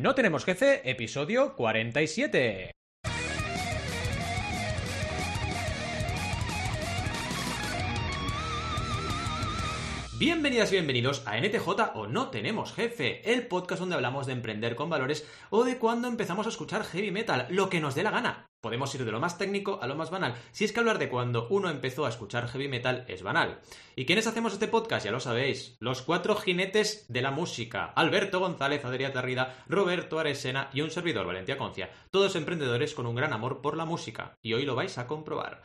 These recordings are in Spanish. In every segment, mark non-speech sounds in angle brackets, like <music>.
No tenemos jefe, episodio 47. Bienvenidas bienvenidos a NTJ o No Tenemos Jefe, el podcast donde hablamos de emprender con valores o de cuando empezamos a escuchar heavy metal, lo que nos dé la gana. Podemos ir de lo más técnico a lo más banal, si es que hablar de cuando uno empezó a escuchar heavy metal es banal. ¿Y quiénes hacemos este podcast? Ya lo sabéis, los cuatro jinetes de la música. Alberto González, Adrià Tarrida, Roberto Aresena y un servidor, Valentía Concia. Todos emprendedores con un gran amor por la música. Y hoy lo vais a comprobar.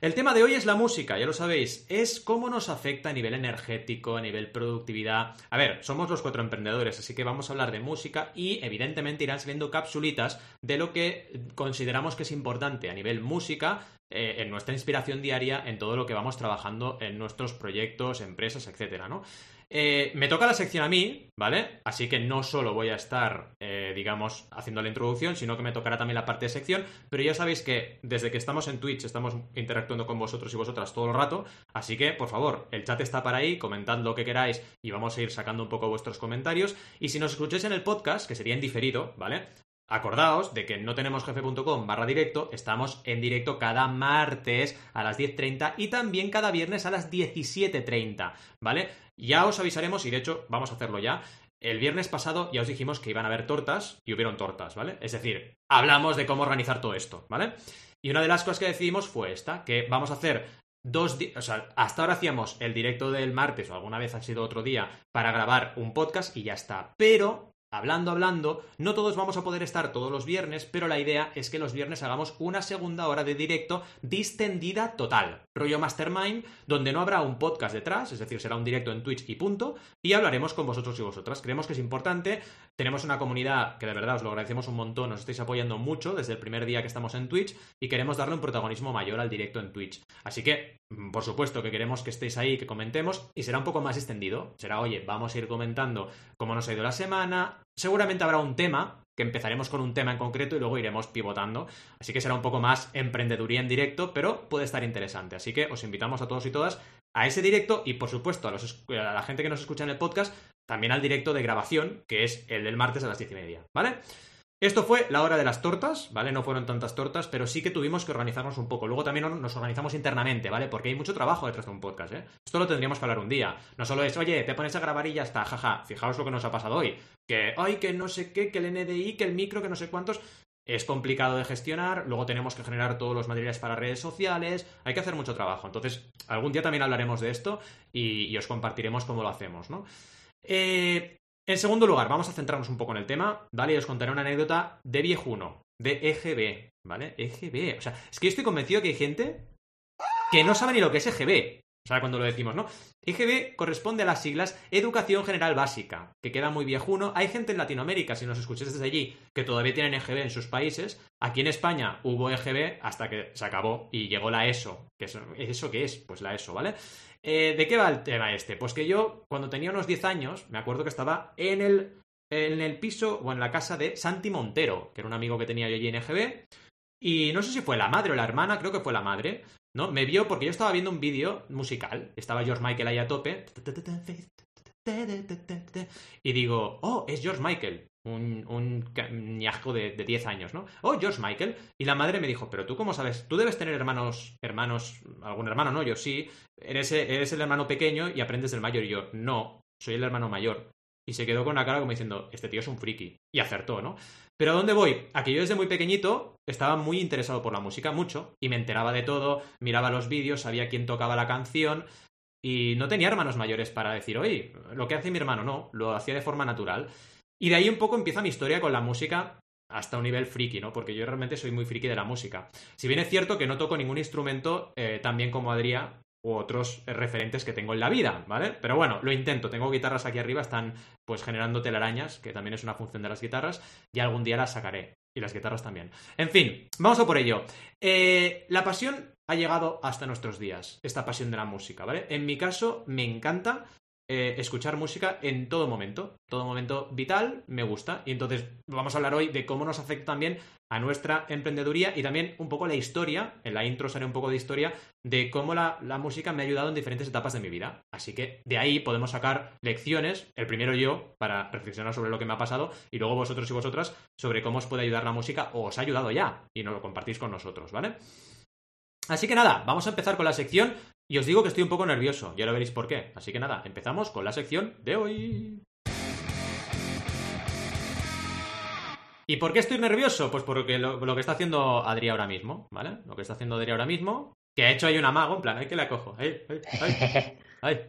El tema de hoy es la música, ya lo sabéis, es cómo nos afecta a nivel energético, a nivel productividad. A ver, somos los cuatro emprendedores, así que vamos a hablar de música y evidentemente irán saliendo capsulitas de lo que consideramos que es importante a nivel música eh, en nuestra inspiración diaria, en todo lo que vamos trabajando en nuestros proyectos, empresas, etcétera, ¿no? Eh, me toca la sección a mí, ¿vale? Así que no solo voy a estar, eh, digamos, haciendo la introducción, sino que me tocará también la parte de sección. Pero ya sabéis que desde que estamos en Twitch estamos interactuando con vosotros y vosotras todo el rato. Así que, por favor, el chat está para ahí, comentad lo que queráis y vamos a ir sacando un poco vuestros comentarios. Y si nos escucháis en el podcast, que sería en diferido, ¿vale? Acordaos de que no tenemos jefe.com barra directo, estamos en directo cada martes a las 10.30 y también cada viernes a las 17.30, ¿vale? Ya os avisaremos y de hecho vamos a hacerlo ya. El viernes pasado ya os dijimos que iban a haber tortas y hubieron tortas, ¿vale? Es decir, hablamos de cómo organizar todo esto, ¿vale? Y una de las cosas que decidimos fue esta, que vamos a hacer dos días, o sea, hasta ahora hacíamos el directo del martes o alguna vez ha sido otro día para grabar un podcast y ya está. Pero hablando, hablando, no todos vamos a poder estar todos los viernes, pero la idea es que los viernes hagamos una segunda hora de directo distendida total, rollo mastermind, donde no habrá un podcast detrás, es decir, será un directo en Twitch y punto, y hablaremos con vosotros y vosotras. Creemos que es importante, tenemos una comunidad que de verdad os lo agradecemos un montón, nos estáis apoyando mucho desde el primer día que estamos en Twitch y queremos darle un protagonismo mayor al directo en Twitch. Así que, mm, por supuesto que queremos que estéis ahí, que comentemos, y será un poco más extendido. Será, oye, vamos a ir comentando cómo nos ha ido la semana, Seguramente habrá un tema, que empezaremos con un tema en concreto y luego iremos pivotando. Así que será un poco más emprendeduría en directo, pero puede estar interesante. Así que os invitamos a todos y todas a ese directo y, por supuesto, a, la gente que nos escucha en el podcast, también al directo de grabación, que es el del martes a las diez y media, ¿vale? Esto fue la hora de las tortas, ¿vale? No fueron tantas tortas, pero sí que tuvimos que organizarnos un poco. Luego también nos organizamos internamente, ¿vale? Porque hay mucho trabajo detrás de un podcast, ¿eh? Esto lo tendríamos que hablar un día. No solo es, oye, te pones a grabar y ya está, jaja. Fijaos lo que nos ha pasado hoy. Que, ay, que no sé qué, que el NDI, que el micro, que no sé cuántos. Es complicado de gestionar, luego tenemos que generar todos los materiales para redes sociales, hay que hacer mucho trabajo. Entonces, algún día también hablaremos de esto y, os compartiremos cómo lo hacemos, ¿no? Eh, en segundo lugar, vamos a centrarnos un poco en el tema, ¿vale? Y os contaré una anécdota de viejuno, de EGB, ¿vale? EGB. O sea, es que yo estoy convencido que hay gente que no sabe ni lo que es EGB. O sea, cuando lo decimos, ¿no? EGB corresponde a las siglas Educación General Básica, que queda muy viejuno. Hay gente en Latinoamérica, si nos escucháis desde allí, que todavía tienen EGB en sus países. Aquí en España hubo EGB hasta que se acabó y llegó la ESO. Que es, ¿Eso qué es? Pues la ESO, ¿vale? Eh, ¿De qué va el tema este? Pues que yo, cuando tenía unos 10 años, me acuerdo que estaba en el, en el piso o en la casa de Santi Montero, que era un amigo que tenía yo allí en EGB. Y no sé si fue la madre o la hermana, creo que fue la madre, ¿no? Me vio porque yo estaba viendo un vídeo musical, estaba George Michael ahí a tope. Y digo, oh, es George Michael un, un ñasco de, de 10 años, ¿no? Oh, George Michael. Y la madre me dijo, pero tú cómo sabes, tú debes tener hermanos, hermanos, algún hermano, ¿no? Yo sí, eres, eres el hermano pequeño y aprendes del mayor. Y yo, no, soy el hermano mayor. Y se quedó con la cara como diciendo, este tío es un friki. Y acertó, ¿no? Pero ¿a dónde voy? A que yo desde muy pequeñito estaba muy interesado por la música, mucho, y me enteraba de todo, miraba los vídeos, sabía quién tocaba la canción, y no tenía hermanos mayores para decir, oye, lo que hace mi hermano, no, lo hacía de forma natural. Y de ahí un poco empieza mi historia con la música hasta un nivel friki, ¿no? Porque yo realmente soy muy friki de la música. Si bien es cierto que no toco ningún instrumento eh, tan bien como Adrián u otros referentes que tengo en la vida, ¿vale? Pero bueno, lo intento. Tengo guitarras aquí arriba, están pues generando telarañas, que también es una función de las guitarras, y algún día las sacaré. Y las guitarras también. En fin, vamos a por ello. Eh, la pasión ha llegado hasta nuestros días, esta pasión de la música, ¿vale? En mi caso, me encanta eh, escuchar música en todo momento. Todo momento vital me gusta. Y entonces vamos a hablar hoy de cómo nos afecta también a nuestra emprendeduría y también un poco la historia. En la intro haré un poco de historia de cómo la, la, música me ha ayudado en diferentes etapas de mi vida. Así que de ahí podemos sacar lecciones. El primero yo, para reflexionar sobre lo que me ha pasado, y luego vosotros y vosotras sobre cómo os puede ayudar la música o os ha ayudado ya. Y nos lo compartís con nosotros, ¿vale? Así que nada, vamos a empezar con la sección y os digo que estoy un poco nervioso, y ahora veréis por qué. Así que nada, empezamos con la sección de hoy. ¿Y por qué estoy nervioso? Pues porque lo, que está haciendo Adri ahora mismo, ¿vale? Lo que está haciendo Adri ahora mismo, que ha hecho ahí un amago, en plan, ay que la cojo, ay, ay, ay,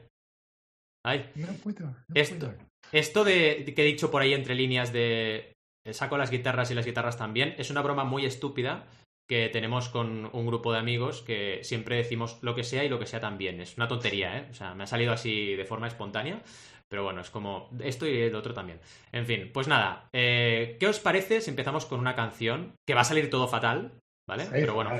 <laughs> ay. No puedo, esto, esto de que he dicho por ahí entre líneas de saco las guitarras y las guitarras también, es una broma muy estúpida que tenemos con un grupo de amigos que siempre decimos lo que sea y lo que sea también. Es una tontería, ¿eh? O sea, me ha salido así de forma espontánea. Pero bueno, es como esto y el otro también. En fin, pues nada. Eh, ¿Qué os parece si empezamos con una canción que va a salir todo fatal? ¿Vale? Pero bueno.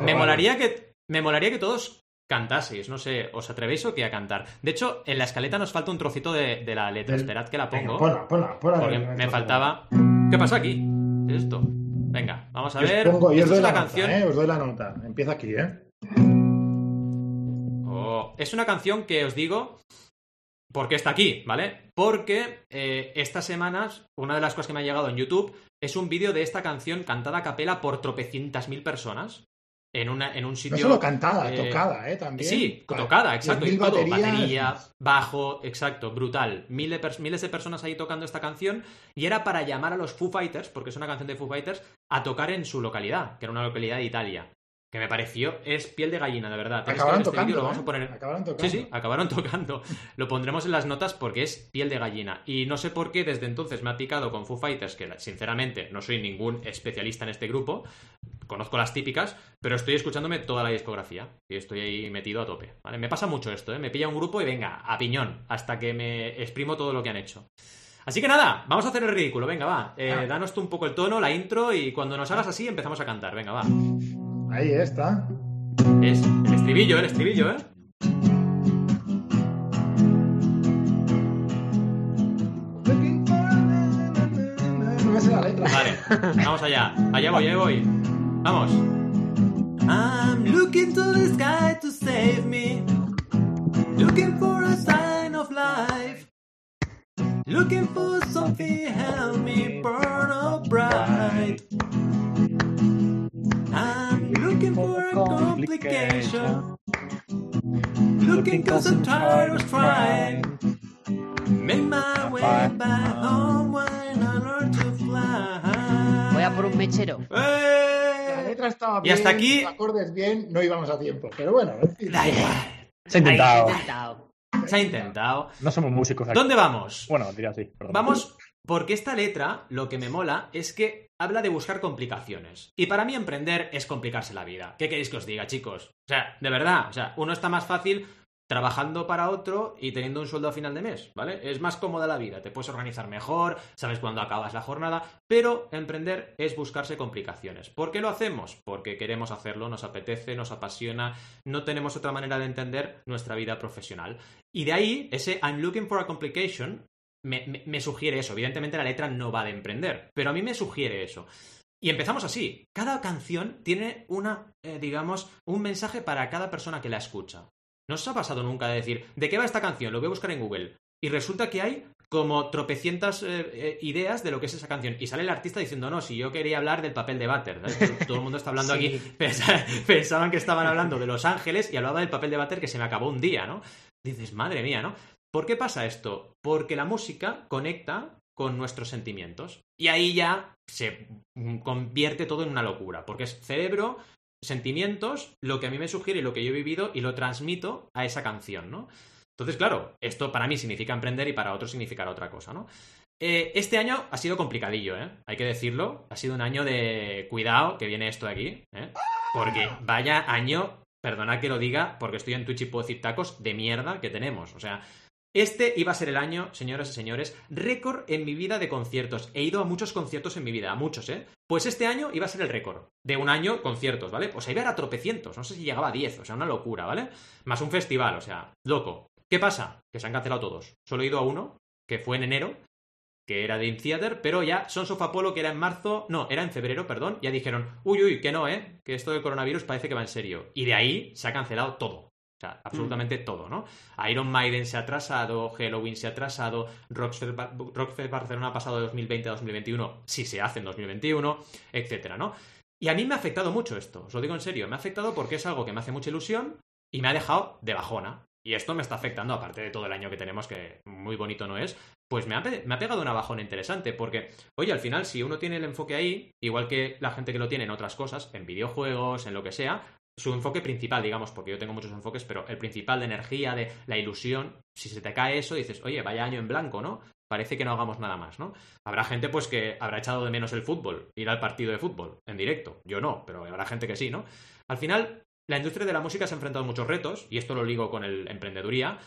Me molaría que. Me molaría que todos cantaseis, no sé, ¿os atrevéis o qué a cantar? De hecho, en la escaleta nos falta un trocito de, la letra. Esperad que la pongo. Ponla, ponla, ponla, porque me faltaba. ¿Qué pasa aquí? ¿Qué es esto? Venga, vamos a ver. Pongo, os doy la, canción. ¿eh? Os doy la nota. Empieza aquí, ¿eh? Oh, es una canción que os digo porque está aquí, ¿vale? Porque eh, estas semanas, una de las cosas que me ha llegado en YouTube es un vídeo de esta canción cantada a capela por tropecientas mil personas en, una, en un sitio. No solo cantada, eh, tocada, ¿eh? También. Sí, tocada, exacto. Y todo, batería, bajo, exacto, brutal. Miles de, miles de personas ahí tocando esta canción. Y era para llamar a los Foo Fighters, porque es una canción de Foo Fighters, a tocar en su localidad, que era una localidad de Italia. Que me pareció, es piel de gallina, de verdad. Acabaron este tocando. lo vamos a ¿eh? poner... Acabaron tocando. Sí, sí, acabaron <laughs> tocando. lo pondremos en las notas porque es piel de gallina. Y no sé por qué desde entonces me ha picado con Foo Fighters, que sinceramente no soy ningún especialista en este grupo. Conozco las típicas, pero estoy escuchándome toda la discografía. Y estoy ahí metido a tope. ¿vale? Me pasa mucho esto, ¿eh? Me pilla un grupo y venga, a piñón, hasta que me exprimo todo lo que han hecho. Así que nada, vamos a hacer el ridículo, venga, va. Eh, ah. danos tú un poco el tono, la intro, y cuando nos hagas así empezamos a cantar, venga, va. Ahí está. Es el estribillo, el estribillo, ¿eh? No me sé la letra. Vale, vamos allá. Allá voy, allá voy. Vamos. I'm looking to the sky to save me. Looking for a sign of life. Looking for something help me burn up bright. I'm looking for a complication. Looking cause I'm tired of trying. Make my way back home when I learn to fly. Voy a por un mechero. ¡Eh! Letra estaba bien, y hasta aquí. Los acordes bien, no íbamos a tiempo. Pero bueno, da igual. Se ha intentado. Se ha intentado. Se ha intentado. No somos músicos aquí. ¿Dónde vamos? Bueno, diría así. Perdón. Vamos porque esta letra, lo que me mola, es que habla de buscar complicaciones. Y para mí emprender es complicarse la vida. ¿Qué queréis que os diga, chicos? O sea, de verdad, o sea, uno está más fácil trabajando para otro y teniendo un sueldo a final de mes, ¿vale? Es más cómoda la vida, te puedes organizar mejor, sabes cuándo acabas la jornada, pero emprender es buscarse complicaciones. ¿Por qué lo hacemos? Porque queremos hacerlo, nos apetece, nos apasiona, no tenemos otra manera de entender nuestra vida profesional. Y de ahí, ese I'm looking for a complication me, sugiere eso. Evidentemente la letra no va de emprender, pero a mí me sugiere eso. Y empezamos así. Cada canción tiene una, eh, digamos, un mensaje para cada persona que la escucha. ¿No os ha pasado nunca de decir, ¿de qué va esta canción? Lo voy a buscar en Google. Y resulta que hay como tropecientas eh, eh, ideas de lo que es esa canción. Y sale el artista diciendo, no, si yo quería hablar del papel de váter. Todo el mundo está hablando aquí. <laughs> <laughs> Pensaban que estaban hablando de Los Ángeles y hablaba del papel de váter que se me acabó un día, ¿no? Dices, madre mía, ¿no? ¿Por qué pasa esto? Porque la música conecta con nuestros sentimientos. Y ahí ya se convierte todo en una locura, porque es cerebro, sentimientos, lo que a mí me sugiere y lo que yo he vivido y lo transmito a esa canción, ¿no? Entonces, claro, esto para mí significa emprender y para otros significará otra cosa, ¿no? Eh, este año ha sido complicadillo, ¿eh? Hay que decirlo. Ha sido un año de cuidado que viene esto de aquí, ¿eh? Porque vaya año, perdona que lo diga, porque estoy en Twitch y puedo decir tacos de mierda que tenemos. O sea, este iba a ser el año, señoras y señores, récord en mi vida de conciertos. He ido a muchos conciertos en mi vida, a muchos, ¿eh? Pues este año iba a ser el récord de un año conciertos, ¿vale? Pues iba a ir a tropecientos, no sé si llegaba a 10, o sea, una locura, ¿vale? Más un festival, o sea, loco. ¿Qué pasa? Que se han cancelado todos. Solo he ido a uno, que fue en enero, que era Dream Theater, pero ya Sons of que era en marzo, no, era en febrero, perdón, ya dijeron, uy, uy, que no, ¿eh? Que esto del coronavirus parece que va en serio. Y de ahí se ha cancelado todo. O sea, absolutamente Mm. todo, ¿no? Iron Maiden se ha atrasado, Halloween se ha atrasado, Rockfest, Ba- Rockfest Barcelona ha pasado de 2020 a 2021, si se hace en 2021, etcétera, ¿no? Y a mí me ha afectado mucho esto, os lo digo en serio, me ha afectado porque es algo que me hace mucha ilusión y me ha dejado de bajona. Y esto me está afectando, aparte de todo el año que tenemos, que muy bonito no es, pues me ha, me ha pegado una bajona interesante, porque, oye, al final, si uno tiene el enfoque ahí, igual que la gente que lo tiene en otras cosas, en videojuegos, en lo que sea, su enfoque principal, digamos, porque yo tengo muchos enfoques, pero el principal de energía, de la ilusión, si se te cae eso, dices, oye, vaya año en blanco, ¿no? Parece que no hagamos nada más, ¿no? Habrá gente, pues, que habrá echado de menos el fútbol, ir al partido de fútbol, en directo. Yo no, pero habrá gente que sí, ¿no? Al final, la industria de la música se ha enfrentado a muchos retos, y esto lo ligo con el emprendeduría,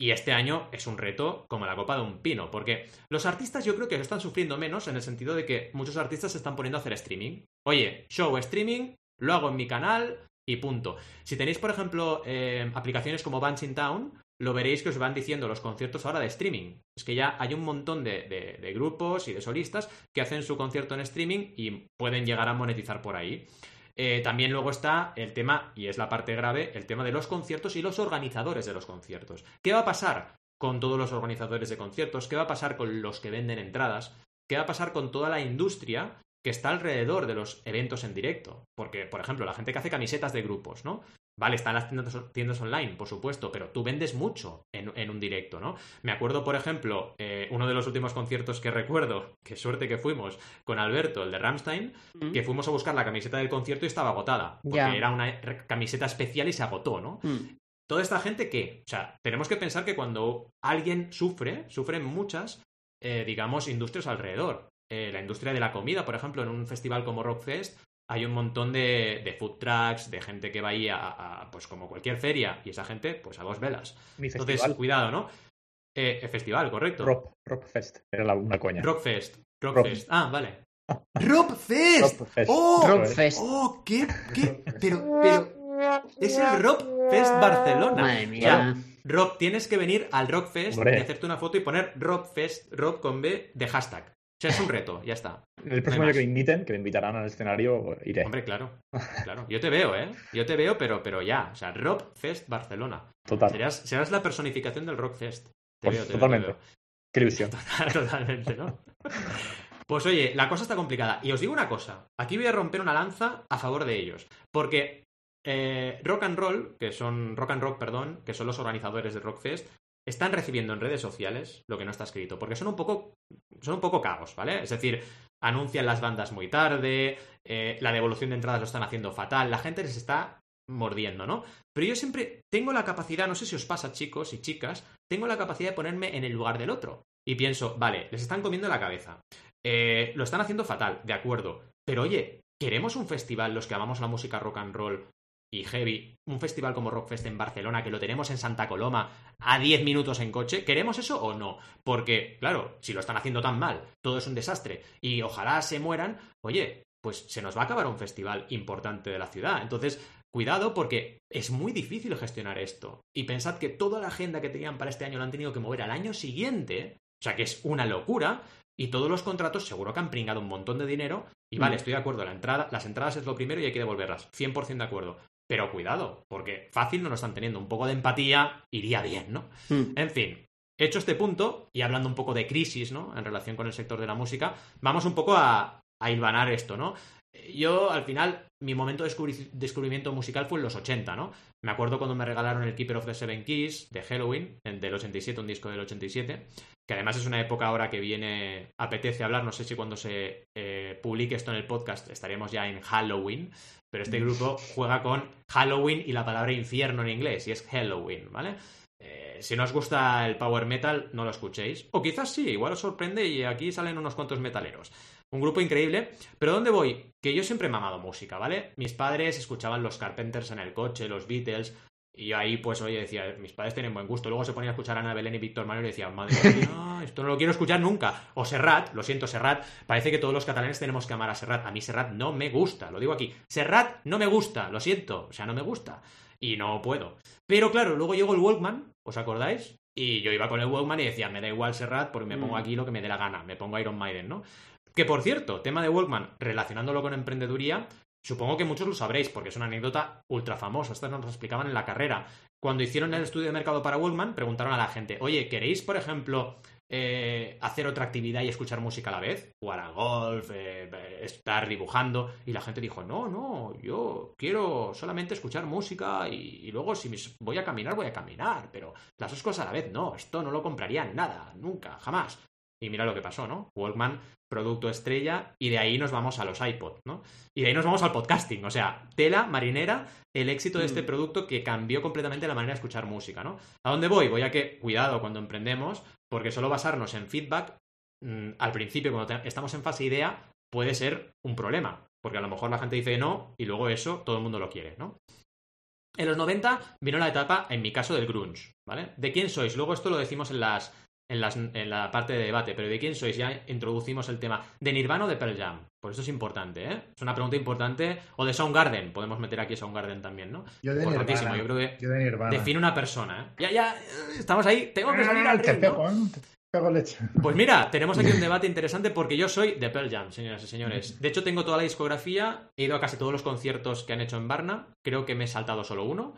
y este año es un reto como la copa de un pino, porque los artistas yo creo que están sufriendo menos en el sentido de que muchos artistas se están poniendo a hacer streaming. Oye, show streaming, lo hago en mi canal y punto. Si tenéis, por ejemplo, eh, aplicaciones como Bands in Town, lo veréis que os van diciendo los conciertos ahora de streaming. Es que ya hay un montón de, grupos y de solistas que hacen su concierto en streaming y pueden llegar a monetizar por ahí. Eh, también luego está el tema, y es la parte grave, el tema de los conciertos y los organizadores de los conciertos. ¿Qué va a pasar con todos los organizadores de conciertos? ¿Qué va a pasar con los que venden entradas? ¿Qué va a pasar con toda la industria que está alrededor de los eventos en directo? Porque, por ejemplo, la gente que hace camisetas de grupos, ¿no? Vale, están las tiendas, tiendas online, por supuesto, pero tú vendes mucho en, en un directo, ¿no? Me acuerdo, por ejemplo, eh, uno de los últimos conciertos que recuerdo, <laughs> qué suerte que fuimos con Alberto, el de Ramstein, Mm. que fuimos a buscar la camiseta del concierto y estaba agotada, porque era una camiseta especial y se agotó, ¿no? Mm. Toda esta gente que, o sea, tenemos que pensar que cuando alguien sufre, sufren muchas, eh, digamos, industrias alrededor. Eh, la industria de la comida, por ejemplo, en un festival como Rockfest, hay un montón de, de food trucks, de gente que va ahí a, a, pues como cualquier feria, y esa gente, pues a dos velas. Mi Entonces, festival. cuidado, ¿no? Eh, el festival, correcto. Rock, Rockfest. Era la- una coña. Rockfest. Rockfest. Ah, vale. ¡Rockfest! Rockfest. ¡Oh! Rockfest. ¡Oh! ¿Qué? ¿Qué? Pero, pero. Es el Rockfest Barcelona. Madre O mía. sea, Rob, tienes que venir al Rockfest y hacerte una foto y poner Rockfest, Rob con B de hashtag. O sea, es un reto, ya está. El próximo No año que me inviten, que me invitarán al escenario, iré. Hombre, claro. <laughs> Claro. Yo te veo, ¿eh? Yo te veo, pero, pero ya. O sea, Rockfest Barcelona. Total. Serás, serás la personificación del Rockfest. Te Por- veo, te veo, te totalmente. veo. Qué ilusión. <laughs> Totalmente, ¿no? Pues oye, la cosa está complicada. Y os digo una cosa. Aquí voy a romper una lanza a favor de ellos. Porque eh, Rock and Roll, que son Rock and Rock, perdón, que son los organizadores de Rockfest, están recibiendo en redes sociales lo que no está escrito. Porque son un poco. Son un poco cagos, ¿vale? Es decir, anuncian las bandas muy tarde, eh, la devolución de entradas lo están haciendo fatal, la gente les está mordiendo, ¿no? Pero yo siempre tengo la capacidad, no sé si os pasa, chicos y chicas, tengo la capacidad de ponerme en el lugar del otro. Y pienso, vale, les están comiendo la cabeza. Eh, lo están haciendo fatal, de acuerdo. Pero oye, ¿queremos un festival, los que amamos la música rock and roll y heavy, un festival como Rockfest en Barcelona, que lo tenemos en Santa Coloma a 10 minutos en coche? ¿Queremos eso o no? Porque, claro, si lo están haciendo tan mal, todo es un desastre y ojalá se mueran, oye, pues se nos va a acabar un festival importante de la ciudad. Entonces, cuidado porque es muy difícil gestionar esto. Y pensad que toda la agenda que tenían para este año la han tenido que mover al año siguiente, o sea que es una locura. Y todos los contratos seguro que han pringado un montón de dinero. Y vale, Mm. estoy de acuerdo, la entrada, las entradas es lo primero y hay que devolverlas. 100% de acuerdo. Pero cuidado, porque fácil no lo están teniendo. Un poco de empatía iría bien, ¿no? Mm. En fin, hecho este punto, y hablando un poco de crisis, ¿no? En relación con el sector de la música, vamos un poco a, a hilvanar esto, ¿no? Yo, al final, mi momento de descubri- descubrimiento musical fue en los 80, ¿no? Me acuerdo cuando me regalaron el Keeper of the Seven Keys de Halloween, el del 87, un disco del 87, que además es una época ahora que viene, apetece hablar, no sé si cuando se eh, publique esto en el podcast estaremos ya en Halloween, pero este grupo juega con Halloween y la palabra infierno en inglés, y es Halloween, ¿vale? Eh, si no os gusta el power metal, no lo escuchéis. O quizás sí, igual os sorprende y aquí salen unos cuantos metaleros. Un grupo increíble. Pero ¿dónde voy? Que yo siempre he mamado música, ¿vale? Mis padres escuchaban los Carpenters en el coche, los Beatles. Y yo ahí, pues, oye, decía, mis padres tienen buen gusto. Luego se ponía a escuchar a Ana Belén y Víctor Manuel y decía, madre mía, <laughs> esto no lo quiero escuchar nunca. O Serrat, lo siento, Serrat. Parece que todos los catalanes tenemos que amar a Serrat. A mí Serrat no me gusta, lo digo aquí. Serrat no me gusta, lo siento. O sea, no me gusta. y no puedo. Pero claro, luego llegó el Walkman, ¿os acordáis? Y yo iba con el Walkman y decía, me da igual Serrat porque me pongo Mm. aquí lo que me dé la gana, me pongo Iron Maiden, ¿no? Que por cierto, tema de Walkman, relacionándolo con emprendeduría, supongo que muchos lo sabréis porque es una anécdota ultra famosa, esta nos la explicaban en la carrera. Cuando hicieron el estudio de mercado para Walkman, preguntaron a la gente, oye, ¿queréis, por ejemplo, eh, hacer otra actividad y escuchar música a la vez? Jugar a golf, eh, eh, estar dibujando. Y la gente dijo, no, no, yo quiero solamente escuchar música y, luego si voy a caminar, voy a caminar. Pero las dos cosas a la vez, no, esto no lo compraría nada, nunca, jamás. Y mira lo que pasó, ¿no? Walkman, producto estrella, y de ahí nos vamos a los iPod, ¿no? Y de ahí nos vamos al podcasting, o sea, tela marinera, el éxito de este Mm. producto que cambió completamente la manera de escuchar música, ¿no? ¿A dónde voy? Voy a que, cuidado cuando emprendemos, porque solo basarnos en feedback, mm, al principio, cuando te- estamos en fase idea, puede ser un problema, porque a lo mejor la gente dice no, y luego eso todo el mundo lo quiere, ¿no? En los 90 vino la etapa, en mi caso, del grunge, ¿vale? ¿De quién sois? Luego esto lo decimos en las, en las en la parte de debate, pero ¿de quién sois? Ya introducimos el tema. ¿De Nirvana o de Pearl Jam? Por eso es importante, ¿eh? Es una pregunta importante. O de Soundgarden, podemos meter aquí Soundgarden también, ¿no? Yo de Nirvana. yo creo que Yo de Nirvana. define una persona, ¿eh? Ya, ya, eh, estamos ahí, tengo que salir Ah, al te ring, ¿no? Pues mira, tenemos aquí un <laughs> debate interesante porque yo soy de Pearl Jam, señoras y señores. De hecho, tengo toda la discografía, he ido a casi todos los conciertos que han hecho en Varna, creo que me he saltado solo uno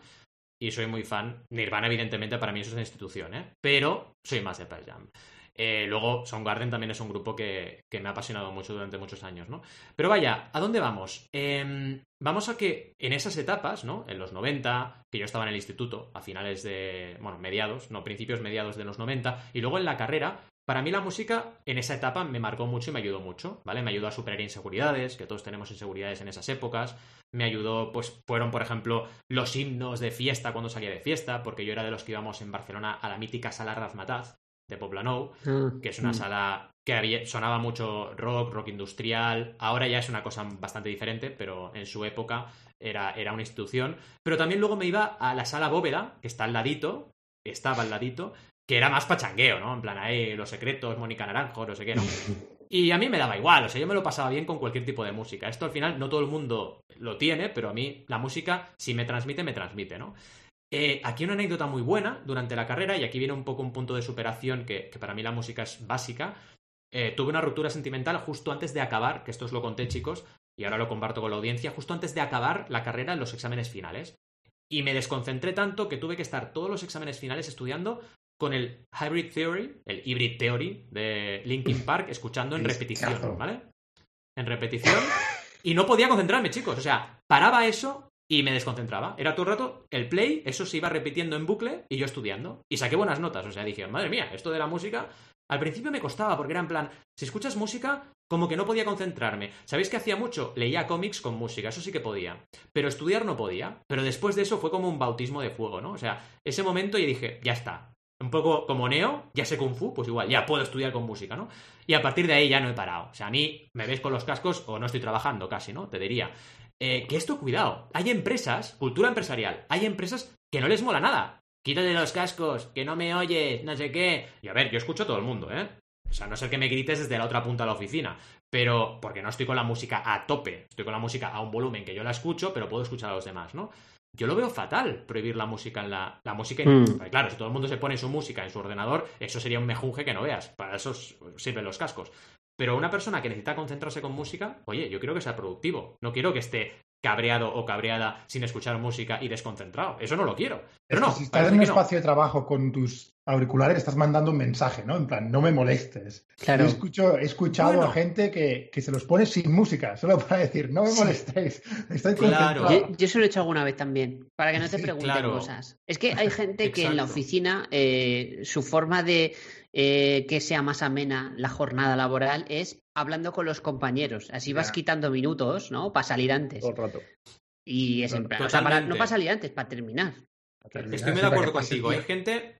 y soy muy fan. Nirvana, evidentemente, para mí eso es una institución, ¿eh? Pero soy más de Pearl Jam. Eh, luego, Soundgarden también es un grupo que, que me ha apasionado mucho durante muchos años, ¿no? Pero vaya, ¿a dónde vamos? Em, vamos a que en esas etapas, ¿no? En los 90, que yo estaba en el instituto, a finales de, bueno, mediados, no, principios, mediados de los 90, y luego en la carrera, para mí la música en esa etapa me marcó mucho y me ayudó mucho, ¿vale? Me ayudó a superar inseguridades, que todos tenemos inseguridades en esas épocas. Me ayudó, pues fueron, por ejemplo, los himnos de fiesta cuando salía de fiesta, porque yo era de los que íbamos en Barcelona a la mítica sala Razmataz de Poblenou, Ah, que es una mm. sala que había, sonaba mucho rock, rock industrial. Ahora ya es una cosa bastante diferente, pero en su época era, era una institución. Pero también luego me iba a la sala Bóveda, que está al ladito, estaba al ladito, que era más pachangueo, ¿no? En plan, ahí los secretos, Mónica Naranjo, no sé qué, ¿no? <laughs> Y a mí me daba igual, o sea, yo me lo pasaba bien con cualquier tipo de música. Esto al final no todo el mundo lo tiene, pero a mí la música, si me transmite, me transmite, ¿no? Eh, aquí una anécdota muy buena durante la carrera, y aquí viene un poco un punto de superación que, que para mí la música es básica. Eh, tuve una ruptura sentimental justo antes de acabar, que esto os lo conté chicos, y ahora lo comparto con la audiencia, justo antes de acabar la carrera en los exámenes finales. Y me desconcentré tanto que tuve que estar todos los exámenes finales estudiando con el Hybrid Theory, el Hybrid Theory de Linkin Park, escuchando en repetición. ¿vale? En repetición. Y no podía concentrarme, chicos. O sea, paraba eso y me desconcentraba. Era todo el rato el play, eso se iba repitiendo en bucle y yo estudiando. Y saqué buenas notas. O sea, dije, madre mía, esto de la música. Al principio me costaba porque era en plan, si escuchas música, como que no podía concentrarme. ¿Sabéis que hacía mucho? Leía cómics con música, eso sí que podía. Pero estudiar no podía. Pero después de eso fue como un bautismo de fuego, ¿no? O sea, ese momento y dije, ya está. Un poco como Neo, ya sé Kung Fu, pues igual, ya puedo estudiar con música, ¿no? Y a partir de ahí ya no he parado. O sea, a mí me ves con los cascos o no estoy trabajando casi, ¿no? Te diría. Eh, que esto, cuidado. Hay empresas, cultura empresarial, hay empresas que no les mola nada. Quítate los cascos, que no me oyes, no sé qué. Y a ver, yo escucho a todo el mundo, ¿eh? O sea, no ser que me grites desde la otra punta de la oficina. Pero, porque no estoy con la música a tope. Estoy con la música a un volumen que yo la escucho, pero puedo escuchar a los demás, ¿no? Yo lo veo fatal prohibir la música en la, la música. Mm. Claro, si todo el mundo se pone su música en su ordenador, eso sería un mejunje que no veas. Para eso sirven los cascos. Pero una persona que necesita concentrarse con música, oye, yo quiero que sea productivo. No quiero que esté cabreado o cabreada sin escuchar música y desconcentrado. Eso no lo quiero. Pero Es no, si estás en un no. espacio de trabajo con tus auriculares, estás mandando un mensaje, ¿no? En plan, no me molestes. Claro. Yo escucho, he escuchado Bueno. a gente que, que se los pone sin música, solo para decir, no me molestéis, estoy Claro. Yo, yo se lo he hecho alguna vez también, para que no te pregunten claro. cosas. Es que hay gente que en la oficina, eh, su forma de eh, que sea más amena la jornada laboral es hablando con los compañeros. Así vas quitando minutos, ¿no? Para salir antes. Todo el rato. Y es en plan, o sea, para- no para salir antes, para terminar. Estoy muy de acuerdo contigo. Hay gente.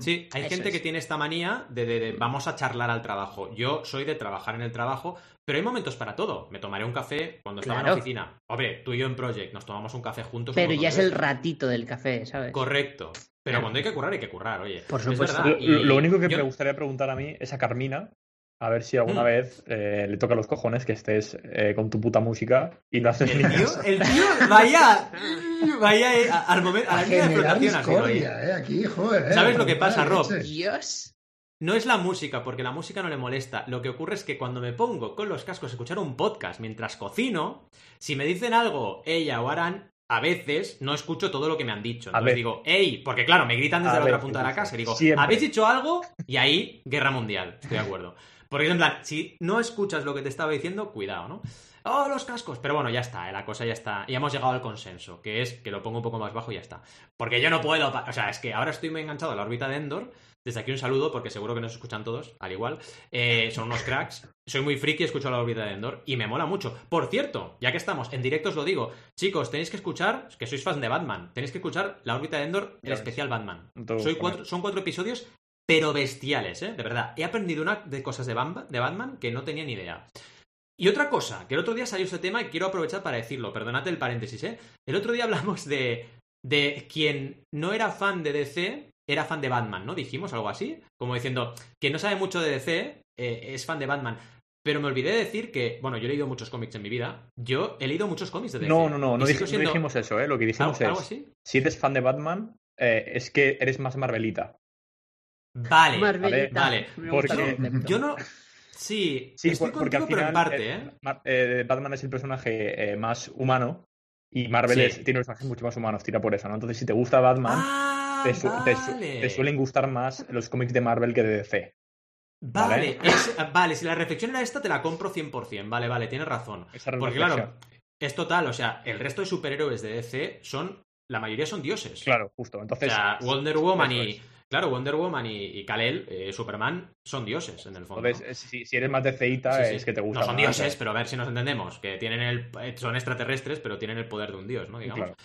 Sí, hay Eso gente es. que tiene esta manía de, de- de vamos a charlar al trabajo. Yo soy de trabajar en el trabajo, pero hay momentos para todo. Me tomaré un café cuando estaba en la oficina. Hombre, tú y yo en Project nos tomamos un café juntos. un Pero ya es el ratito del café, ¿sabes? Correcto. Pero Claro. cuando hay que currar, hay que currar, oye. Por Es supuesto. Lo, único que yo- me gustaría preguntar a mí es a Carmina, A ver si alguna Mm. vez eh, le toca los cojones que estés eh, con tu puta música y lo haces El tío, el tío, vaya, <laughs> vaya eh, a- al momento, a A la línea de flotación eh, aquí, joder. ¿Sabes lo que pasa, Rob? Dios. No es la música, porque la música no le molesta. Lo que ocurre es que cuando me pongo con los cascos a escuchar un podcast mientras cocino, si me dicen algo ella o Aran, a veces no escucho todo lo que me han dicho. A Entonces veces. digo, hey, porque claro, me gritan desde A la otra punta de la casa y digo, Siempre. ¿habéis dicho algo? Y ahí, guerra mundial, estoy de acuerdo. Porque en plan, si no escuchas lo que te estaba diciendo, cuidado, ¿no? Oh, los cascos. Pero bueno, ya está, eh, la cosa ya está. Y hemos llegado al consenso, que es que lo pongo un poco más bajo y ya está. Porque yo no puedo. O sea, es que ahora estoy muy enganchado a la órbita de Endor. Desde aquí un saludo, porque seguro que nos escuchan todos, al igual. Eh, son unos cracks. Soy muy friki, escucho la órbita de Endor y me mola mucho. Por cierto, ya que estamos en directo os lo digo, chicos, tenéis que escuchar, que sois fans de Batman, tenéis que escuchar la órbita de Endor, el Ya ves. especial Batman. Soy cuatro- son cuatro episodios, pero bestiales, ¿eh? De verdad. He aprendido una de cosas de, Bamba- de Batman que no tenía ni idea. Y otra cosa, que el otro día salió ese tema y quiero aprovechar para decirlo, perdonad el paréntesis, ¿eh? El otro día hablamos de, de quien no era fan de DC, era fan de Batman, ¿no? Dijimos algo así, como diciendo, quien no sabe mucho de DC eh, es fan de Batman. Pero me olvidé de decir que, bueno, yo he leído muchos cómics en mi vida, yo he leído muchos cómics de DC. No, no, no, no, no dijimos eso, ¿eh? Lo que dijimos ¿Algo, algo es, así? si eres fan de Batman, eh, es que eres más Marvelita. Vale, Marvelita. vale, porque- yo no... Sí, Sí, estoy por- porque al pero final en parte, eh, ¿eh? Eh, Batman es el personaje eh, más humano y Marvel Sí. es- tiene personajes mucho más humanos, tira por eso, ¿no? Entonces, si te gusta Batman, Ah, te, su- te su- vale. te suelen gustar más los cómics de Marvel que de DC. Vale, ¿vale? es- vale, si la reflexión era esta, te la compro 100%. Vale, vale, tienes razón. Esa Porque claro, es total, o sea, el resto de superhéroes de DC son, la mayoría son dioses. Claro, justo. O Entonces, sea, Wonder Woman y... Claro, Wonder Woman y, y Kal-El, eh, Superman, son dioses en el fondo. Entonces, si, si eres más de Sí, sí. es que te gusta No son dioses, pero a ver si nos entendemos. Que tienen el. eh, Son extraterrestres, pero tienen el poder de un dios, ¿no? Digamos. Claro.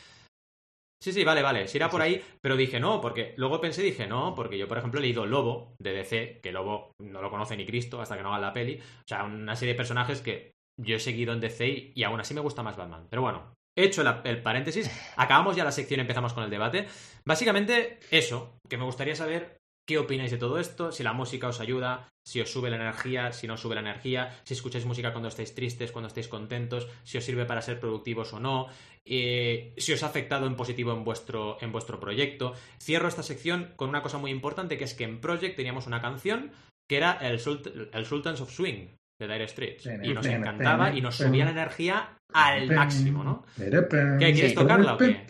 Sí, sí, vale, vale. Si era Sí, por ahí, pero dije no, porque luego pensé dije no, porque yo, por ejemplo, he leído Lobo de DC, que Lobo no lo conoce ni Cristo hasta que no haga la peli. O sea, una serie de personajes que yo he seguido en DC y, y aún así me gusta más Batman. Pero bueno, hecho el paréntesis, acabamos ya la sección y empezamos con el debate. Básicamente, eso, que me gustaría saber qué opináis de todo esto, si la música os ayuda, si os sube la energía, si no sube la energía, si escucháis música cuando estáis tristes, cuando estáis contentos, si os sirve para ser productivos o no, eh, si os ha afectado en positivo en vuestro, en vuestro proyecto. Cierro esta sección con una cosa muy importante, que es que en Project teníamos una canción que era el Sultans of Swing de Dire Straits. Y nos encantaba y nos subía la energía al máximo, ¿no? ¿Qué? ¿Qué, quieres tocarla o qué?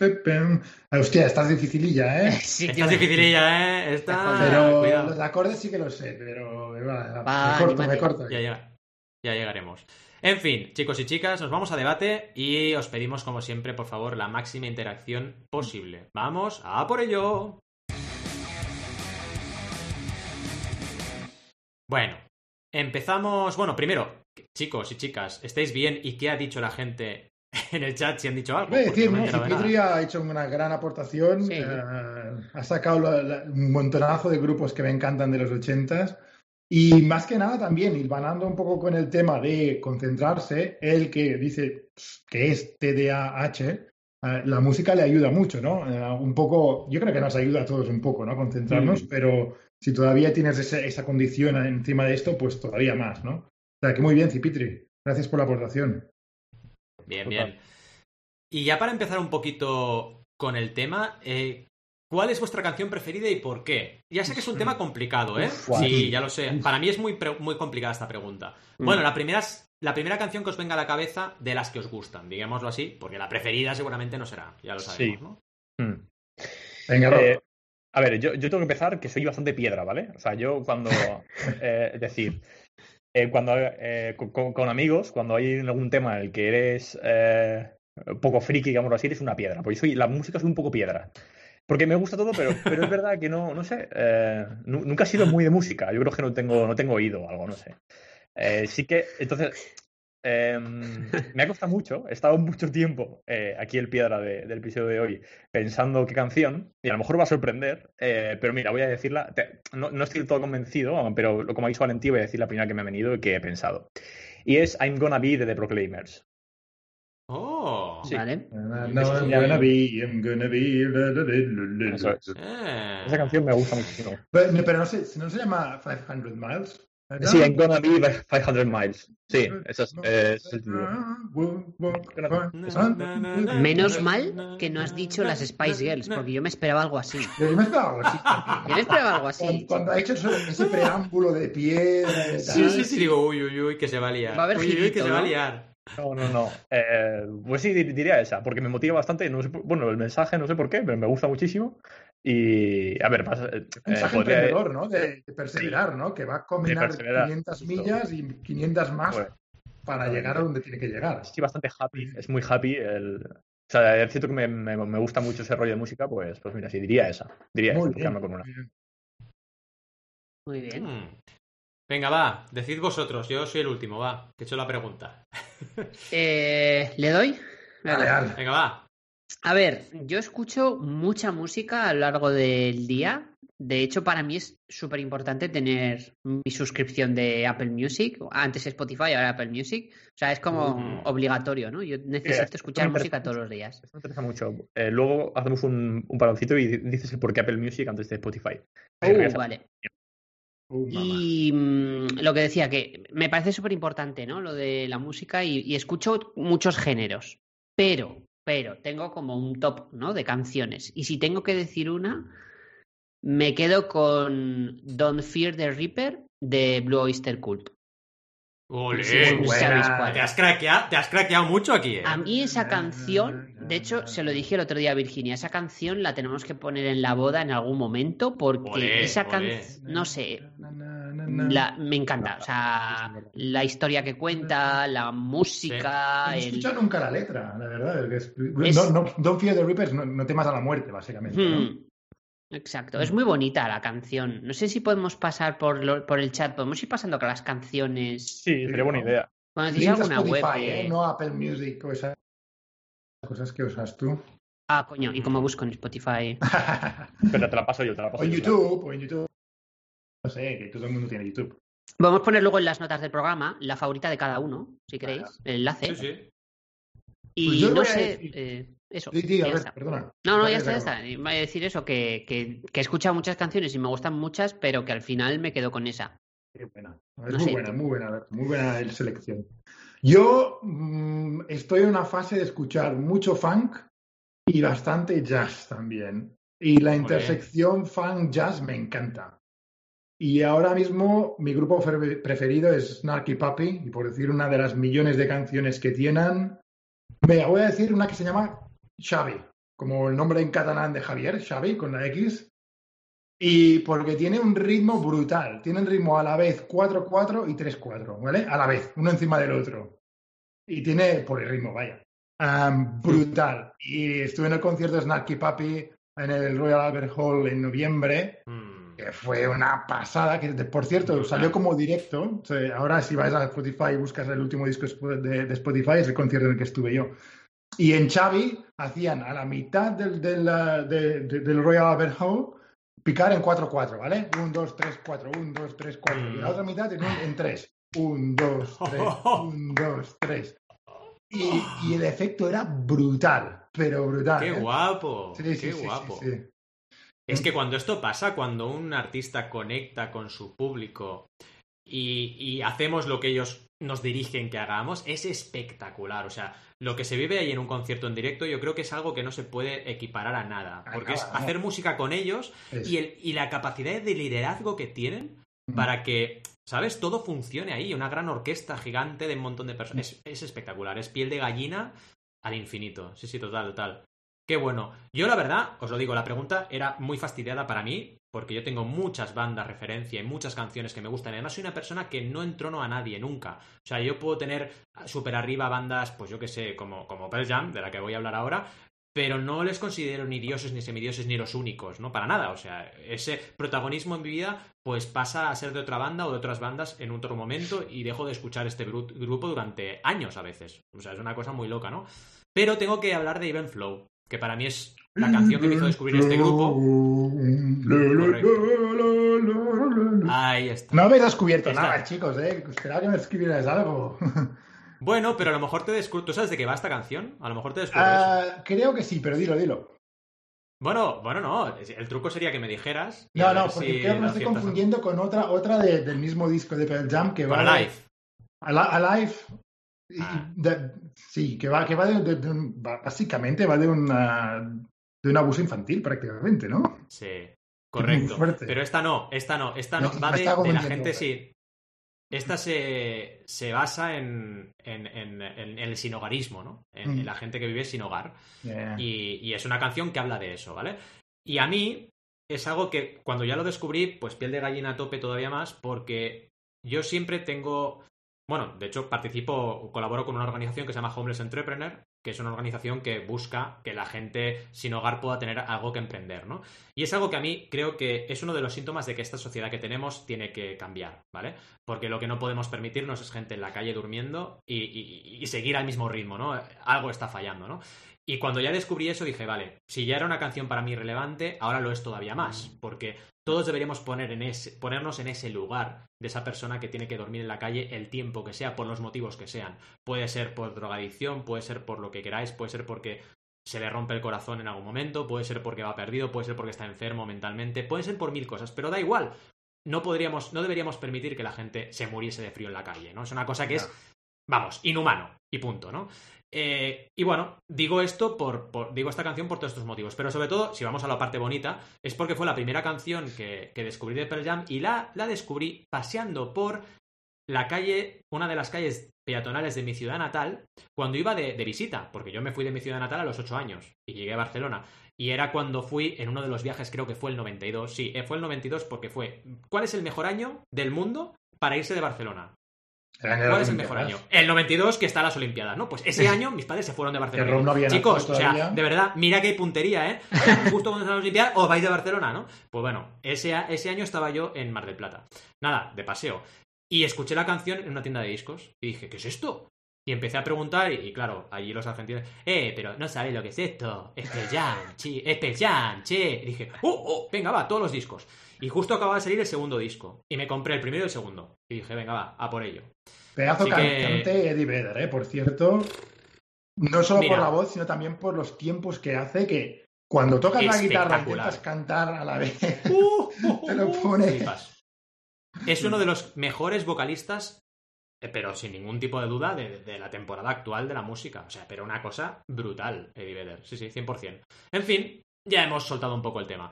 Hostia, estás dificililla, ¿eh? <laughs> Sí, Esta es tío. dificililla, ¿eh? Pero Cuidado. los acordes sí que los sé, pero va, Va, me corto, me corto. Ya llegaremos. En fin, chicos y chicas, nos vamos a debate y os pedimos, como siempre, por favor, la máxima interacción posible. ¡Vamos a por ello! Bueno, empezamos. Bueno, primero, chicos y chicas, ¿estáis bien? ¿Y qué ha dicho la gente <laughs> en el chat? Si han dicho algo. Voy a Porque decir, no. Cipitri ha hecho una gran aportación. Sí. eh, ha sacado la- la- un montonazo de grupos que me encantan de los ochentas. Y más que nada también, hilvanando un poco con el tema de concentrarse, él que dice que es TDAH, eh, la música le ayuda mucho, ¿no? Eh, un poco, yo creo que nos ayuda a todos un poco, ¿no? Concentrarnos, Mm. pero si todavía tienes ese- esa condición encima de esto, pues todavía más, ¿no? O sea, que muy bien, Cipitri. Gracias por la aportación. Bien, Total. bien. Y ya para empezar un poquito con el tema, eh, ¿cuál es vuestra canción preferida y por qué? Ya sé que es un tema complicado, ¿eh? Uf, sí, ya lo sé. Para mí es muy, muy complicada esta pregunta. Mm. Bueno, la primera, es- la primera canción que os venga a la cabeza de las que os gustan, digámoslo así, porque la preferida seguramente no será, ya lo sabemos, Sí. ¿no? Mm. Venga, Rob. Eh, a ver, yo, yo tengo que empezar que soy bastante piedra, ¿vale? O sea, yo cuando. <laughs> eh, es decir, eh, cuando eh, con, amigos, cuando hay algún tema en el que eres poco friki, digámoslo así, eres una piedra. Porque soy, la música soy un poco piedra. Porque me gusta todo, pero, pero es verdad que no, no sé. nu- nunca he sido muy de música. Yo creo que no tengo, no tengo oído o algo, no sé. Sí que, entonces, em, me ha costado mucho. He estado mucho tiempo eh, aquí el piedra de- del episodio de hoy pensando qué canción, y a lo mejor va a sorprender, eh, pero mira, voy a decirla. te- no, no estoy del todo convencido, pero como ha dicho Valentí, voy a decir la primera que me ha venido y que he pensado. Y es I'm Gonna Be de The Proclaimers. ¡Oh! sí. Vale. No, Eso es I'm gonna be, I'm gonna be. Eso es. Eh. Esa canción me gusta muchísimo. Pero, pero no sé, ¿no se llama 500 Miles? Sí, I'm gonna be 500 miles. Sí, eso es, eh, es el título. Menos mal que no has dicho las Spice Girls, porque yo me esperaba algo así. Yo me esperaba algo así. Yo me esperaba algo así. Cuando, cuando ha hecho ese, preámbulo de piedra. Sí, sí, sí, digo, uy, uy, uy, que se va a liar. Va a haber uy, uy, uy, que girito, se va a ¿no? liar. No, no, no. Eh, pues sí, dir- diría esa, porque me motiva bastante. No sé por- bueno, el mensaje no sé por qué, pero me gusta muchísimo. Y, a ver, pasa, eh, Mensaje podría- emprendedor, ¿no? De, de perseverar, ¿no? Que va a combinar perseverar, 500 justo. millas y 500 más Bueno. para llegar a donde tiene que llegar. sí, bastante happy, es muy happy. El... O sea, es cierto que me, me- me gusta mucho ese rollo de música, pues, pues mira, sí, diría esa. Diría Muy esa, bien. con una. muy bien. Venga, va, decid vosotros, yo soy el último, va, que he hecho la pregunta. <laughs> Eh, ¿Le doy? Dale, Venga. dale. Venga, va. A ver, yo escucho mucha música a lo largo del día. De hecho, para mí es súper importante tener mi suscripción de Apple Music. Antes Spotify, ahora Apple Music. O sea, es como Mm. obligatorio, ¿no? Yo necesito escuchar música todos los días. Esto me interesa mucho. Eh, luego hacemos un, un paroncito y dices el por qué Apple Music antes de Spotify. Uh, vale. Y mm, lo que decía, que me parece súper importante, ¿no? Lo de la música y, y escucho muchos géneros, pero, pero tengo como un top, ¿no? De canciones. Y si tengo que decir una, me quedo con Don't Fear the Reaper de Blue Oyster Cult. Ole, Sí, sí, te has craqueado, te has craqueado mucho aquí, eh. A mí esa canción, de hecho, se lo dije el otro día a Virginia, esa canción la tenemos que poner en la boda en algún momento porque Olé, esa olé. canción, no sé, La- me encanta, o sea, la historia que cuenta, la música, No he el... escuchado nunca la letra, la verdad. es que Es- No, no, Don't Fear the Reapers, no, no temas a la muerte, básicamente. ¿no? Hmm, Exacto, es muy bonita la canción. No sé si podemos pasar por, lo- por el chat, podemos ir pasando con las canciones. Sí, sería buena idea. Cuando decís alguna web. Spotify, que- ¿eh? no Apple Music o esas cosas que usas tú. Ah, coño, ¿y cómo busco en Spotify? <laughs> Pero te la paso yo, te la o paso en yo. YouTube, o en YouTube. No sé, que todo el mundo tiene YouTube. Vamos a poner luego en las notas del programa la favorita de cada uno, si queréis, el enlace. Sí, sí. Y Pues no sé, decir- eh, eso. Sí, sí, a ver, está. perdona. No, no, ya está, ya está. Iba a decir eso, que, que, que he escuchado muchas canciones y me gustan muchas, pero que al final me quedo con esa. Qué buena. Es No muy buena, muy buena, muy buena el selección. Yo mm, estoy en una fase de escuchar mucho funk y bastante jazz también. Y la intersección funk-jazz me encanta. Y ahora mismo mi grupo fe- preferido es Snarky Puppy, y por decir una de las millones de canciones que tienen, me voy a decir una que se llama Xavi, como el nombre en catalán de Javier, Xavi, con la X. Y porque tiene un ritmo brutal. Tiene un ritmo a la vez 4-4 y 3-4, ¿vale? A la vez, uno encima del otro. Y tiene por el ritmo, vaya. Am, brutal. Y estuve en el concierto de Snarky Puppy en el Royal Albert Hall en noviembre, Mm. que fue una pasada. Que por cierto, salió como directo. O sea, ahora, si vais a Spotify y buscas el último disco de, de Spotify, es el concierto en el que estuve yo. Y en Xavi hacían a la mitad del, del, uh, de- de- del Royal Albert Hall picar en 4-4, ¿vale? 1, 2, 3, 4, 1, 2, 3, 4. Y la otra mitad en, un- en 3. 1, 2, 3, 1, 2, 3. Y, y el efecto era brutal, pero brutal. Qué ¿eh? guapo, Sí, sí, qué sí, guapo. Es que cuando esto pasa, cuando un artista conecta con su público y, y hacemos lo que ellos nos dirigen que hagamos, es espectacular. O sea, lo que se vive ahí en un concierto en directo, yo creo que es algo que no se puede equiparar a nada. Porque es no. hacer música con ellos y, el- y la capacidad de liderazgo que tienen Mm. para que, ¿sabes? Todo funcione ahí. Una gran orquesta gigante de un montón de personas. Es, es espectacular. Es piel de gallina al infinito. Sí, sí, total, total. Qué bueno. Yo, la verdad, os lo digo, la pregunta era muy fastidiada para mí, porque yo tengo muchas bandas referencia y muchas canciones que me gustan. Además, soy una persona que no entrono a nadie nunca. O sea, yo puedo tener súper arriba bandas, pues yo que sé, como, como Pearl Jam, de la que voy a hablar ahora, pero no les considero ni dioses, ni semidioses, ni los únicos, ¿no? Para nada. O sea, ese protagonismo en mi vida, pues pasa a ser de otra banda o de otras bandas en otro momento y dejo de escuchar este gru- grupo durante años a veces. O sea, es una cosa muy loca, ¿no? Pero tengo que hablar de Even Flow, que para mí es la canción que me hizo descubrir este grupo. Ahí está. No habéis descubierto Está. nada, chicos, ¿eh? Esperaba que me escribierais algo. <laughs> Bueno, pero a lo mejor te descubro. ¿Tú sabes de qué va esta canción? A lo mejor te descubres. Ah, creo que sí, pero dilo, dilo. Bueno, bueno, no. El truco sería que me dijeras. No, no, porque si creo que me estoy confundiendo con otra, otra de- del mismo disco de Pearl Jam que Con va. de- Alive. Alive. y- Ah. de- sí, que va, que va de, de- de un- va- básicamente va de una de un abuso infantil prácticamente, ¿no? Sí, correcto. Pero esta no, esta no, esta no. No, Va de, la gente, sí. Esta se, se basa en, en, en- en el sinogarismo, ¿no? En, Mm. la gente que vive sin hogar. Yeah. Y, y es una canción que habla de eso, ¿vale? Y a mí es algo que cuando ya lo descubrí, pues piel de gallina a tope todavía más, porque yo siempre tengo. Bueno, de hecho, participo, colaboro con una organización que se llama Homeless Entrepreneur, que es una organización que busca que la gente sin hogar pueda tener algo que emprender, ¿no? Y es algo que a mí creo que es uno de los síntomas de que esta sociedad que tenemos tiene que cambiar, ¿vale? Porque lo que no podemos permitirnos es gente en la calle durmiendo y, seguir al mismo ritmo, ¿no? Algo está fallando, ¿no? Y cuando ya descubrí eso dije, vale, si ya era una canción para mí relevante, ahora lo es todavía más, porque todos deberíamos poner en ese, ponernos en ese lugar de esa persona que tiene que dormir en la calle el tiempo que sea, por los motivos que sean. Puede ser por drogadicción, puede ser por lo que queráis, puede ser porque se le rompe el corazón en algún momento, puede ser porque va perdido, puede ser porque está enfermo mentalmente, puede ser por mil cosas, pero da igual. No podríamos, no deberíamos permitir que la gente se muriese de frío en la calle, ¿no? Es una cosa que es, vamos, inhumano y punto, ¿no? Eh, y bueno, digo esto por, digo esta canción por todos estos motivos, pero sobre todo, si vamos a la parte bonita, es porque fue la primera canción que, que descubrí de Pearl Jam y la, la descubrí paseando por la calle, una de las calles peatonales de mi ciudad natal, cuando iba de, de visita, porque yo me fui de mi ciudad natal a los 8 años y llegué a Barcelona. Y era cuando fui en uno de los viajes, creo que fue el 92. Sí, eh, fue el 92 porque fue. ¿Cuál es el mejor año del mundo para irse de Barcelona? ¿Cuál es el mejor año? El 92 que está las Olimpiadas, ¿no? Pues ese año mis padres se fueron de Barcelona. No había Chicos, o sea, de verdad, mira que hay puntería, ¿eh? <laughs> Justo cuando están las Olimpiadas, os vais de Barcelona, ¿no? Pues bueno, ese, ese año estaba yo en Mar del Plata. Nada, de paseo. Y escuché la canción en una tienda de discos. Y dije, ¿qué es esto? Y empecé a preguntar, y, y claro, allí los argentinos, eh, pero no sabes lo que es esto. Especial, <laughs> chi, especial, che. Y dije, oh, oh, venga, va, todos los discos. Y justo acababa de salir el segundo disco. Y me compré el primero y el segundo. Y dije, venga, va, a por ello. Pedazo que- cantante Eddie Vedder, ¿eh? Por cierto. No solo Mira. por la voz, sino también por los tiempos que hace que cuando tocas la guitarra intentas cantar a la vez. <laughs> Uh, Te lo pone. Flipas. Es uno de los mejores vocalistas, pero sin ningún tipo de duda, de, de la temporada actual de la música. O sea, pero una cosa brutal, Eddie Vedder. Sí, sí, 100%. En fin, ya hemos soltado un poco el tema.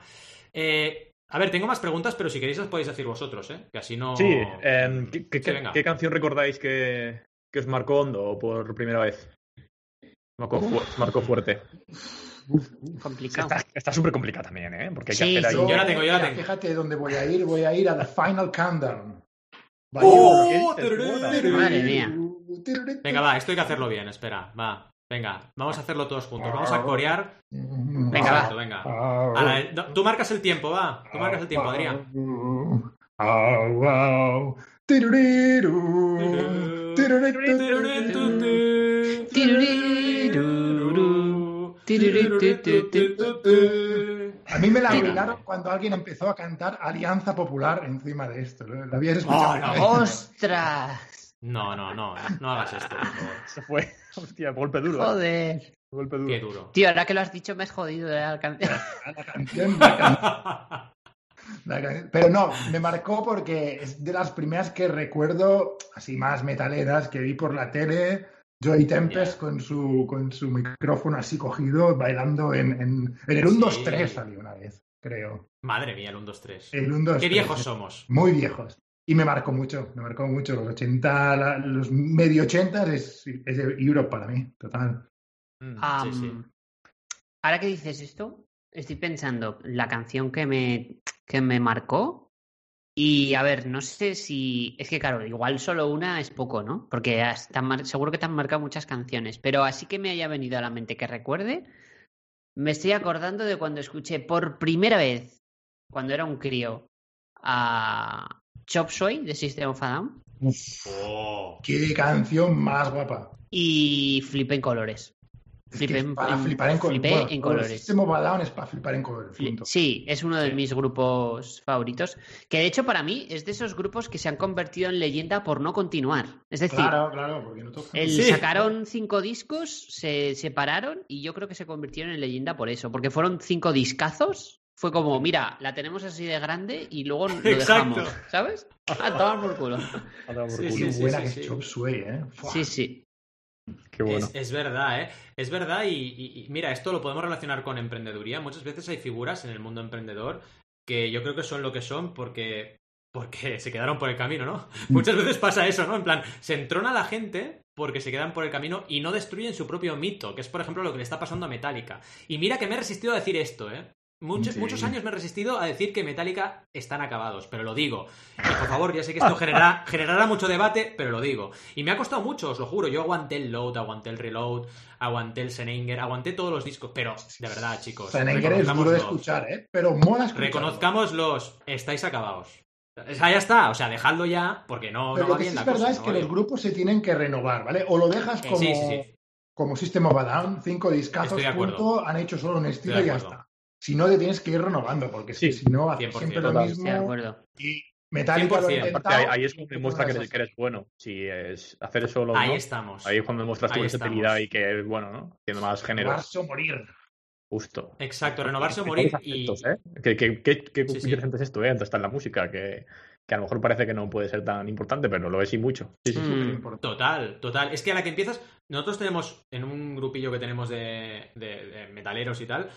Eh, a ver, tengo más preguntas, pero si queréis las podéis decir vosotros, ¿eh? Que así no... Sí, em, ¿qué, qué- Sí, qué- venga. qué canción recordáis que, que os marcó hondo por primera vez? Marcó, fu- marcó fuerte. Complicado. Está súper complicada también, ¿eh? Porque hay que hacer ahí. Yo la tengo, yo la tengo. Fíjate dónde voy a ir. Voy a ir a The Final Countdown. ¡Oh! Madre mía. Venga, va, esto hay que hacerlo bien, espera, va. Venga, vamos a hacerlo todos juntos. Vamos a corear. Venga, va. Venga. Ala, no, tú marcas el tiempo, va. Tú marcas el tiempo, Adrián. A mí me la arruinaron cuando alguien empezó a cantar Alianza Popular encima de esto. ¿Lo lo habías Oh, escuchado? no. ¡Ostras! No, no, no, no hagas esto, por favor. <laughs> Se fue. Hostia, golpe duro. ¿eh? Joder. Golpe duro. Qué duro. Tío, ahora que lo has dicho me has jodido de la canción. <laughs> La canción, la can- la can- Pero no, me marcó porque es de las primeras que recuerdo, así más metaleras, que vi por la tele. Joey Tempest con, su, con su micrófono así cogido, bailando en, en, en el 1, 2, Sí. 3 salió una vez, creo. Madre mía, el 1, 2, 3. El 1, 2, Qué 3. viejos somos. Muy viejos. Y me marcó mucho, me marcó mucho. Los 80, la- los medio 80 es, es de Europe para mí, total. Mm, Am, sí, sí. Ahora que dices esto, estoy pensando la canción que me, que me marcó. Y a ver, no sé si. Es que, claro, igual solo una es poco, ¿no? Porque has- te han mar- seguro que te han marcado muchas canciones. Pero así que me haya venido a la mente que recuerde, me estoy acordando de cuando escuché por primera vez, cuando era un crío, a Chop Suey de System of a Down Oh. Qué canción más guapa. y Flip en Colores. Es Flipé que en- para en- flipar en, flipé bueno, en colores. Down es para flipar en colores. Punto. Sí, es uno de Sí. mis grupos favoritos. Que de hecho, para mí, es de esos grupos que se han convertido en leyenda por no continuar. Es decir, Claro, claro, porque no toca. el- Sí. sacaron cinco discos, se separaron y yo creo que se convirtieron en leyenda por eso. Porque fueron cinco discazos. Fue como, mira, la tenemos así de grande y luego lo Exacto. dejamos. ¿Sabes? A tomar por culo. <laughs> A tomar por Sí, culo. Sí, buena sí, que sí. es Chop Suey, ¿eh? Sí, sí. Qué bueno. Es, es verdad, ¿eh? Es verdad y, y- y mira, esto lo podemos relacionar con emprendeduría. Muchas veces hay figuras en el mundo emprendedor que yo creo que son lo que son porque, porque se quedaron por el camino, ¿no? Muchas veces pasa eso, ¿no? En plan, se entrona la gente porque se quedan por el camino y no destruyen su propio mito, que es, por ejemplo, lo que le está pasando a Metallica. Y mira que me he resistido a decir esto, ¿eh? Muchos, Sí. muchos años me he resistido a decir que Metallica están acabados, pero lo digo. Y por favor, ya sé que esto generará, <laughs> generará mucho debate, pero lo digo. Y me ha costado mucho, os lo juro. Yo aguanté el Load, aguanté el Reload, aguanté el Senenger, aguanté todos los discos. Pero, de verdad, chicos. Senenger es duro de escuchar, ¿eh? Pero mola escuchar. Reconozcámoslos, estáis acabados. O sea, ya está, o sea, dejadlo ya, porque no, Pero no lo va que bien sí la es verdad es no que los grupos se tienen que renovar, ¿vale? O lo dejas Eh, como, sí, como System of a Down, cinco discazos, punto, han hecho solo un estilo y ya está. Si no, te tienes que ir renovando, porque Sí, si no, haces 100%, siempre lo total. mismo. De acuerdo. Y Metallica lo ha 100%. intentado, Aparte, ahí, ahí es y cuando demuestra que que eres bueno. Si es hacer eso lo Ahí no, estamos. ahí es cuando demuestras tu versatilidad y que eres bueno, ¿no? Tiene más género. Renovarse o morir. Justo. Exacto, renovarse o morir. Y, Aspectos, ¿eh? Qué, qué- qué- qué Sí, es esto, ¿eh? Entonces está en la música, que, que a lo mejor parece que no puede ser tan importante, pero lo es y mucho. Sí, sí, sí. Mm. Total, total. Es que a la que empiezas, nosotros tenemos en un grupillo que tenemos de, de- de metaleros y tal,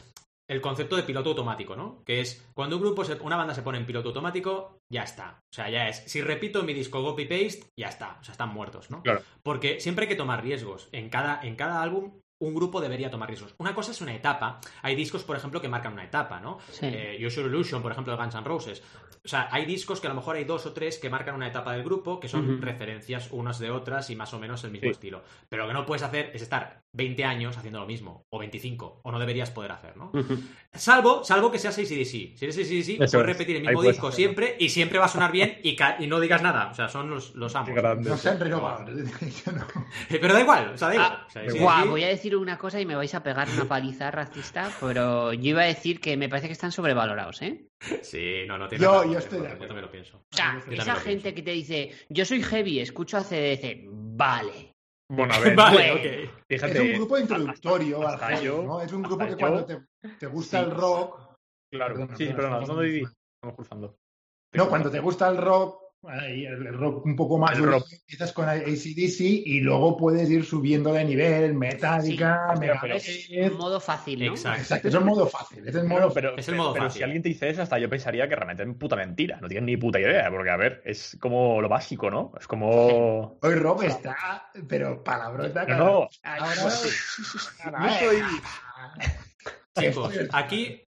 el concepto de piloto automático, ¿no? Que es cuando un grupo, se- una banda se pone en piloto automático, ya está. O sea, ya es, si repito mi disco copy paste, ya está. O sea, están muertos, ¿no? Claro. Porque siempre hay que tomar riesgos. En cada, en cada álbum, un grupo debería tomar riesgos. Una cosa es una etapa. Hay discos, por ejemplo, que marcan una etapa, ¿no? Sí. Eh, Illusion, por ejemplo, de Guns N' Roses. O sea, hay discos que a lo mejor hay dos o tres que marcan una etapa del grupo, que son referencias unas de otras y más o menos el mismo Sí. estilo. Pero lo que no puedes hacer es estar 20 años haciendo lo mismo, o 25, o no deberías poder hacer, ¿no? Salvo, salvo que seas ACDC. Si eres ACDC, puedes Eso es. repetir el mismo disco siempre y siempre va a sonar bien y, no digas nada. O sea, son los, los grande. No se han renovado. Pero da igual, o sea, da igual. Ah, O sea, voy a decir una cosa y me vais a pegar una paliza racista, pero yo iba a decir que me parece que están sobrevalorados, ¿eh? Sí, no, no tiene Yo- nada que yo ver, estoy de Yo también lo pienso. O sea, esa gente pienso. que te dice, yo soy heavy, escucho ACDC, vale. Bueno, a <laughs> ver, Vale, fíjate. Es un grupo introductorio al hasta heavy, yo- ¿no? Es un grupo que cuando te, te gusta Sí. el rock... Claro, Perdona, sí, sí, perdona, perdona, estamos ¿dónde viví? cruzando. Estamos cruzando. No, cuando te gusta el rock, ahí, el, el rock un poco más rock. empiezas con ACDC y luego puedes ir subiendo de nivel, Metallica, Sí, pero- Megadeth. Es modo fácil, ¿no? Exacto. Exacto, es el modo fácil, es el modo Bueno, pero, Es el modo pero fácil. si alguien te dice eso, hasta yo pensaría que realmente es puta mentira. No tienes ni puta idea, porque a ver, es como lo básico, ¿no? Es como. <laughs> Hoy rock está, pero palabrota. No, no. Ahora, Yo soy. <laughs> Chicos, aquí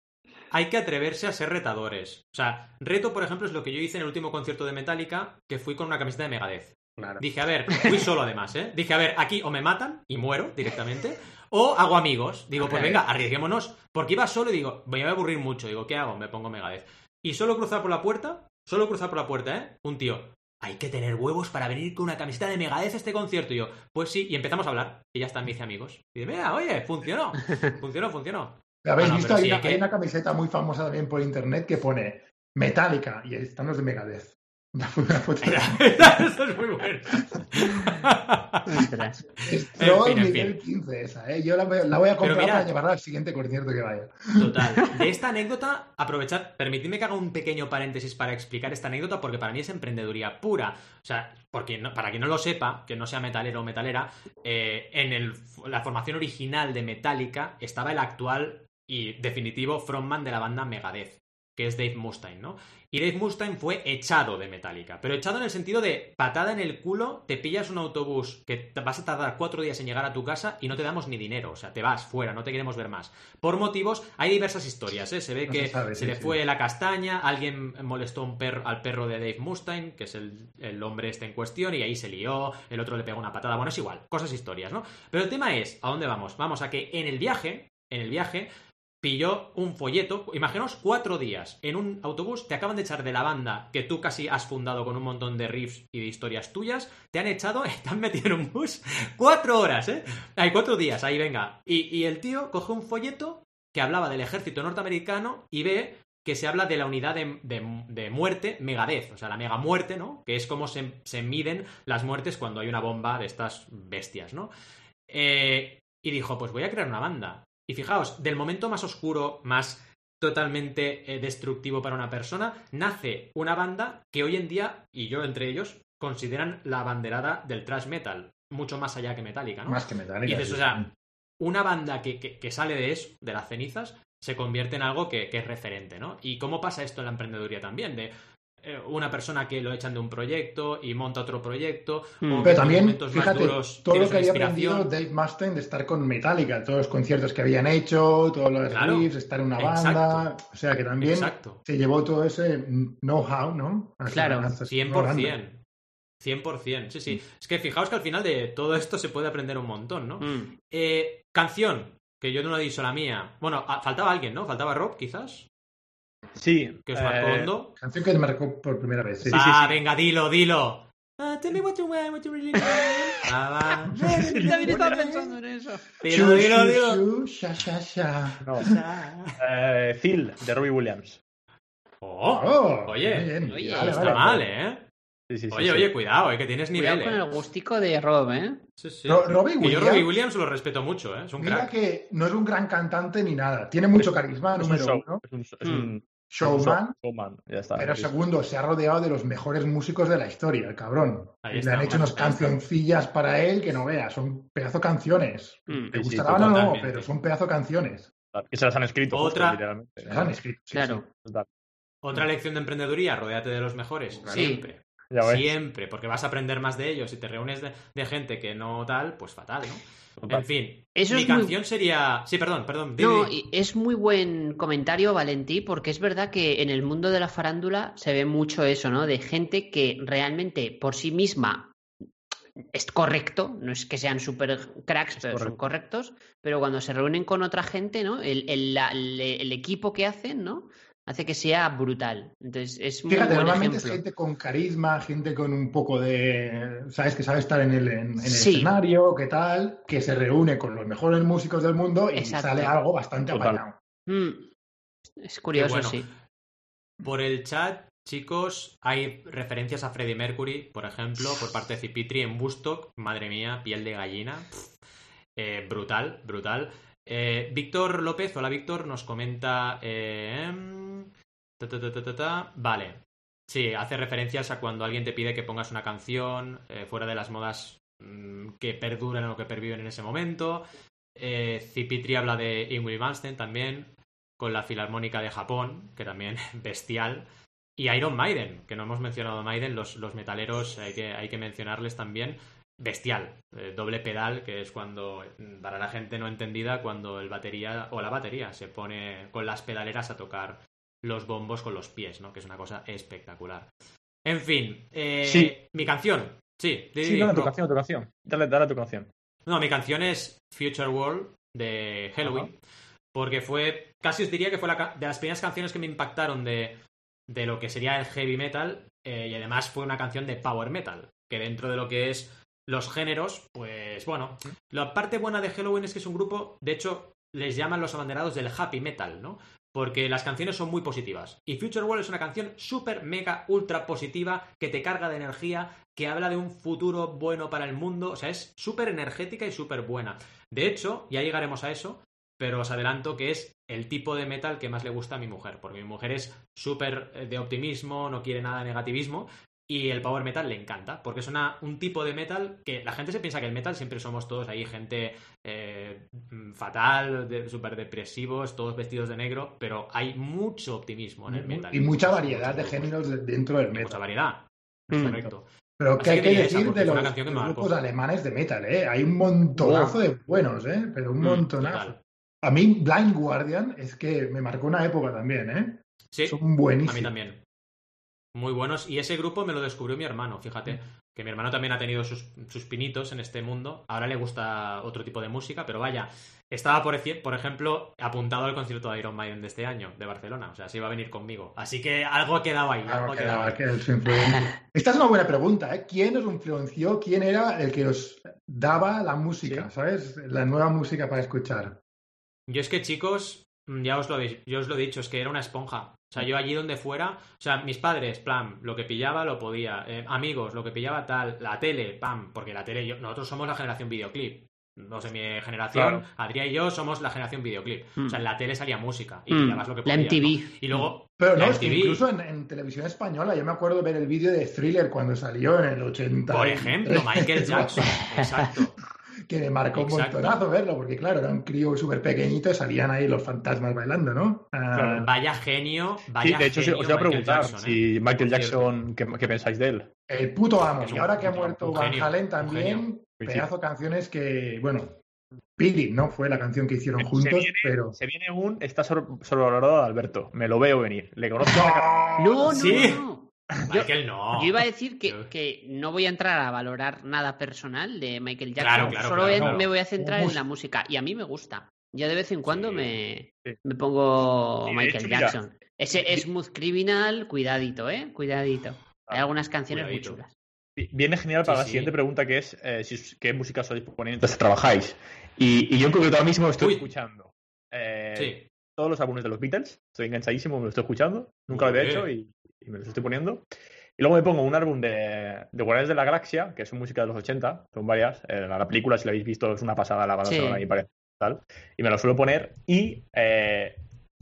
hay que atreverse a ser retadores. O sea, reto, por ejemplo, es lo que yo hice en el último concierto de Metallica, que fui con una camiseta de Megadeth. Claro. Dije, a ver, fui solo además, ¿eh? Dije, a ver, aquí o me matan y muero directamente, o hago amigos. Digo, pues venga, arriesguémonos. Porque iba solo y digo, me voy a aburrir mucho. Digo, ¿qué hago? Me pongo Megadeth. Y solo cruzar por la puerta, solo cruzar por la puerta, ¿eh? Un tío, hay que tener huevos para venir con una camiseta de Megadeth a este concierto. Y yo, pues sí, y empezamos a hablar. Y ya están, me hice amigos. Y dice, mira, oye, funcionó. Funcionó, funcionó. ¿Habéis Ah, no, visto? Hay, sí, una, hay que- hay una camiseta muy famosa también por internet que pone Metallica y están los de Megadeth. Una <laughs> foto- una foto de- <laughs> Eso es muy bueno. Es En Troll fin, en nivel 15 esa, ¿eh? Yo la, voy- la voy a comprar mirad. para llevarla al siguiente concierto que vaya. Total. <laughs> De esta anécdota, aprovechar, permitidme que haga un pequeño paréntesis para explicar esta anécdota, porque para mí es emprendeduría pura. O sea, porque no- para quien no lo sepa, que no sea metalero o metalera, eh, en el- la formación original de Metallica estaba el actual y definitivo frontman de la banda Megadeth, que es Dave Mustaine, ¿no? Y Dave Mustaine fue echado de Metallica, pero echado en el sentido de patada en el culo, te pillas un autobús que vas a tardar cuatro días en llegar a tu casa y no te damos ni dinero, o sea, te vas fuera, no te queremos ver más. Por motivos, hay diversas historias, ¿eh? Se ve No que se sabe, se sí, le sí. fue la castaña, alguien molestó un perro, al perro de Dave Mustaine, que es el, el hombre este en cuestión, y ahí se lió, el otro le pegó una patada, bueno, es igual, cosas historias, ¿no? Pero el tema es, ¿a dónde vamos? Vamos a que en el viaje, en el viaje, pilló un folleto, imaginaos cuatro días en un autobús, te acaban de echar de la banda que tú casi has fundado con un montón de riffs y de historias tuyas, te han echado, <laughs> te han metido en un bus cuatro horas, ¿eh? Hay cuatro días, ahí venga. Y, y el tío coge un folleto que hablaba del ejército norteamericano y ve que se habla de la unidad de, de- de muerte Megadeth, o sea, la mega muerte, ¿no? Que es como se, se miden las muertes cuando hay una bomba de estas bestias, ¿no? Eh, y dijo, pues voy a crear una banda. Y fijaos, del momento más oscuro, más totalmente eh, destructivo para una persona, nace una banda que hoy en día, y yo entre ellos, consideran la banderada del thrash metal, mucho más allá que Metallica, ¿no? Más que Y metálica. dices, sí, o sea, una banda que, que- que sale de eso, de las cenizas, se convierte en algo que, que es referente, ¿no? ¿Y cómo pasa esto en la emprendeduría también? De una persona que lo echan de un proyecto y monta otro proyecto, Mm. o Pero también, fíjate, duros todo lo que había aprendido Dave Mustaine de estar con Metallica, todos los conciertos que habían hecho, todos los Claro. riffs, estar en una Exacto. banda. O sea que también Exacto. se llevó todo ese know-how, ¿no? Hasta- Claro, hasta esa 100%. banda. 100%, sí, sí. Es que fijaos que al final de todo esto se puede aprender un montón, ¿no? Mm. Eh, canción, que yo no he dicho la mía. Bueno, faltaba alguien, ¿no? Faltaba Rob, quizás, Sí. que os marcó eh, hondo. Canción que marcó por primera vez. sí. sí, ah, sí. venga, dilo, dilo. Ah, tell me what you want, what you really want. Ah, <laughs> va. También estaba pensando en eso. Dilo, Shu, dilo, dilo. sha, sha, sha. no. Eh, Phil, de Robbie Williams. Oh, Oh, oye, bien. oye, Vale, está vale. mal, ¿eh? Sí, sí, sí, Oye, sí. oye, cuidado, eh, que tienes Cuidado nivel, con eh. el gustico de Rob, ¿eh? Sí, sí. Ro- Robbie Que yo Williams- Robbie Williams lo respeto mucho, ¿eh? Es un Mira crack. que no es un gran cantante ni nada. Tiene mucho carisma, Es un número show, uno. es un, es un- Showman. showman, ya está. Pero segundo, se ha rodeado de los mejores músicos de la historia, el cabrón. Ahí Le está, han hecho unas cancioncillas para él que no veas, son pedazo canciones. Mm. Te Sí, sí, gustarán o no, pero son pedazo canciones. Que se las han escrito, justo, Otra- literalmente. Se las han escrito. sí, Claro. Total. Otra lección de emprendeduría, rodéate de los mejores. Siempre. Siempre, porque vas a aprender más de ellos. Si te reúnes de, de gente que no tal, pues fatal, ¿no? En fin, Eso mi es muy- canción sería. Sí, perdón, perdón. No, es muy buen comentario, Valentí, porque es verdad que en el mundo de la farándula se ve mucho eso, ¿no? De gente que realmente por sí misma es correcto, no es que sean súper cracks, pero son correcto. correctos, pero cuando se reúnen con otra gente, ¿no? El, el- la- el equipo que hacen, ¿no? Hace que sea brutal. Entonces, es muy Fíjate, buen normalmente es gente con carisma, gente con un poco de. ¿Sabes? Que sabe estar en el, en, en el Sí. escenario, ¿qué tal? Que se reúne con los mejores músicos del mundo y Exacto. sale algo bastante apañado. Mm. Es curioso, bueno. sí. Por el chat, chicos, hay referencias a Freddie Mercury, por ejemplo, por parte de Cipitri en Bustock. Madre mía, piel de gallina. Eh, brutal, brutal. Eh, Víctor López, hola Víctor, nos comenta. eh, em. Vale. Sí, hace referencias a cuando alguien te pide que pongas una canción eh, fuera de las modas mm, que perduran o que perviven en ese momento. Eh, Cipitri habla de Ingrid Malmsteen también, con la Filarmónica de Japón, que también <laughs> bestial. Y Iron Maiden, que no hemos mencionado Maiden, los, los metaleros hay que, hay que mencionarles también. Bestial, eh, doble pedal, que es cuando, mm, para la gente no entendida, cuando el batería o la batería se pone con las pedaleras a tocar los bombos con los pies, ¿no? Que es una cosa espectacular. En fin, eh, Sí. mi canción. Sí, Sí, di, dale tu canción, tu canción. Dale, dale tu canción. No, mi canción es Future World de Halloween. Porque fue, casi os diría que fue la de las primeras canciones que me impactaron de, de lo que sería el heavy metal. eh, y además fue una canción de power metal. Que dentro de lo que es los géneros, pues bueno. La parte buena de Halloween es que es un grupo, de hecho, les llaman los abanderados del happy metal, ¿no? Porque las canciones son muy positivas. Y Future World es una canción súper, mega, ultra positiva, que te carga de energía, que habla de un futuro bueno para el mundo. O sea, es súper energética y súper buena. De hecho, ya llegaremos a eso, pero os adelanto que es el tipo de metal que más le gusta a mi mujer. Porque mi mujer es súper eh, de optimismo, no quiere nada de negativismo. Y el power metal le encanta, porque es una, un tipo de metal que la gente se piensa que el metal siempre somos todos ahí, gente eh, mm, fatal, de- súper depresivos, todos vestidos de negro, pero hay mucho optimismo en el metal. Y mucha variedad de géneros de- dentro del Y Mucha metal. variedad. Mm. Correcto. Pero ¿qué hay que que diría esa, decir de los, los grupos alemanes de metal? ¿eh? Hay un montonazo de buenos, ¿eh? pero un Mm, montonazo. total. A mí Blind Guardian es que me marcó una época también, ¿eh? Sí, Son a mí buenísimos. también. Muy buenos. Y ese grupo me lo descubrió mi hermano, fíjate. que mi hermano también ha tenido sus, sus pinitos en este mundo. Ahora le gusta otro tipo de música, pero vaya, estaba, por, por ejemplo, apuntado al concierto de Iron Maiden de este año, de Barcelona. O sea, se iba a venir conmigo. Así que algo ha quedado ahí. Algo ha que quedado era- ahí. <laughs> Esta es una buena pregunta, ¿eh? ¿Quién os influenció? ¿Quién era el que os daba la música, Sí. ¿sabes? La nueva música para escuchar. Yo es que, chicos, mm, ya os lo yo os lo he dicho, es que era una esponja. O sea, yo allí donde fuera, o sea, mis padres, plan, lo que pillaba lo podía. Eh, amigos, lo que pillaba tal, la tele, pam, porque la tele, yo, nosotros somos la generación videoclip. No sé, mi generación, Claro. Adrián y yo somos la generación videoclip. Mm. O sea, en la tele salía música y Mm, pillabas lo que la podías. MTV. ¿no? Y luego, Pero no, la es que MTV, incluso en, en televisión española, yo me acuerdo ver el vídeo de Thriller cuando salió en el 80. por ejemplo, Michael <laughs> Jackson. Exacto. Que me marcó un Exacto. montonazo verlo, porque claro, era un crío súper pequeñito y salían ahí los fantasmas bailando, ¿no? Ah. Vaya genio, Sí, vaya de hecho, os genio os iba a Michael preguntar Jackson, ¿eh? si Michael Por cierto. Jackson, ¿qué, qué pensáis de él? El puto amo. Y ahora que ha muerto Van Halen también. Sí, sí. pedazo canciones que, bueno, Pili, ¿no? Fue la canción que hicieron juntos, se viene, pero... Se viene un. Está sobrevalorado de Alberto. Me lo veo venir. Le conozco. No, no, Sí. no. Yo, Michael no. yo iba a decir que, Yo- que no voy a entrar a valorar nada personal de Michael Jackson. Claro, claro, Solo claro, en- claro. me voy a centrar en la música. Y a mí me gusta. Yo de vez en cuando Sí, me, sí. me pongo Michael hecho, mira, Jackson. Ese Smooth Criminal, cuidadito, ¿eh? Cuidadito. Hay Ah, algunas canciones cuidadito. muy chulas. Viene genial para Sí, la sí. siguiente pregunta que es eh, si qué música sois poner mientras trabajáis. Y, y yo en concreto ahora mismo estoy Uy. escuchando eh, Sí. todos los álbumes de los Beatles. Estoy enganchadísimo, me lo estoy escuchando. Nunca lo había hecho y, y me los estoy poniendo. Y luego me pongo un álbum de, de Guardianes de la Galaxia, que es música de los 80, son varias. Eh, la, la película, si la habéis visto, es una pasada la banda Sí. sonora, me parece. Tal. Y me lo suelo poner. Y eh,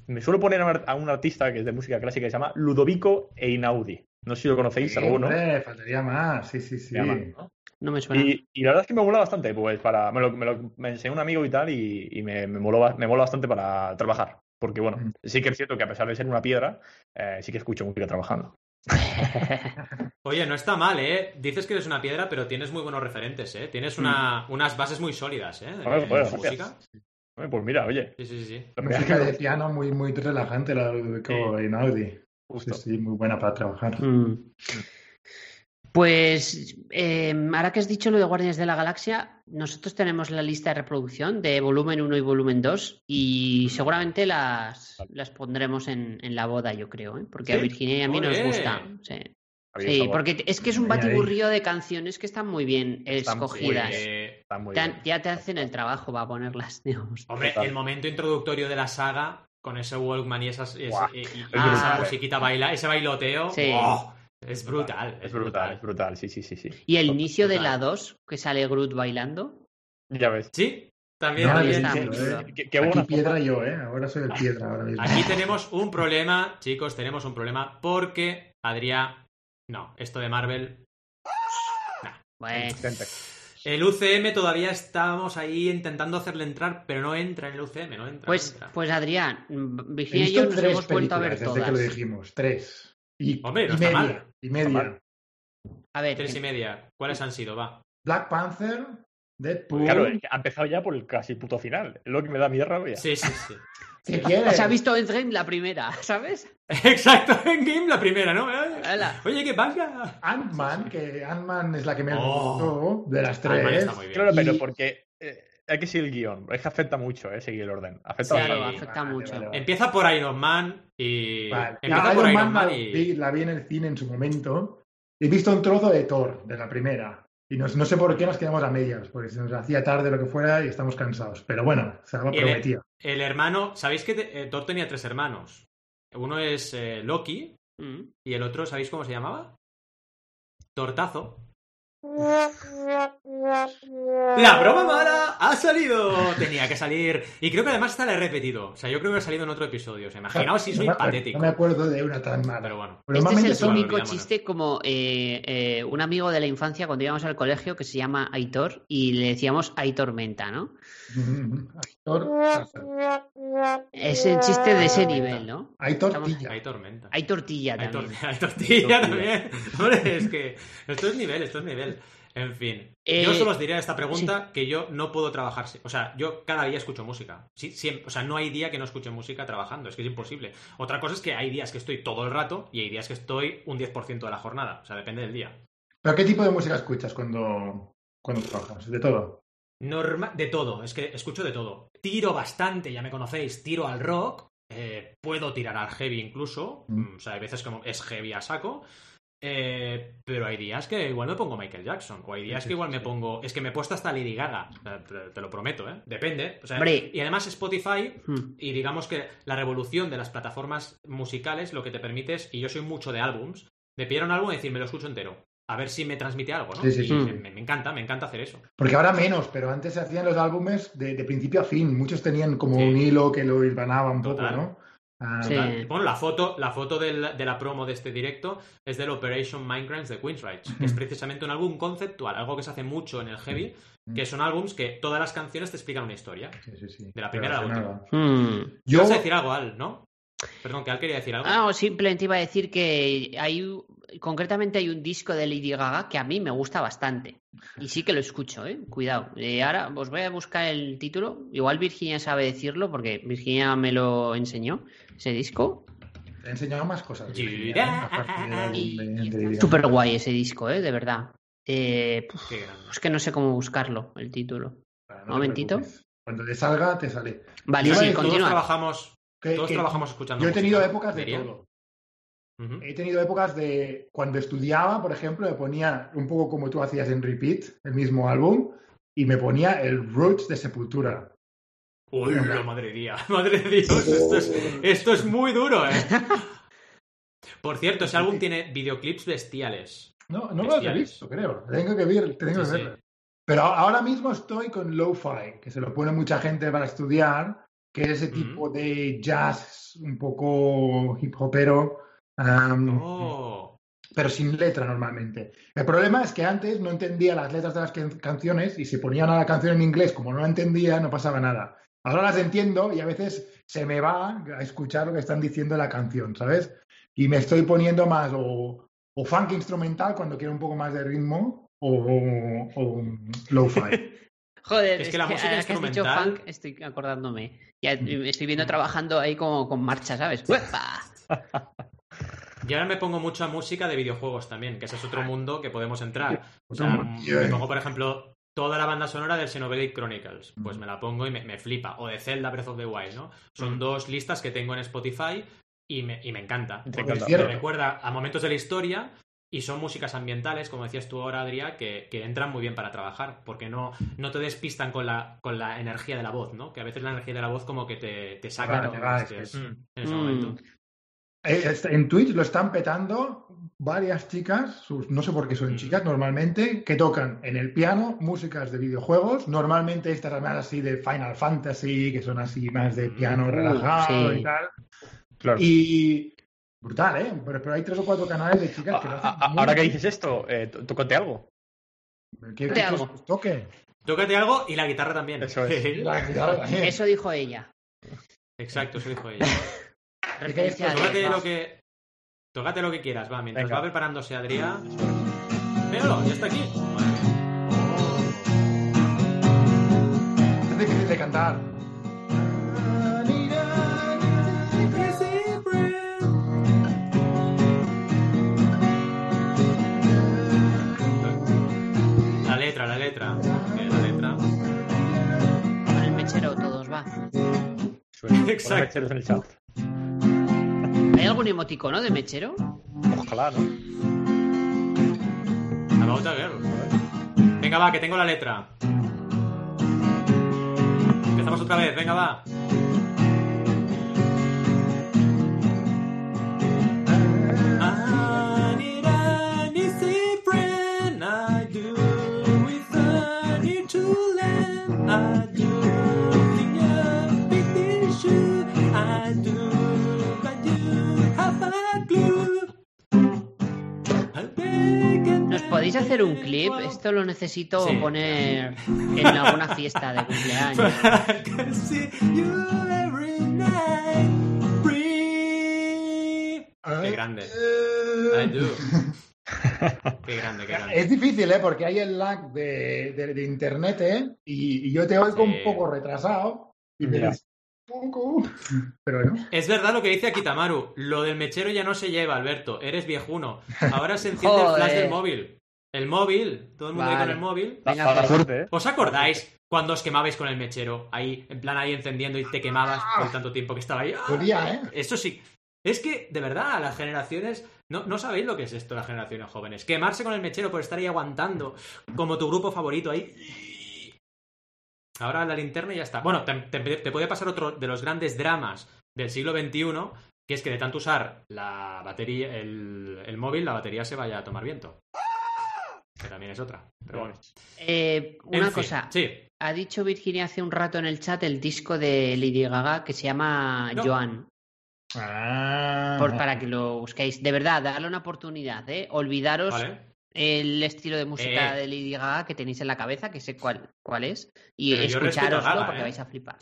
me suelo poner a un, ar- a un artista que es de música clásica que se llama Ludovico Einaudi. No sé si lo conocéis, Sí, alguno. hombre, faltaría más, sí, sí, sí. Llama, ¿no? No me suena. Y, y la verdad es que me mola bastante, pues para. Me lo, me lo- me enseñó un amigo y tal, y, y me, me, moló, me mola bastante para trabajar. Porque bueno, Mm. sí que es cierto que a pesar de ser una piedra, eh, sí que escucho música trabajando. <laughs> Oye, no está mal, ¿eh? Dices que eres una piedra, pero tienes muy buenos referentes, ¿eh? Tienes una, unas bases muy sólidas, ¿eh? En, Bueno, en bueno, música. Pues mira, oye. Sí, sí, sí, sí. Música de piano muy, muy relajante, la de Einaudi. Sí, Justo. sí, muy buena para trabajar. Mm. Pues eh, ahora que has dicho lo de Guardianes de la Galaxia, nosotros tenemos la lista de reproducción de volumen 1 y volumen 2 y seguramente las, las pondremos en, en la boda, yo creo, ¿eh? porque a. Virginia y a mí nos gusta. Sí, porque es que es un batiburrillo de canciones que están muy bien Están muy escogidas. Eh, muy bien. ya te hacen el trabajo para ponerlas, <laughs> digamos. hombre, el momento introductorio de la saga, con ese Walkman y, esas, ese- y, y- y brutal. esa musiquita baila, ese bailoteo, Sí. ¡oh! Es brutal. Es brutal, es brutal, sí, sí, sí. sí. Y el inicio de la 2, que sale Groot bailando. Ya ves. Sí, también. No, también, está chulo. Qué, qué Aquí buena piedra yo, ¿eh? Ahora soy el piedra ahora mismo. Aquí tenemos un problema, chicos, tenemos un problema porque Adrián. No, esto de Marvel. Bueno, Intenta. El UCM todavía estamos ahí intentando hacerle entrar, pero no entra en el UCM, no entra. no pues, entra. pues Adrián, Virginia y yo nos hemos vuelto a ver películas desde que lo todas. dijimos. Tres. Y, Hombre, no y está media. mal. Y está media. mal. A ver, Tres y media. ¿Cuáles han sido? Va. Black Panther, Deadpool. Claro, ha empezado ya por el casi puto final. Es lo que me da miedo rabia. Sí, sí, sí. <laughs> ¿Qué quieres? se ha visto Endgame la primera, <laughs> ¿sabes? Exacto, en game la primera, ¿no? Eh. Oye, ¿qué pasa? Ant-Man, que Ant-Man es la que me Oh. gustó de las Ant-Man tres. está muy bien. Claro, pero Y- porque eh, hay que seguir el guion. Es que afecta mucho, eh, seguir el orden. Afecta Sí. Bastante. afecta Vale, mucho. vale, vale. Empieza por Iron Man y. Vale. Empieza La por Iron Iron Man Man la, y. vi, la vi en el cine en su momento. He visto un trozo de Thor, de la primera. Y no, no sé por qué nos quedamos a medias, porque se nos hacía tarde lo que fuera y estamos cansados. Pero bueno, se lo el- prometía. El hermano. ¿Sabéis que te- eh, Thor tenía tres hermanos? Uno es eh, Loki Mm. y el otro, ¿sabéis cómo se llamaba? Tortazo. La broma mala ha salido. Tenía que salir. Y creo que además esta la he repetido. O sea, yo creo que ha salido en otro episodio. O sea, imaginaos si soy no patético. No me acuerdo de una tan mala. Pero bueno. Pero Este es el olvidémonos. chiste como eh, eh, un amigo de la infancia cuando íbamos al colegio que se llama Aitor y le decíamos Aitor Menta, ¿no? Thor, Es el chiste de ese nivel, ¿no? hay tortilla. Hay tormenta. Hay tortilla Hay, tor- también. hay tortilla Tortilla. también. <laughs> Hombre, es que esto es nivel, esto es nivel. En fin. Eh, yo solo os diré a esta pregunta que yo no puedo trabajar. si- O sea, yo cada día escucho música. Sí, siempre, o sea, no hay día que no escuche música trabajando. Es que es imposible. Otra cosa es que hay días que estoy todo el rato y hay días que estoy un 10% de la jornada. O sea, depende del día. ¿Pero qué tipo de música escuchas cuando, cuando trabajas? ¿De todo? Norma de todo, es que escucho de todo. Tiro bastante, ya me conocéis, tiro al rock, eh, puedo tirar al heavy incluso, mm, o sea, hay veces como es heavy a saco, eh, pero hay días que igual me pongo Michael Jackson, o hay días Sí, que igual sí, me sí. pongo, es que me he puesto hasta Lady Gaga, te, te lo prometo, ¿eh? Depende, o sea, y además Spotify Hmm. y digamos que la revolución de las plataformas musicales lo que te permite es, y yo soy mucho de álbums, de pillar un álbum y decir, me lo escucho entero. A ver si me transmite algo, ¿no? Sí, sí, y sí. Me, me encanta, me encanta hacer eso. Porque ahora menos, pero antes se hacían los álbumes de, de principio a fin. Muchos tenían como Sí. un hilo que lo hilvanaba un poco. ¿no? Ah, Sí. Bueno, la foto, la foto del- de la promo de este directo es del Operation Mindcrimes de Queensryche, que es precisamente un álbum conceptual, algo que se hace mucho en el heavy, que son álbums que todas las canciones te explican una historia. Sí, sí, sí. De la primera a la Relacionada. Hmm. Yo... Yo, ¿Vas a decir algo, Al, no? Perdón, que Al quería decir algo. Ah, o simplemente iba a decir que hay concretamente hay un disco de Lady Gaga que a mí me gusta bastante. Y sí que lo escucho, ¿eh? Cuidado. Eh, ahora os voy a buscar el título. Igual Virginia sabe decirlo porque Virginia me lo enseñó, ese disco. te he enseñado más cosas. Yura. ¿eh? Súper guay ese disco, ¿eh? De verdad. Eh, puf, es que no sé cómo buscarlo, el título. Bueno, Un momentito. preocupes. Cuando te salga, te sale. Vale, sí, todos Todos continúa. trabajamos, Que- todos que trabajamos escuchando yo he tenido música, épocas de diría. He tenido épocas de cuando estudiaba, por ejemplo, me ponía un poco como tú hacías en Repeat, el mismo álbum, y me ponía el Roots de Sepultura. Uy, la madre mía, <laughs> madre de Dios, esto es, esto es muy duro, ¿eh? <laughs> Por cierto, ese álbum tiene videoclips bestiales. No, no lo he visto, creo. Tengo que ver, tengo que sí. verlo. Pero ahora mismo estoy con Lo-Fi, que se lo pone mucha gente para estudiar, que es ese tipo de jazz un poco hip hopero, am, Oh. pero sin letra normalmente. El problema es que antes no entendía las letras de las can- canciones y si ponían a la canción en inglés, como no la entendía, no pasaba nada. Ahora las entiendo y a veces se me va a escuchar lo que están diciendo en la canción, ¿sabes? Y me estoy poniendo más o, o funk instrumental cuando quiero un poco más de ritmo o, o lo-fi. <laughs> Joder, Es es, que la que, música ahora que has dicho instrumental- funk, estoy acordándome. Ya estoy viendo trabajando ahí como con marcha, ¿sabes? ¡Uepa! <laughs> Y ahora me pongo mucha música de videojuegos también, que ese es otro mundo que podemos entrar. O sea, me pongo, por ejemplo, toda la banda sonora del Xenoblade Chronicles. Pues me la pongo y me, me flipa. O de Zelda Breath of the Wild, ¿no? Son Mm. dos listas que tengo en Spotify y me, y me encanta. Te Porque me recuerda a momentos de la historia y son músicas ambientales, como decías tú ahora, Adrià, que, que entran muy bien para trabajar, porque no, no te despistan con la, con la energía de la voz, ¿no? Que a veces la energía de la voz como que te, te saca Claro, de te va, es Mm. en ese Mm. momento. Eh, En Twitch lo están petando varias chicas, sus- no sé por qué son Mm. chicas normalmente, que tocan en el piano músicas de videojuegos. Normalmente estas más así de Final Fantasy, que son así más de piano Mm, relajado sí. y tal. Claro. Y brutal, ¿eh? Pero, pero hay tres o cuatro canales de chicas que lo hacen a- muy ahora que dices esto, eh, tó- tócate algo. ¿Qué- qué- qué- toque? Tócate algo y la guitarra también. Eso es. <laughs> La guitarra también. Eso dijo ella. Exacto, eso dijo ella. <laughs> Referencia Pues a Tócate lo que. Tócate lo que quieras, va. Mientras Venga. va preparándose Adrián. Míralo, ya está aquí. Es difícil de cantar. La letra, la letra. Que la letra. Con el mechero todos, va. Suena. Exacto. Ponme cheros en el chat. ¿Hay algún emoticono de mechero? Ojalá, ¿no? About a girl. Venga, va, que tengo la letra. Empezamos otra vez, venga, va. ¿Nos podéis hacer un clip? Esto lo necesito Sí. poner en alguna fiesta de cumpleaños. I can see you every night. Breathe. Qué grande. I do. Qué grande, qué grande. Es difícil, ¿eh? Porque hay el lag de, de- de internet, ¿eh? Y, y yo te oigo Sí. un poco retrasado. Y me poco. <laughs> Pero no. Es verdad lo que dice Akitamaru. Lo del mechero ya no se lleva, Alberto. Eres viejuno. Ahora se enciende el flash del móvil. El móvil, todo el mundo ahí con el móvil. Venga, Paga pues. fuerte, ¿eh? ¿Os acordáis cuando os quemabais con el mechero? Ahí, en plan ahí encendiendo y te quemabas por tanto tiempo que estaba ahí. ¡Ah! Dolía, ¿eh? Eso sí. Es que, de verdad, las generaciones. No, no sabéis lo que es esto, las generaciones jóvenes. Quemarse con el mechero por estar ahí aguantando, como tu grupo favorito ahí. Ahora la linterna y ya está. Bueno, te, te, te puede pasar otro de los grandes dramas del siglo XXI, que es que de tanto usar la batería, el, el móvil, la batería se vaya a tomar viento. Que también es otra. Pero bueno. Eh, En una fin, cosa. Sí. Ha dicho Virginia hace un rato en el chat el disco de Lady Gaga que se llama No. Joan. Ah, Por, para que lo busquéis. De verdad, darle una oportunidad, ¿eh? Olvidaros Vale. El estilo de música Eh. de Lady Gaga que tenéis en la cabeza, que sé cuál, cuál es, y escuchároslo Gaga, porque ¿eh? vais a flipar.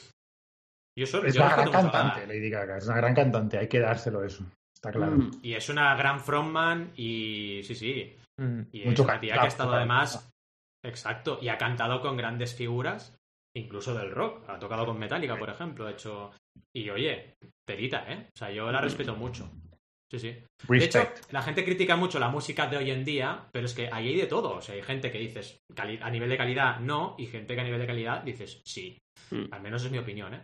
Yo solo, es yo una gran Gaga. cantante, Lady Gaga. Es una gran cantante, hay que dárselo eso. Está claro. Mm. Y es una gran frontman y sí, sí. Mm. Y Mucho es una tía que ha estado claro. además... Exacto. Y ha cantado con grandes figuras, incluso del rock. Ha tocado con Metallica, por ejemplo. Ha hecho... Y oye, telita, ¿eh? O sea, yo la respeto mucho. Sí, sí. De hecho, la gente critica mucho la música de hoy en día, pero es que ahí hay de todo. O sea, hay gente que dices a nivel de calidad no, y gente que a nivel de calidad dices sí. Mm. Al menos es mi opinión, ¿eh?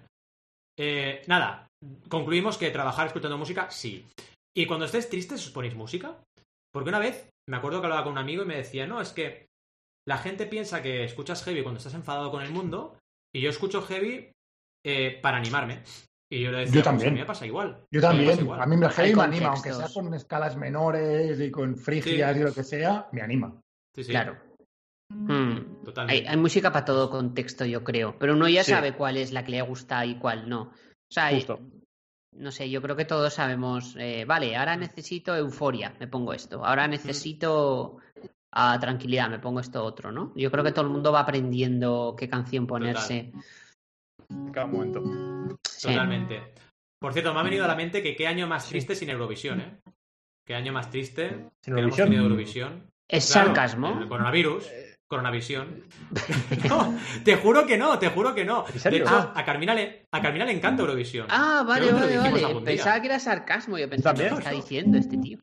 Eh, nada, concluimos que trabajar escuchando música, sí. Y cuando estés tristes, ¿os ponéis música? Porque una vez me acuerdo que hablaba con un amigo y me decía, no, es que la gente piensa que escuchas heavy cuando estás enfadado con el mundo, y yo escucho heavy eh, para animarme. Y yo le decía, Yo "Pues también. a mí me pasa igual. Yo A mí también. igual". A mí me me anima, aunque sea con escalas menores y con frigias Sí. y lo que sea, me anima. Sí, sí, Claro. Mm. Hay, hay música para todo contexto, yo creo, pero uno ya Sí. sabe cuál es la que le gusta y cuál no. O sea, Justo. no sé, yo creo que todos sabemos, eh, vale, ahora necesito euforia, me pongo esto, ahora necesito ah, tranquilidad, me pongo esto otro, ¿no? Yo creo que todo el mundo va aprendiendo qué canción ponerse. En cada momento. Sí. Totalmente. Por cierto, me ha venido a la mente que qué año más triste sin Eurovisión, ¿eh? Qué año más triste Sin que no hemos Eurovisión. tenido Eurovisión. Es Claro, sarcasmo. El coronavirus. Coronavisión. <laughs> No, te juro que no, te juro que no. Ah. a, Carmina le, a Carmina le encanta Eurovisión. Ah, vale, vale, vale. Pensaba que era sarcasmo. Yo pensaba. ¿qué está diciendo este tío?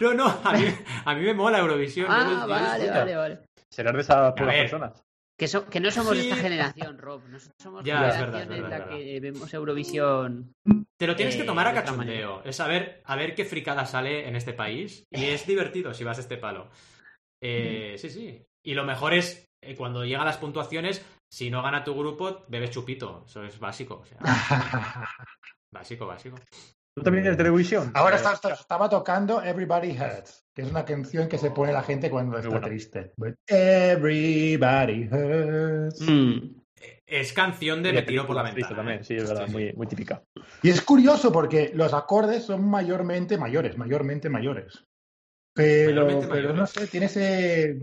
No, no, a mí, a mí me mola Eurovisión. Ah, vale, vale, vale. Serás de esas personas. Que, so- que no somos Sí. esta generación, Rob. Nosotros somos Ya, la es generación verdad, es en verdad, la es que vemos Eurovisión. Te lo tienes que Eh, tomar a de cachondeo. Es saber a ver qué fricada sale en este país. Y es divertido si vas a este palo. Eh, sí, sí. Y lo mejor es eh, cuando llegan las puntuaciones, si no gana tu grupo, bebes chupito. Eso es básico. O sea, <laughs> básico, básico. ¿Tú también eres de televisión? Ahora Eh, está- está- estaba tocando Everybody Hurts, que es una canción que se pone la gente cuando está bueno. triste. But Everybody Hurts. Mm. Es canción de me tiro por la ventana. También, ¿eh? sí, es verdad, Sí, sí. Muy, muy típica. Y es curioso porque los acordes son mayormente mayores, mayormente mayores. Pero, Mayormente pero mayores. no sé, tiene ese...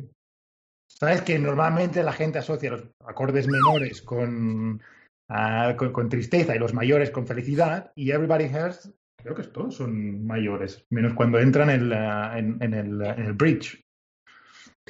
Sabes que normalmente la gente asocia los acordes menores con, ah, con, con tristeza y los mayores con felicidad. Y Everybody Hurts, creo que todos son mayores, menos cuando entran en, la- en- en el, en el bridge.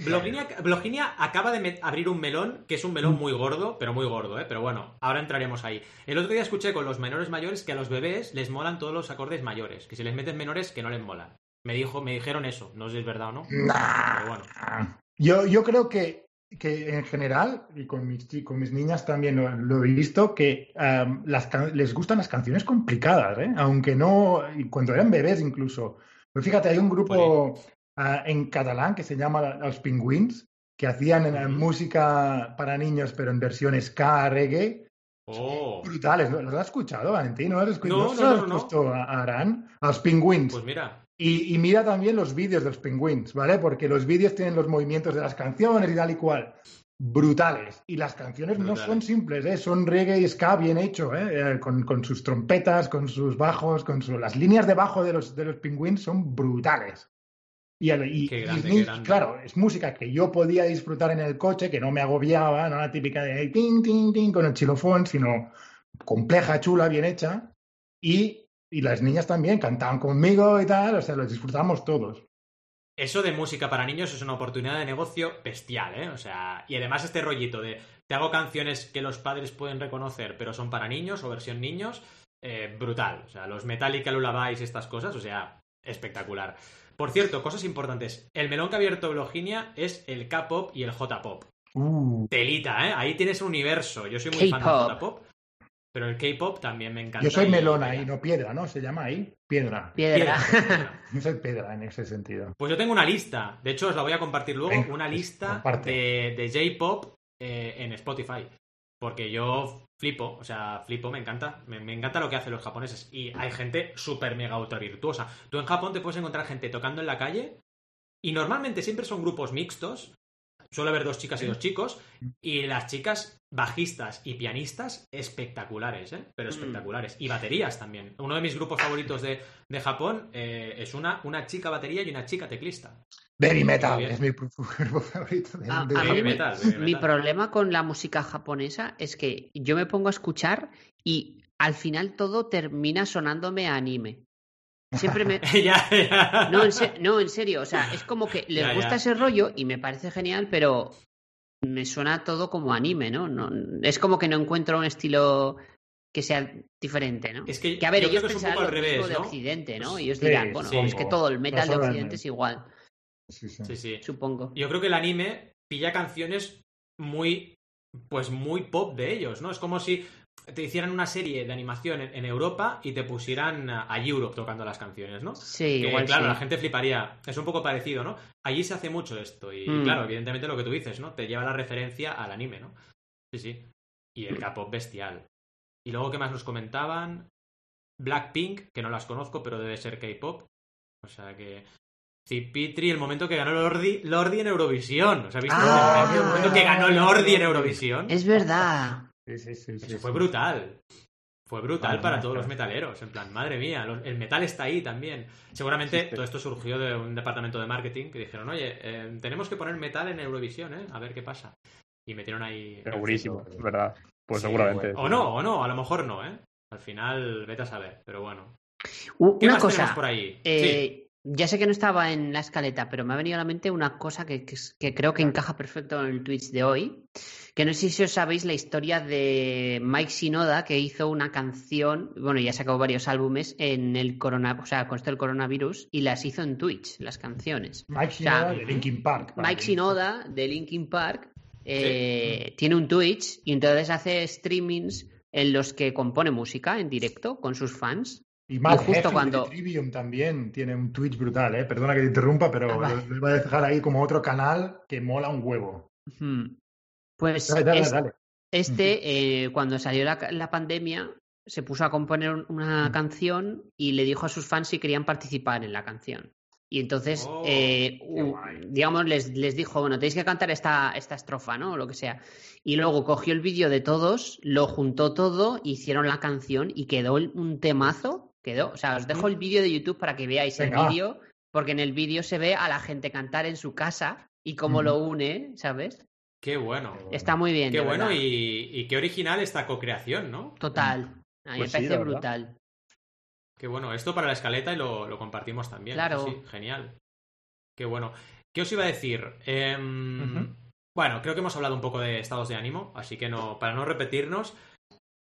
Bloginia, Bloginia acaba de abrir un melón, que es un melón muy gordo, pero muy gordo, ¿eh? Pero bueno, ahora entraremos ahí. El otro día escuché con los menores mayores que a los bebés les molan todos los acordes mayores, que si les meten menores que no les molan. Me dijo, me dijeron eso, no sé si es verdad o no. Nah. Pero bueno. Yo, yo creo que, que en general, y con mis, con mis niñas también lo, lo he visto, que am, las les gustan las canciones complicadas, ¿eh? aunque no, y cuando eran bebés incluso. Pues fíjate, hay un grupo ah, en catalán que se llama Los Pingüins, que hacían Ujú. música para niños, pero en versión ska, reggae. Oh, Brutales, ¿lo, has escuchado, Valentín? ¿No, lo has escuchado? No, no, no, no. puesto a a Arán? A los Pingüins. pues mira. Y, y mira también los vídeos de los Penguins, ¿vale? Porque los vídeos tienen los movimientos de las canciones y tal y cual. Brutales. Y las canciones no son simples, ¿eh? Son reggae y ska bien hecho, ¿eh? Eh, Con, con sus trompetas, con sus bajos, con su- las líneas de bajo de los, de los Penguins son brutales. Y, el- y- Qué grande, grande. claro, es música que yo podía disfrutar en el coche, que no me agobiaba, no la típica de ting, ting, ting con el xilofón, sino compleja, chula, bien hecha. Y, y las niñas también cantaban conmigo y tal, o sea, los disfrutamos todos. Eso de música para niños es una oportunidad de negocio bestial, ¿eh? O sea, y además este rollito de te hago canciones que los padres pueden reconocer, pero son para niños o versión niños, eh, brutal. O sea, los Metallica Lullabies y estas cosas, o sea, espectacular. Por cierto, cosas importantes. El melón que ha abierto Bloginia es el K-pop y el J-pop. Uh, Telita, ¿eh? Ahí tienes un universo. Yo soy muy fan del. J-pop, pero el K-pop también me encanta. yo soy y- melón ahí, no piedra, ¿no? Se llama ahí piedra. Piedra. Piedra. <laughs> Yo soy piedra en ese sentido. Pues yo tengo una lista, de hecho os la voy a compartir luego, Venga, una pues, lista comparte. de, de J-Pop eh, en Spotify. Porque yo flipo, o sea, flipo, me encanta. Me, me encanta lo que hacen los japoneses. Y hay gente súper mega ultra virtuosa. Tú en Japón te puedes encontrar gente tocando en la calle y normalmente siempre son grupos mixtos. Suele haber dos chicas y dos chicos. Y las chicas bajistas y pianistas espectaculares, ¿eh? Pero Mm. espectaculares. Y baterías también. Uno de mis grupos favoritos de, de Japón eh, es una, una chica batería y una chica teclista. Baby metal es mi grupo <laughs> favorito. de- A- de- a Heavy mí mi- metal, Mi problema con la música japonesa es que yo me pongo a escuchar y al final todo termina sonándome a anime. Siempre me... <laughs> ya, ya. No en, se- no, en serio, o sea, es como que les Ya, gusta ya. ese rollo y me parece genial, pero me suena todo como anime, ¿no? no es como que no encuentro un estilo que sea diferente, ¿no? Es que, Que a ver, ellos que pensarán poco lo al mismo revés, de ¿no? Occidente, ¿no? Pues Ellos sí, dirán, bueno, sí. es que todo el metal de Occidente no. es igual, Sí, sí. Sí, sí. supongo. Yo creo que el anime pilla canciones muy, pues muy pop de ellos, ¿no? Es como si te hicieran una serie de animación en, en Europa y te pusieran a, a Europe tocando las canciones, ¿no? Sí, Que, igual claro, sí. la gente fliparía. Es un poco parecido, ¿no? Allí se hace mucho esto y, Mm. claro, evidentemente lo que tú dices, ¿no? Te lleva la referencia al anime, ¿no? Sí, sí. Y el K-pop bestial. Y luego, ¿qué más nos comentaban? Blackpink, que no las conozco, pero debe ser K-pop. O sea que. Cipitri, el momento que ganó Lordi, Lordi en Eurovisión. ¿Os habéis visto? Ah, el momento que ganó Lordi en Eurovisión. Es verdad. Sí, sí, sí, sí, Eso sí. fue brutal. Fue brutal Vale, para todos los metaleros. En plan, madre mía, lo- el metal está ahí también. Seguramente Sí, sí. todo esto surgió de un departamento de marketing que dijeron, oye, eh, tenemos que poner metal en Eurovisión, ¿eh? A ver qué pasa. Y metieron ahí. Segurísimo, es verdad. Pues Sí, seguramente. O no, o no, a lo mejor no, ¿eh? Al final, vete a saber, pero bueno. ¿Qué Una más cosa, tenemos por ahí? Sí. Ya sé que no estaba en la escaleta, pero me ha venido a la mente una cosa que, que es- que creo que encaja perfecto en el Twitch de hoy. Que no sé si os sabéis la historia de Mike Shinoda, que hizo una canción, bueno, ya sacó varios álbumes en el corona, o sea, con esto del coronavirus, y las hizo en Twitch, las canciones. Mike O sea, Shinoda de Linkin Park. Mike Shinoda, de Linkin Park, eh, tiene un Twitch y entonces hace streamings en los que compone música en directo con sus fans. Y Matt justo Heffield cuando- de Trivium también tiene un Twitch brutal, ¿eh? Perdona que te interrumpa, pero Ah, lo, lo voy a dejar ahí como otro canal que mola un huevo. Hmm. Pues Dale, dale, es- dale. este, eh, cuando salió la, la pandemia, se puso a componer un- una Mm. canción y le dijo a sus fans si querían participar en la canción. Y entonces, Oh, eh, digamos, les, les dijo, bueno, tenéis que cantar esta, esta estrofa, ¿no? O lo que sea. Y luego cogió el vídeo de todos, lo juntó todo, hicieron la canción y quedó un temazo. Quedó. O sea, os dejo el vídeo de YouTube para que veáis Venga. el vídeo, porque en el vídeo se ve a la gente cantar en su casa y cómo lo une, ¿sabes? Qué bueno. Está muy bien. Qué bueno y, y qué original esta co-creación, ¿no? Total. A mí Pues me parece brutal. Qué bueno. Esto para la escaleta y lo, lo compartimos también. Claro. Sí, genial. Qué bueno. ¿Qué os iba a decir? Em. Bueno, creo que hemos hablado un poco de estados de ánimo, así que no, para no repetirnos,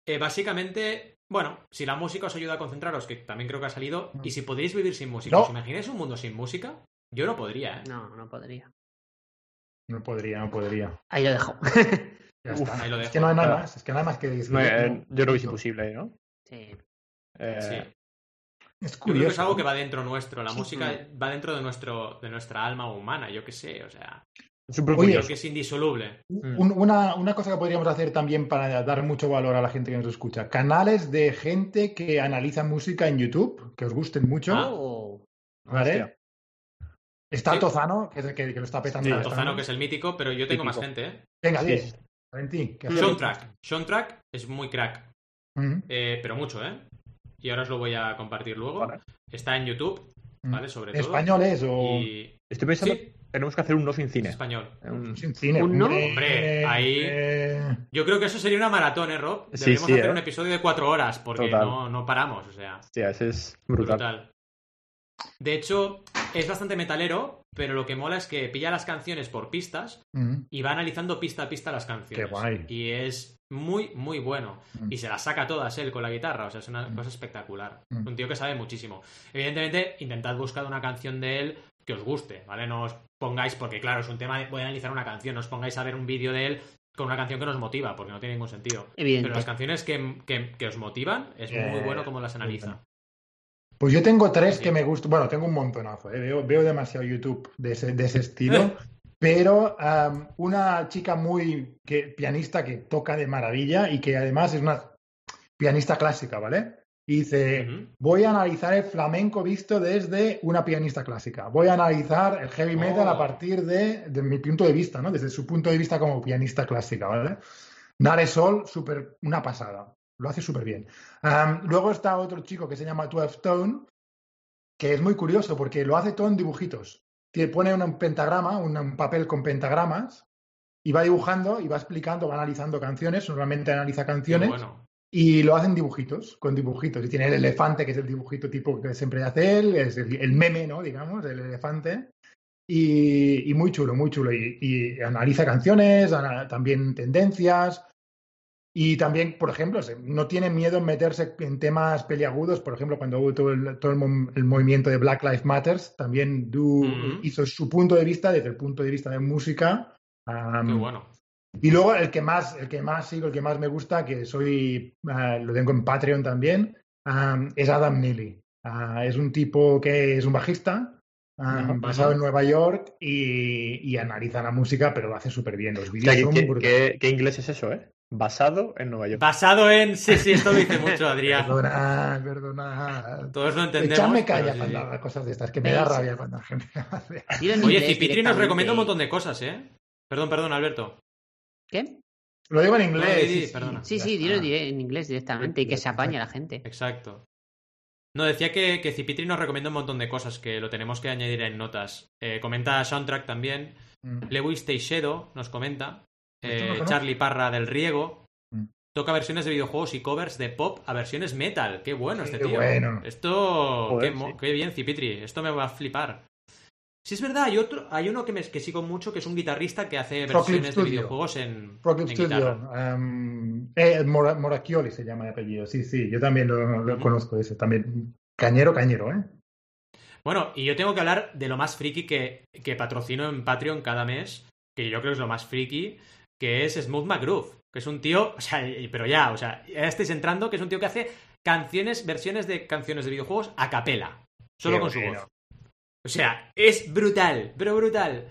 eh, básicamente, bueno, si la música os ayuda a concentraros, que también creo que ha salido, y si podéis vivir sin música, No. ¿os imagináis un mundo sin música? Yo no podría, ¿eh? No, no podría. No podría, no podría. Ahí lo dejo. <laughs> Ya Uf, está. ahí lo es dejo. que no hay nada Claro. más, es que no hay más que decir. No, eh, yo creo que es imposible, ¿no? sí. Eh, Sí. Es Yo creo curioso. que es algo que va dentro nuestro, la Sí. música va dentro de, nuestro, de nuestra alma humana, yo qué sé, o sea, Oye, que es indisoluble. Un- una, una cosa que podríamos hacer también para dar mucho valor a la gente que nos escucha. Canales de gente que analiza música en YouTube, que os gusten mucho. Ah. Oh. ¿Vale? Hostia. Está Sí. Tozano, que, es el que, que lo está petando. Bastante. Tozano, que es el mítico, pero yo tengo más gente, ¿eh? Venga, Sí, di, sí. Valentín. que Sean Track. Sean Track es muy crack, Mm, eh, pero mucho, ¿eh? Y ahora os lo voy a compartir luego. Vale. Está en YouTube, mm. ¿vale? Sobre ¿En todo. español es o Y... Estoy pensando, Sí, tenemos que hacer un no sin cine. español. Un- sin cine? ¿Un no? Hombre, ahí- eh, Yo creo que eso sería una maratón, ¿eh, Rob? Sí, Deberíamos sí, hacer ¿eh? un episodio de cuatro horas, porque no, no paramos, o sea, Hostia, ese es brutal. brutal. De hecho, es bastante metalero, pero lo que mola es que pilla las canciones por pistas Mm. y va analizando pista a pista las canciones. Qué guay. Y es muy, muy bueno. Mm. Y se las saca todas él con la guitarra, o sea, es una cosa espectacular. Mm. Un tío que sabe muchísimo. Evidentemente, intentad buscar una canción de él que os guste, ¿vale? No os pongáis, porque claro, es un tema, de, voy a analizar una canción, no os pongáis a ver un vídeo de él con una canción que nos motiva, porque no tiene ningún sentido. Evidente. Pero las canciones que, que- que os motivan, es muy Eh, bueno como las analiza. Pues yo tengo tres Sí. que me gustan. Bueno, tengo un montonazo. ¿eh? Veo, veo demasiado YouTube de ese, de ese estilo. <laughs> Pero una chica muy que, pianista que toca de maravilla y que además es una pianista clásica, ¿vale? Y dice, voy a analizar el flamenco visto desde una pianista clásica. Voy a analizar el heavy metal Oh. a partir de, de mi punto de vista, ¿no? Desde su punto de vista como pianista clásica, ¿vale? Nare Sol, súper, una pasada. Lo hace súper bien. Luego está otro chico que se llama 12 Tone, que es muy curioso porque lo hace todo en dibujitos. Tie- Pone un pentagrama, un, un papel con pentagramas, y va dibujando y va explicando, va analizando canciones. Normalmente analiza canciones bueno. Y lo hacen dibujitos, con dibujitos. Y tiene el elefante, que es el dibujito tipo que siempre hace él, es el, el meme, ¿no? Digamos, el elefante. Y, y muy chulo, muy chulo. Y, y analiza canciones, también tendencias. Y también, por ejemplo, no tiene miedo en meterse en temas peliagudos. Por ejemplo, cuando hubo todo el, todo el, mo- el movimiento de Black Lives Matters, también Du Ujú. hizo su punto de vista desde el punto de vista de música. Am, Qué bueno. Y luego el que más, el que más sigo, el que más me gusta, que soy, ah, lo tengo en Patreon también, es Adam Neely. Ah, es un tipo que es un bajista, basado en Nueva York y, y analiza la música, pero lo hace súper bien. Los O vídeos sea, ¿qué, son qué- brutales. qué- qué inglés es eso, eh? Basado en Nueva York. Basado en. Sí, sí, esto lo dice mucho, Adrián. Perdona, perdona. Todos lo entendemos. Echadme pero calla sí, cuando sí. cosas de estas, que me da rabia cuando la gente <laughs> hace. Oye, Cipitri nos recomienda un montón de cosas, ¿eh? Perdón, perdón, Alberto. ¿Qué? Lo digo en No, inglés. di, di, sí, sí, perdona. Sí, ya sí, dilo dire- en inglés directamente y que se apañe la gente. Exacto. No, decía que, que Cipitri nos recomienda un montón de cosas que lo tenemos que añadir en notas. Eh, comenta Soundtrack también. Mm. Lewis Teixedo nos comenta. No Eh. Charlie Parra del Riego. Mm. Toca versiones de videojuegos y covers de pop a versiones metal. Qué bueno este Qué tío. bueno. Esto. Joder, qué, mo- sí. qué bien, Cipitri. Esto me va a flipar. Sí, es verdad, hay otro, hay uno que, me, que sigo mucho que es un guitarrista que hace versiones de videojuegos en, en Studio. guitarra. um, eh, Mora- Moracchioli se llama de apellido. Sí, sí, yo también lo, conozco ese. También. Cañero, cañero, ¿eh? Bueno, y yo tengo que hablar de lo más friki que, que patrocino en Patreon cada mes, que yo creo que es lo más friki, que es Smooth McGroove, que es un tío, o sea, pero ya, o sea, ya estáis entrando, que es un tío que hace canciones, versiones de canciones de videojuegos a capela, solo Qué con su voz. O sea, es brutal, pero brutal.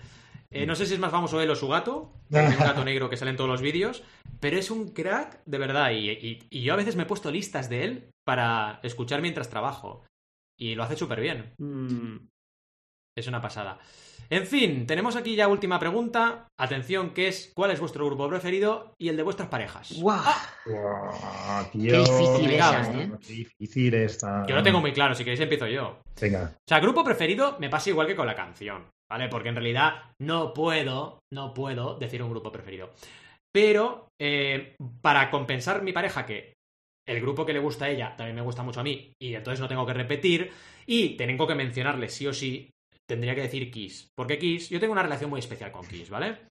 Eh, no sé si es más famoso él o su gato, un gato <laughs> negro que sale en todos los vídeos, pero es un crack de verdad. Y, y- y yo a veces me he puesto listas de él para escuchar mientras trabajo. Y lo hace súper bien. Mm, Es una pasada. En fin, tenemos aquí ya última pregunta. Atención, que es ¿cuál es vuestro grupo preferido y el de vuestras parejas? ¡Guau! Wow, tío. Qué difícil esa, ¿eh? Qué difícil esta. Yo lo tengo muy claro, si queréis empiezo yo. Venga. O sea, grupo preferido me pasa igual que con la canción, ¿vale? Porque en realidad no puedo, no puedo decir un grupo preferido. Pero eh, para compensar mi pareja que el grupo que le gusta a ella también me gusta mucho a mí y entonces no tengo que repetir y tengo que mencionarle sí o sí, tendría que decir Kiss. Porque Kiss, yo tengo una relación muy especial con Kiss, ¿vale?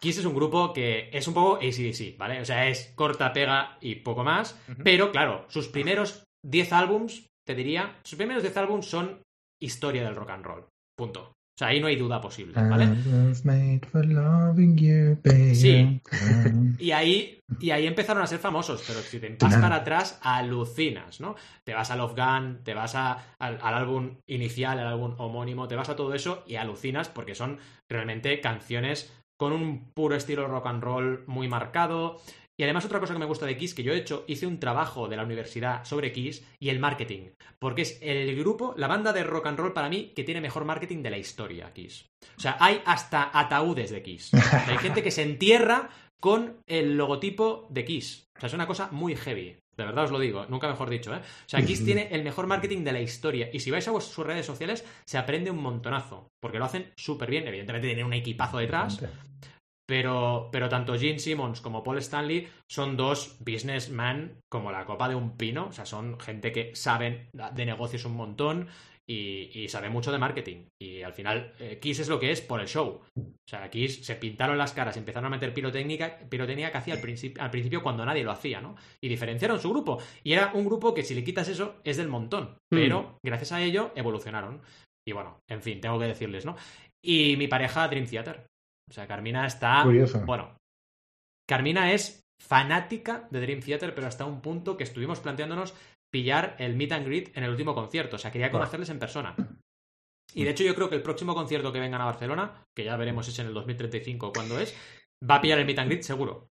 Kiss es un grupo que es un poco ACDC, ¿vale? O sea, es corta, pega y poco más. Pero claro, sus primeros 10 álbums, te diría, sus primeros 10 álbums son historia del rock and roll. Punto. O sea, ahí no hay duda posible, ¿vale? I was made for loving you, baby. Sí. <laughs> Y ahí, y ahí empezaron a ser famosos, pero si te vas para atrás, alucinas, ¿no? Te vas a Love Gun, te vas a- al, al álbum inicial, al álbum homónimo, te vas a todo eso y alucinas porque son realmente canciones con un puro estilo rock and roll muy marcado. Y además otra cosa que me gusta de Kiss, que yo he hecho, hice un trabajo de la universidad sobre Kiss y el marketing, porque es el grupo, la banda de rock and roll para mí que tiene mejor marketing de la historia, Kiss. O sea, hay hasta ataúdes de Kiss. O sea, hay <laughs> gente que se entierra con el logotipo de Kiss. O sea, es una cosa muy heavy. De verdad os lo digo, nunca mejor dicho, ¿eh? O sea, Kiss <laughs> tiene el mejor marketing de la historia. Y si vais a sus redes sociales, se aprende un montonazo. Porque lo hacen súper bien. Evidentemente tienen un equipazo detrás. Pero, pero tanto Gene Simmons como Paul Stanley son dos businessmen como la copa de un pino. O sea, son gente que saben de negocios un montón y, y sabe mucho de marketing. Y al final, eh, Kiss es lo que es por el show. O sea, Kiss se pintaron las caras, empezaron a meter pirotecnia casi al, principio al principio cuando nadie lo hacía, ¿no? Y diferenciaron su grupo. Y era un grupo que si le quitas eso es del montón. Mm. Pero gracias a ello evolucionaron. Y bueno, en fin, tengo que decirles, ¿no? Y mi pareja Dream Theater. O sea, Carmina está. Curioso. Bueno, Carmina es fanática de Dream Theater, pero hasta un punto que estuvimos planteándonos pillar el meet and greet en el último concierto. O sea, quería conocerles en persona. Y de hecho, yo creo que el próximo concierto que vengan a Barcelona, que ya veremos si es en el 2035 o cuándo es, va a pillar el meet and greet seguro.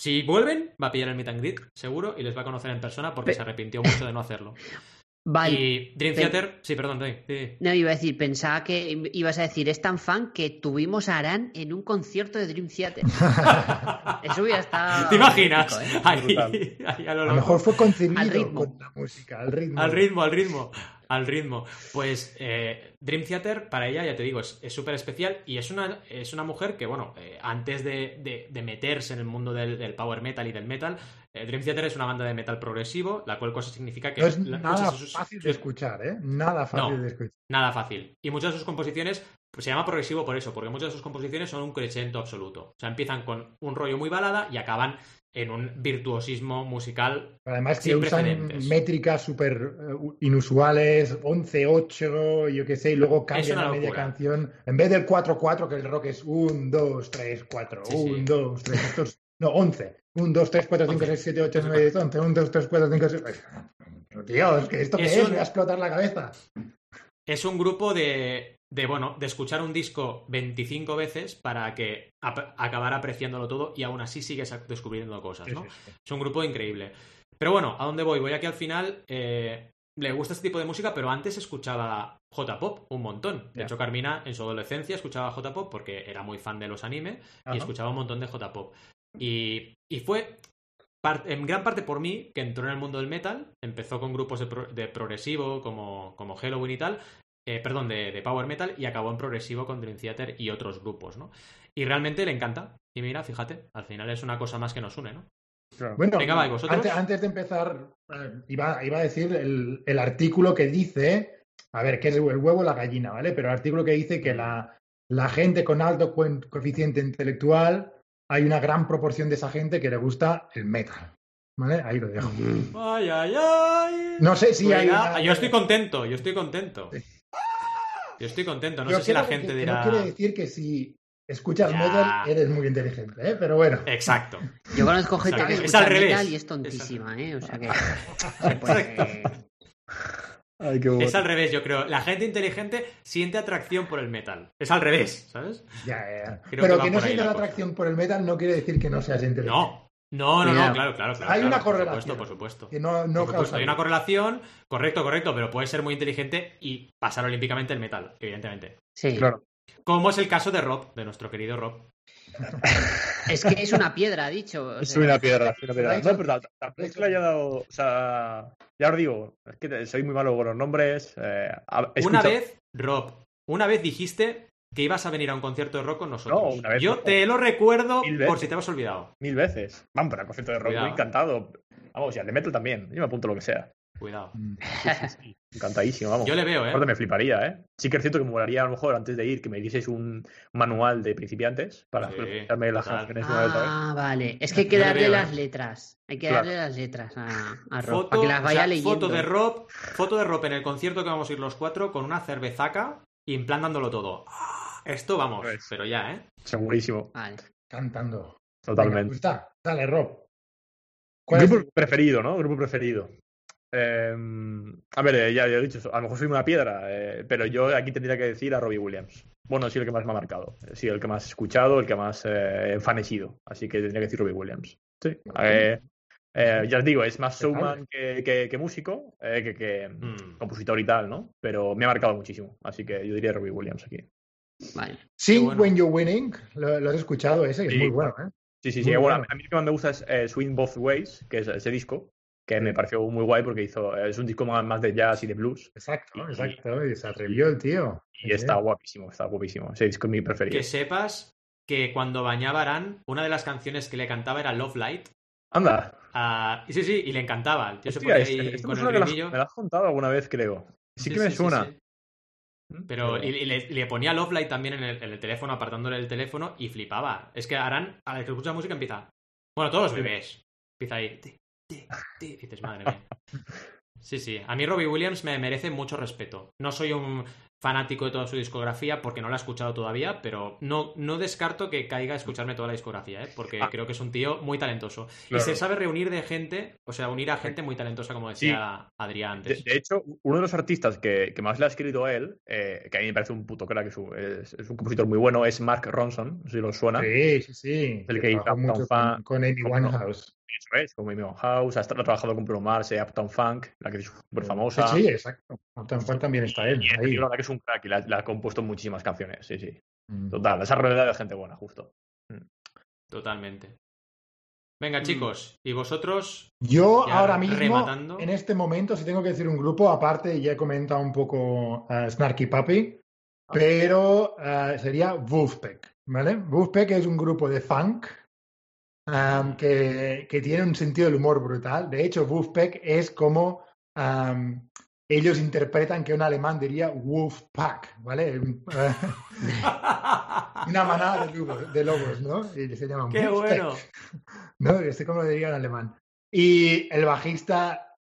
Si vuelven, va a pillar el meet and greet seguro y les va a conocer en persona porque Pe- se arrepintió mucho de no hacerlo. <laughs> Vale. Y Dream Theater, sí, perdón, sí, sí. No, iba a decir, pensaba que ibas a decir, es tan fan que tuvimos a Aran en un concierto de Dream Theater. <laughs> Eso hubiera estado. ¿Te imaginas? ¿eh? Ahí, Brutal. ahí a lo A lo loco. mejor fue Al concebido ritmo. con la música, al ritmo. Al ritmo, al ritmo, al ritmo. Pues eh, Dream Theater, para ella, ya te digo, es es súper especial y es una, es una mujer que, bueno, eh, antes de, de- de meterse en el mundo del, del power metal y del metal, eh, Dream Theater es una banda de metal progresivo, la cual cosa significa que No es la- nada sus- fácil de escuchar, ¿eh? Nada fácil No. de escuchar. Nada fácil. Y muchas de sus composiciones pues, se llama progresivo por eso, porque muchas de sus composiciones son un crescendo absoluto. O sea, empiezan con un rollo muy balada y acaban en un virtuosismo musical. Además que Sin usan precedentes. métricas súper eh, inusuales, 11, 8, yo qué sé, y luego cambian una a media canción. En vez del 4-4, que el rock es 1, 2, 3, 4, Sí, sí. 1, 2, 3, 4, no, 11. 1, 2, 3, 4, 5, 11. 6, 7, 8, 9, 10, 11. 1, 2, 3, 4, 5, 6. Tío, es que esto qué Es es, un- me va a explotar la cabeza. Es un grupo de, de, bueno, de escuchar un disco 25 veces para que ap- acabar apreciándolo todo y aún así sigues descubriendo cosas, ¿no? Es un grupo increíble. Pero bueno, ¿a dónde voy? Voy aquí al final. eh, le gusta este tipo de música, pero antes escuchaba J-pop un montón. De hecho, Carmina en su adolescencia escuchaba J-pop porque era muy fan de los anime Ajá. y escuchaba un montón de J-pop. Y, y fue en gran parte por mí que entró en el mundo del metal. Empezó con grupos de, pro- de progresivo como, como Halloween y tal. Eh, perdón, de, de power metal y acabó en progresivo con Dream Theater y otros grupos, ¿no? Y realmente le encanta. Y mira, fíjate, al final es una cosa más que nos une, ¿no? Claro. Bueno, Venga, va, ¿y vosotros? Antes, antes de empezar, eh, iba, iba a decir el, el artículo que dice, a ver, que es el huevo o la gallina, ¿vale? Pero el artículo que dice que la, la gente con alto coeficiente intelectual, hay una gran proporción de esa gente que le gusta el metal, ¿vale? Ahí lo dejo. Ay, ay, ay. No sé si hay una- Yo estoy contento, yo estoy contento. Yo estoy contento. No Yo sé si la gente que dirá. No quiere decir que si escuchas Ya. metal eres muy inteligente, ¿eh? Pero bueno. Exacto. Yo conozco gente Exacto. que Es escucha al revés. metal y es tontísima, ¿eh? O sea que. <laughs> se puede- Ay, qué bueno. Es al revés, yo creo. La gente inteligente siente atracción por el metal. Es al revés, ¿sabes? Ya, ya. Creo Pero que no sientas cosa. atracción por el metal no quiere decir que no seas inteligente. No. No, no, no, claro, claro, claro. Hay una por correlación. supuesto, por supuesto. Que no, no Por supuesto, hay una correlación, correcto, correcto, pero puede ser muy inteligente y pasar olímpicamente el metal, evidentemente. Sí. Claro. Como es el caso de Rob, de nuestro querido Rob. <laughs> Es que es una piedra, ha dicho. o Es una piedra, es una piedra. No, pero le haya dado. O sea, ya os digo, es que soy muy malo con los nombres. eh, Una vez, Rob, una vez dijiste que ibas a venir a un concierto de rock con nosotros. No, una vez Yo no. te lo recuerdo Mil por veces. si te habías olvidado. Mil veces. Vamos, pero el concierto de rock, Cuidado. muy encantado. Vamos, y al de metal también. Yo me apunto lo que sea. Cuidado. Mm. <laughs> Encantadísimo, vamos. Yo le veo, ¿eh? Aparte me fliparía, ¿eh? Sí que es cierto que me molaría a lo mejor antes de ir que me dieseis un manual de principiantes para Sí, escucharme las canciones una vez. Ah, vale. Es que hay que Yo le darle veo, las ¿eh? letras. Hay que Claro. darle las letras a, a Rob. Foto, para que las o vaya sea, leyendo. foto de Rob, foto de Rob en el concierto que vamos a ir los cuatro con una cervezaca y en plan dándolo todo. Ah, Esto vamos, Pues. pero ya, ¿eh? Segurísimo, Vale. Cantando. Venga, totalmente. pues está. Dale, Rob. ¿Cuál es Grupo preferido, ¿no? Grupo preferido. Eh, a ver, eh, ya, ya he dicho, a lo mejor soy una piedra, eh, pero yo aquí tendría que decir a Robbie Williams. Bueno, sí, el que más me ha marcado. Sí, el que más he escuchado, el que más eh, fan he sido. Así que tendría que decir Robbie Williams. Sí. Eh, eh, ya os digo, es más showman que, que- que músico, eh, que, que Mm. compositor y tal, ¿no? Pero me ha marcado muchísimo. Así que yo diría Robbie Williams aquí. Vale. Sing bueno. When You're Winning. Lo, lo has escuchado ese, que es Sí. muy bueno, ¿eh? Sí, sí, sí. Bueno, bueno. a mí lo que más me gusta es eh, Swing Both Ways, que es ese disco, que me pareció muy guay porque hizo, es un disco más, más de jazz y de blues. Exacto, Y- exacto. Y se atrevió el tío. Y está guapísimo, está guapísimo. Ese disco es mi preferido. Que sepas que cuando bañaba a Aran, una de las canciones que le cantaba era Love Light. Anda. Ah, y sí, sí, y le encantaba. El tío se Hostia, ponía este- ahí con me el que la- ritmillo. me lo has contado alguna vez, creo. Sí, que me sí, suena. sí. Pero y, y le, le ponía Love Light también en el, en el teléfono, apartándole el teléfono y flipaba. Es que Aran, a la que escucha música, empieza. Bueno, todos los bebés. Empieza ahí. ti, ti, ti, y dices, madre mía. <laughs> Sí, sí. A mí Robbie Williams me merece mucho respeto. No soy un fanático de toda su discografía porque no la he escuchado todavía, pero no, no descarto que caiga a escucharme toda la discografía, ¿eh? porque Ah. creo que es un tío muy talentoso. Y se sabe reunir de gente, o sea, unir a gente muy talentosa, como decía Adrián antes. de hecho, uno de los artistas que, que más le ha escrito a él, eh, que a mí me parece un puto crack, es un, es, es un compositor muy bueno, es Mark Ronson, no sé si lo suena. Sí, sí, sí. El que hizo mucho Funk, con, con Amy con- Winehouse. Eso es, con Amy House, ha, tra- ha trabajado con Bruno Mars, eh, Uptown Funk, la que es súper famosa. Sí, sí, exacto. Uptown Funk también está él. Y ahí. la verdad que es un crack y la, la ha compuesto muchísimas canciones, sí, sí. Mm. Total, esa realidad de gente buena, justo. Totalmente. Venga, chicos, ¿y vosotros? Yo ahora mismo, rematando. en este momento, si tengo que decir un grupo, aparte ya he comentado un poco eh, Snarky Puppy, pero eh, sería Wolfpack, ¿vale? Wolfpack es un grupo de funk um, que, que tiene un sentido del humor brutal. De hecho, Wolfpack es como um, ellos interpretan que un alemán diría Wolfpack, ¿vale? Un, <laughs> una manada de lobos, de lobos, ¿no? Y se llaman ¡Qué Wolfpack. bueno! <laughs> ¿no? Este como lo diría en alemán. Y el bajista,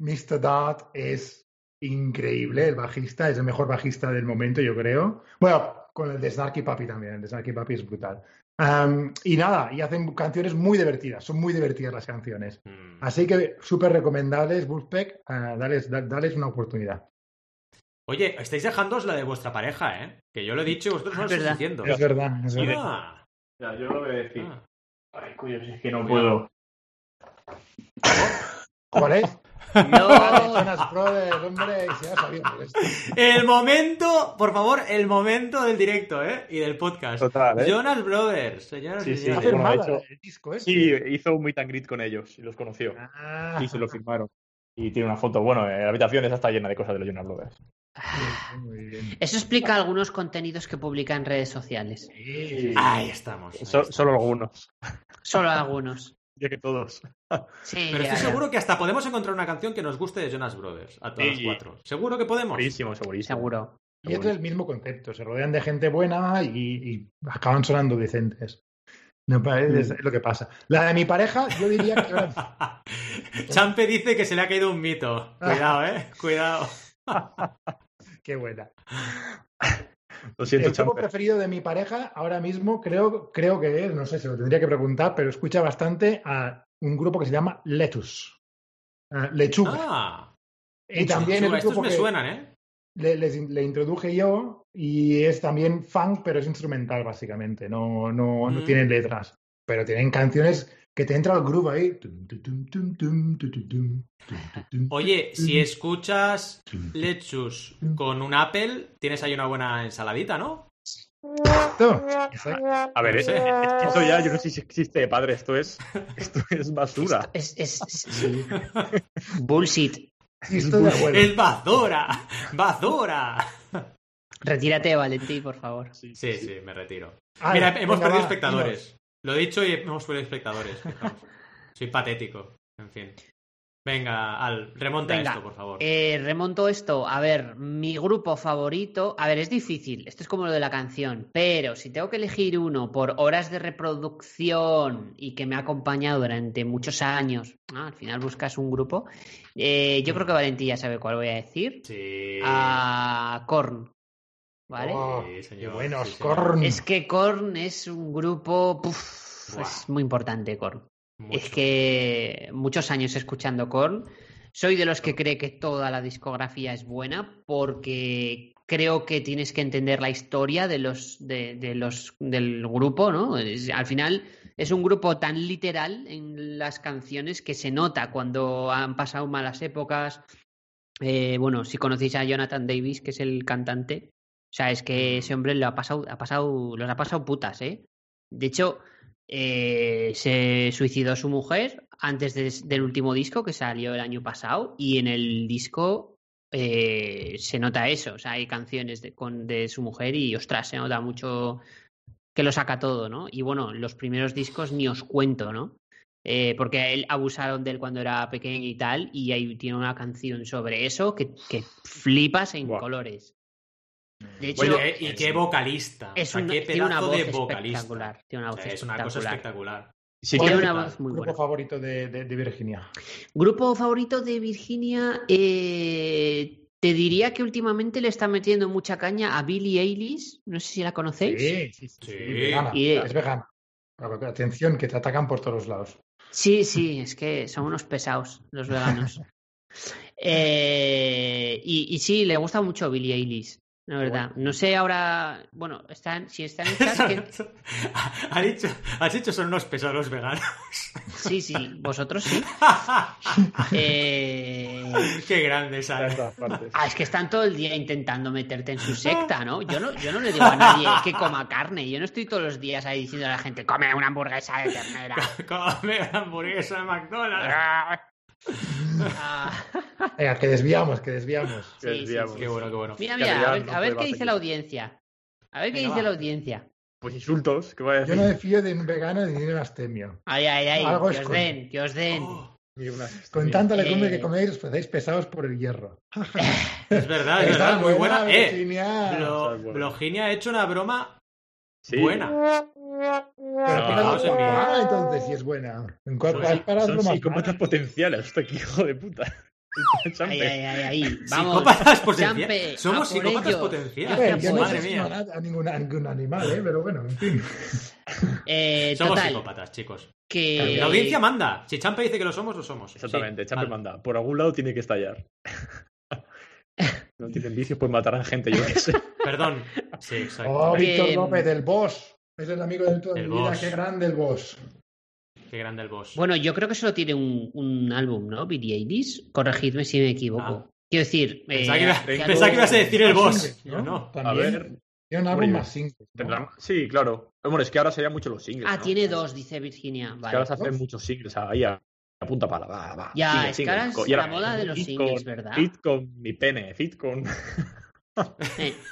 Mr. Dart, es increíble. El bajista es el mejor bajista del momento, yo creo. Bueno, con el de Snarky Puppy también. El de Snarky Puppy es brutal. Um, y nada, y hacen canciones muy divertidas. Son muy divertidas las canciones. Mm. Así que súper recomendables, Wolfpack. Uh, dales, da- dales una oportunidad. Oye, estáis dejándoos la de vuestra pareja, ¿eh? Que yo lo he dicho y vosotros no lo Es estáis diciendo. Es verdad. es verdad. Ah, Ya, yo lo voy a decir. ah. Ay, coño, es que no puedo. ¿Cuál es? No. <laughs> Jonas Brothers, hombre, si esto. El momento, por favor, el momento del directo, ¿eh? Y del podcast. Total, ¿eh? Jonas Brothers, señoras Sí, y sí, señores. bueno, de firmada hecho- el disco ese. Sí, hizo un meet and greet con ellos y los conoció. Ah. Y se lo firmaron. Y tiene una foto. Bueno, eh, la habitación esa está llena de cosas de los Jonas Brothers. Muy bien. Eso explica algunos contenidos que publica en redes sociales. Sí. Ahí estamos. ahí So- estamos. solo algunos. Solo algunos. Ya que todos. <laughs> Sí, Pero ya, estoy ya. seguro que hasta podemos encontrar una canción que nos guste de Jonas Brothers. A todas las Sí. cuatro. Seguro que podemos. Segurísimo, segurísimo. Seguro. Y es el mismo concepto, se rodean de gente buena y, y acaban sonando decentes. Me parece es lo que pasa. La de mi pareja, yo diría que <laughs> Champe dice que se le ha caído un mito. Cuidado, ¿eh? Cuidado. <laughs> qué buena. Lo siento, El grupo Champer. preferido de mi pareja ahora mismo creo, creo que es, no sé, se lo tendría que preguntar, pero escucha bastante a un grupo que se llama Letus. Ah, Lechuga. Ah, y también es chulo, un estos grupo me que suenan, ¿eh? le, les- le introduje yo y es también funk, pero es instrumental básicamente, no, no, no Mm. tienen letras, pero tienen canciones que te entra el groove ahí. Oye, si escuchas Lechus con un Apple, tienes ahí una buena ensaladita, ¿no? ¿Esto? A ver, es, esto ya, yo no sé si existe, padre, esto es, esto es basura. Esto es, sí. bullshit. Esto es basura, basura. Retírate, Valentí, por favor. Sí, sí, me retiro. Mira, hemos perdido espectadores. Lo he dicho y hemos perdido espectadores. <laughs> Soy patético. En fin. Venga, Al, remonta Venga, esto, por favor. Eh, remonto esto. A ver, mi grupo favorito. A ver, es difícil. Esto es como lo de la canción. Pero si tengo que elegir uno por horas de reproducción y que me ha acompañado durante muchos años, ah, al final buscas un grupo. eh, yo creo que Valentín ya sabe cuál voy a decir. Sí. A Korn. ¿Vale? Oh, Sí, qué señor, buenos, sí, señor. Korn. Es que Korn es un grupo. puf, es muy importante, Korn. Mucho. Es que muchos años escuchando Korn. Soy de los que cree que toda la discografía es buena porque creo que tienes que entender la historia de los, de, de los del grupo, ¿no? Es- al final es un grupo tan literal en las canciones que se nota cuando han pasado malas épocas. Eh, bueno, si conocéis a Jonathan Davis, que es el cantante, sea, es que ese hombre lo ha pasado, ha pasado, los ha pasado putas, ¿eh? De hecho, eh, se suicidó su mujer antes de- del último disco que salió el año pasado y en el disco eh, se nota eso, o sea, hay canciones de, con, de su mujer y ostras, se nota mucho que lo saca todo, ¿no? Y bueno, los primeros discos ni os cuento, ¿no? Eh, porque a él abusaron de él cuando era pequeño y tal, y ahí tiene una canción sobre eso que, que flipas en colores. De hecho, Bueno, y qué vocalista. es O sea, un- qué tiene una voz de vocalista. espectacular. Tiene una O voz sea, es una cosa espectacular. Sí, Tiene una voz muy grupo buena. favorito de, de- de Virginia. Grupo favorito de Virginia, eh, te diría que últimamente le está metiendo mucha caña a Billie Eilish. No sé si la conocéis. Sí, sí, sí. Sí. vegana, Y- Es vegana. Pero, Atención, que te atacan por todos lados. Sí, sí, es que son unos pesados los veganos. <laughs> Eh, y, y sí, le gusta mucho Billie Eilish, la verdad. No sé ahora, bueno, están, si están <laughs> en chat, que- ha dicho, has dicho son unos pesados veganos. sí, sí, vosotros sí. <laughs> Eh, Qué grande. Ah, es que están todo el día intentando meterte en su <laughs> secta, ¿no? Yo no, yo no le digo a nadie que coma carne. Yo no estoy todos los días ahí diciendo a la gente, come una hamburguesa de ternera. Come la hamburguesa de McDonald's. Ah, Venga, que desviamos, que desviamos. sí, sí, Desviamos. sí. Qué bueno, qué bueno. Mira, Que mira, a ver, no a ver puede qué dice la audiencia. A ver qué Venga, dice va. la audiencia. Pues insultos, ¿qué voy a Yo decir? no me fío de un vegano ni de un astemio. Ay, ay, ay, Algo que os den, que os den. Oh, Con tanta Eh, legumbre que coméis, os pesados por el hierro. <laughs> es verdad, es verdad, muy buena, buena. Eh, Virginia. Blo- Está buena. Bloginia ha hecho una broma Sí. buena. Pero No. Ah, entonces, si es buena. ¿En para las Son psicópatas potenciales, qué hijo de puta. Ay, <laughs> Champe. ay, ay, ay. <laughs> Vamos. Psicópatas potenciales. Somos psicópatas ellos. potenciales. Yo no Madre mía. a ningún, a ningún animal, ¿eh? pero bueno, en fin. <laughs> Eh, Somos total, psicópatas, chicos. que... La audiencia manda. Si Champe dice que lo somos, lo somos. Exactamente, Sí, Champe vale. manda. Por algún lado tiene que estallar. no tienen vicios, pues matarán gente, yo qué sé. Perdón. Sí, exacto. Oh, Víctor López, del boss. Es el amigo de toda El mi vida. Qué grande el boss. Qué grande el boss. Bueno, yo creo que solo tiene un, un álbum, ¿no? Eilish. Corregidme si me equivoco. Ah. Quiero decir... eh, Pensaba, que, iba- pensaba que ibas a decir el boss. no. A También. ver, Tiene un álbum más singles. ¿no? Sí, claro. Bueno, es que ahora serían muchos los singles. Ah, ¿no? tiene dos, dice Virginia. Es que Vale. ahora se hacen muchos singles ahí a, a punta pala. Va, va. Ya, Single, es que ahora es la moda de los singles, con- ¿verdad? Fit con mi pene, fit con. Eh. <laughs>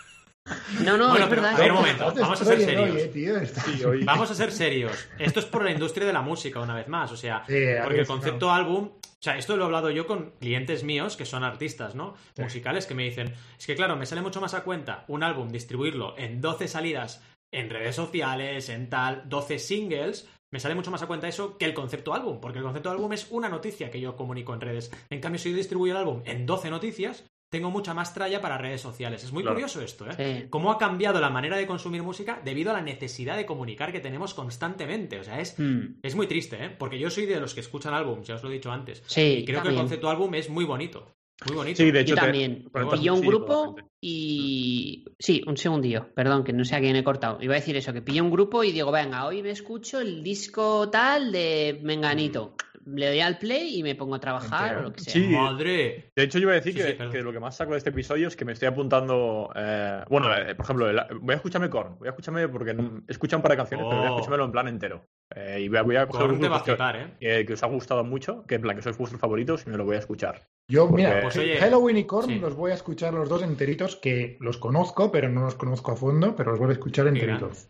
No, no, Bueno, es pero, verdad. a ver, un momento. Vamos a ser serios. hoy, eh, tío. Estás- Sí, hoy- Vamos a ser serios. Esto es por la industria de la música, una vez más. O sea, Sí, porque el concepto álbum. O sea, esto lo he hablado yo con clientes míos que son artistas, ¿no? Sí. Musicales que me dicen, es que claro, me sale mucho más a cuenta un álbum distribuirlo en 12 salidas en redes sociales, en tal, 12 singles, me sale mucho más a cuenta eso que el concepto álbum, porque el concepto álbum es una noticia que yo comunico en redes. En cambio, si yo distribuyo el álbum en 12 noticias, tengo mucha más tralla para redes sociales. Es muy Claro. curioso esto, ¿eh? Sí. cómo ha cambiado la manera de consumir música debido a la necesidad de comunicar que tenemos constantemente. O sea, es, Hmm. es muy triste, ¿eh? Porque yo soy de los que escuchan álbums, ya os lo he dicho antes. Sí, Y creo que el concepto álbum es muy bonito. Muy bonito. Sí, de hecho. Yo te- también. Pillé un grupo y. Sí, un segundillo. Perdón, que no sé a quién he cortado. Iba a decir eso, que pillé un grupo y digo, venga, hoy me escucho el disco tal de Menganito. Le doy al play y me pongo a trabajar Entero. o lo que sea. Sí. Madre. De hecho, yo iba a decir Sí, que, sí, que lo que más saco de este episodio es que me estoy apuntando. eh, bueno, eh, por ejemplo, el- voy a escucharme Korn. Voy a escucharme porque no- escucha un par de canciones, pero voy a Oh. escuchármelo en plan entero. Eh, y voy a, voy a coger un te va a grupo que, ¿eh? que- que os ha gustado mucho, que en plan que sois vuestros favoritos y me lo voy a escuchar. Yo, Porque- mira, Pues, oye, Halloween y Korn sí. los voy a escuchar los dos enteritos, que los conozco, pero no los conozco a fondo, pero los voy a escuchar enteritos.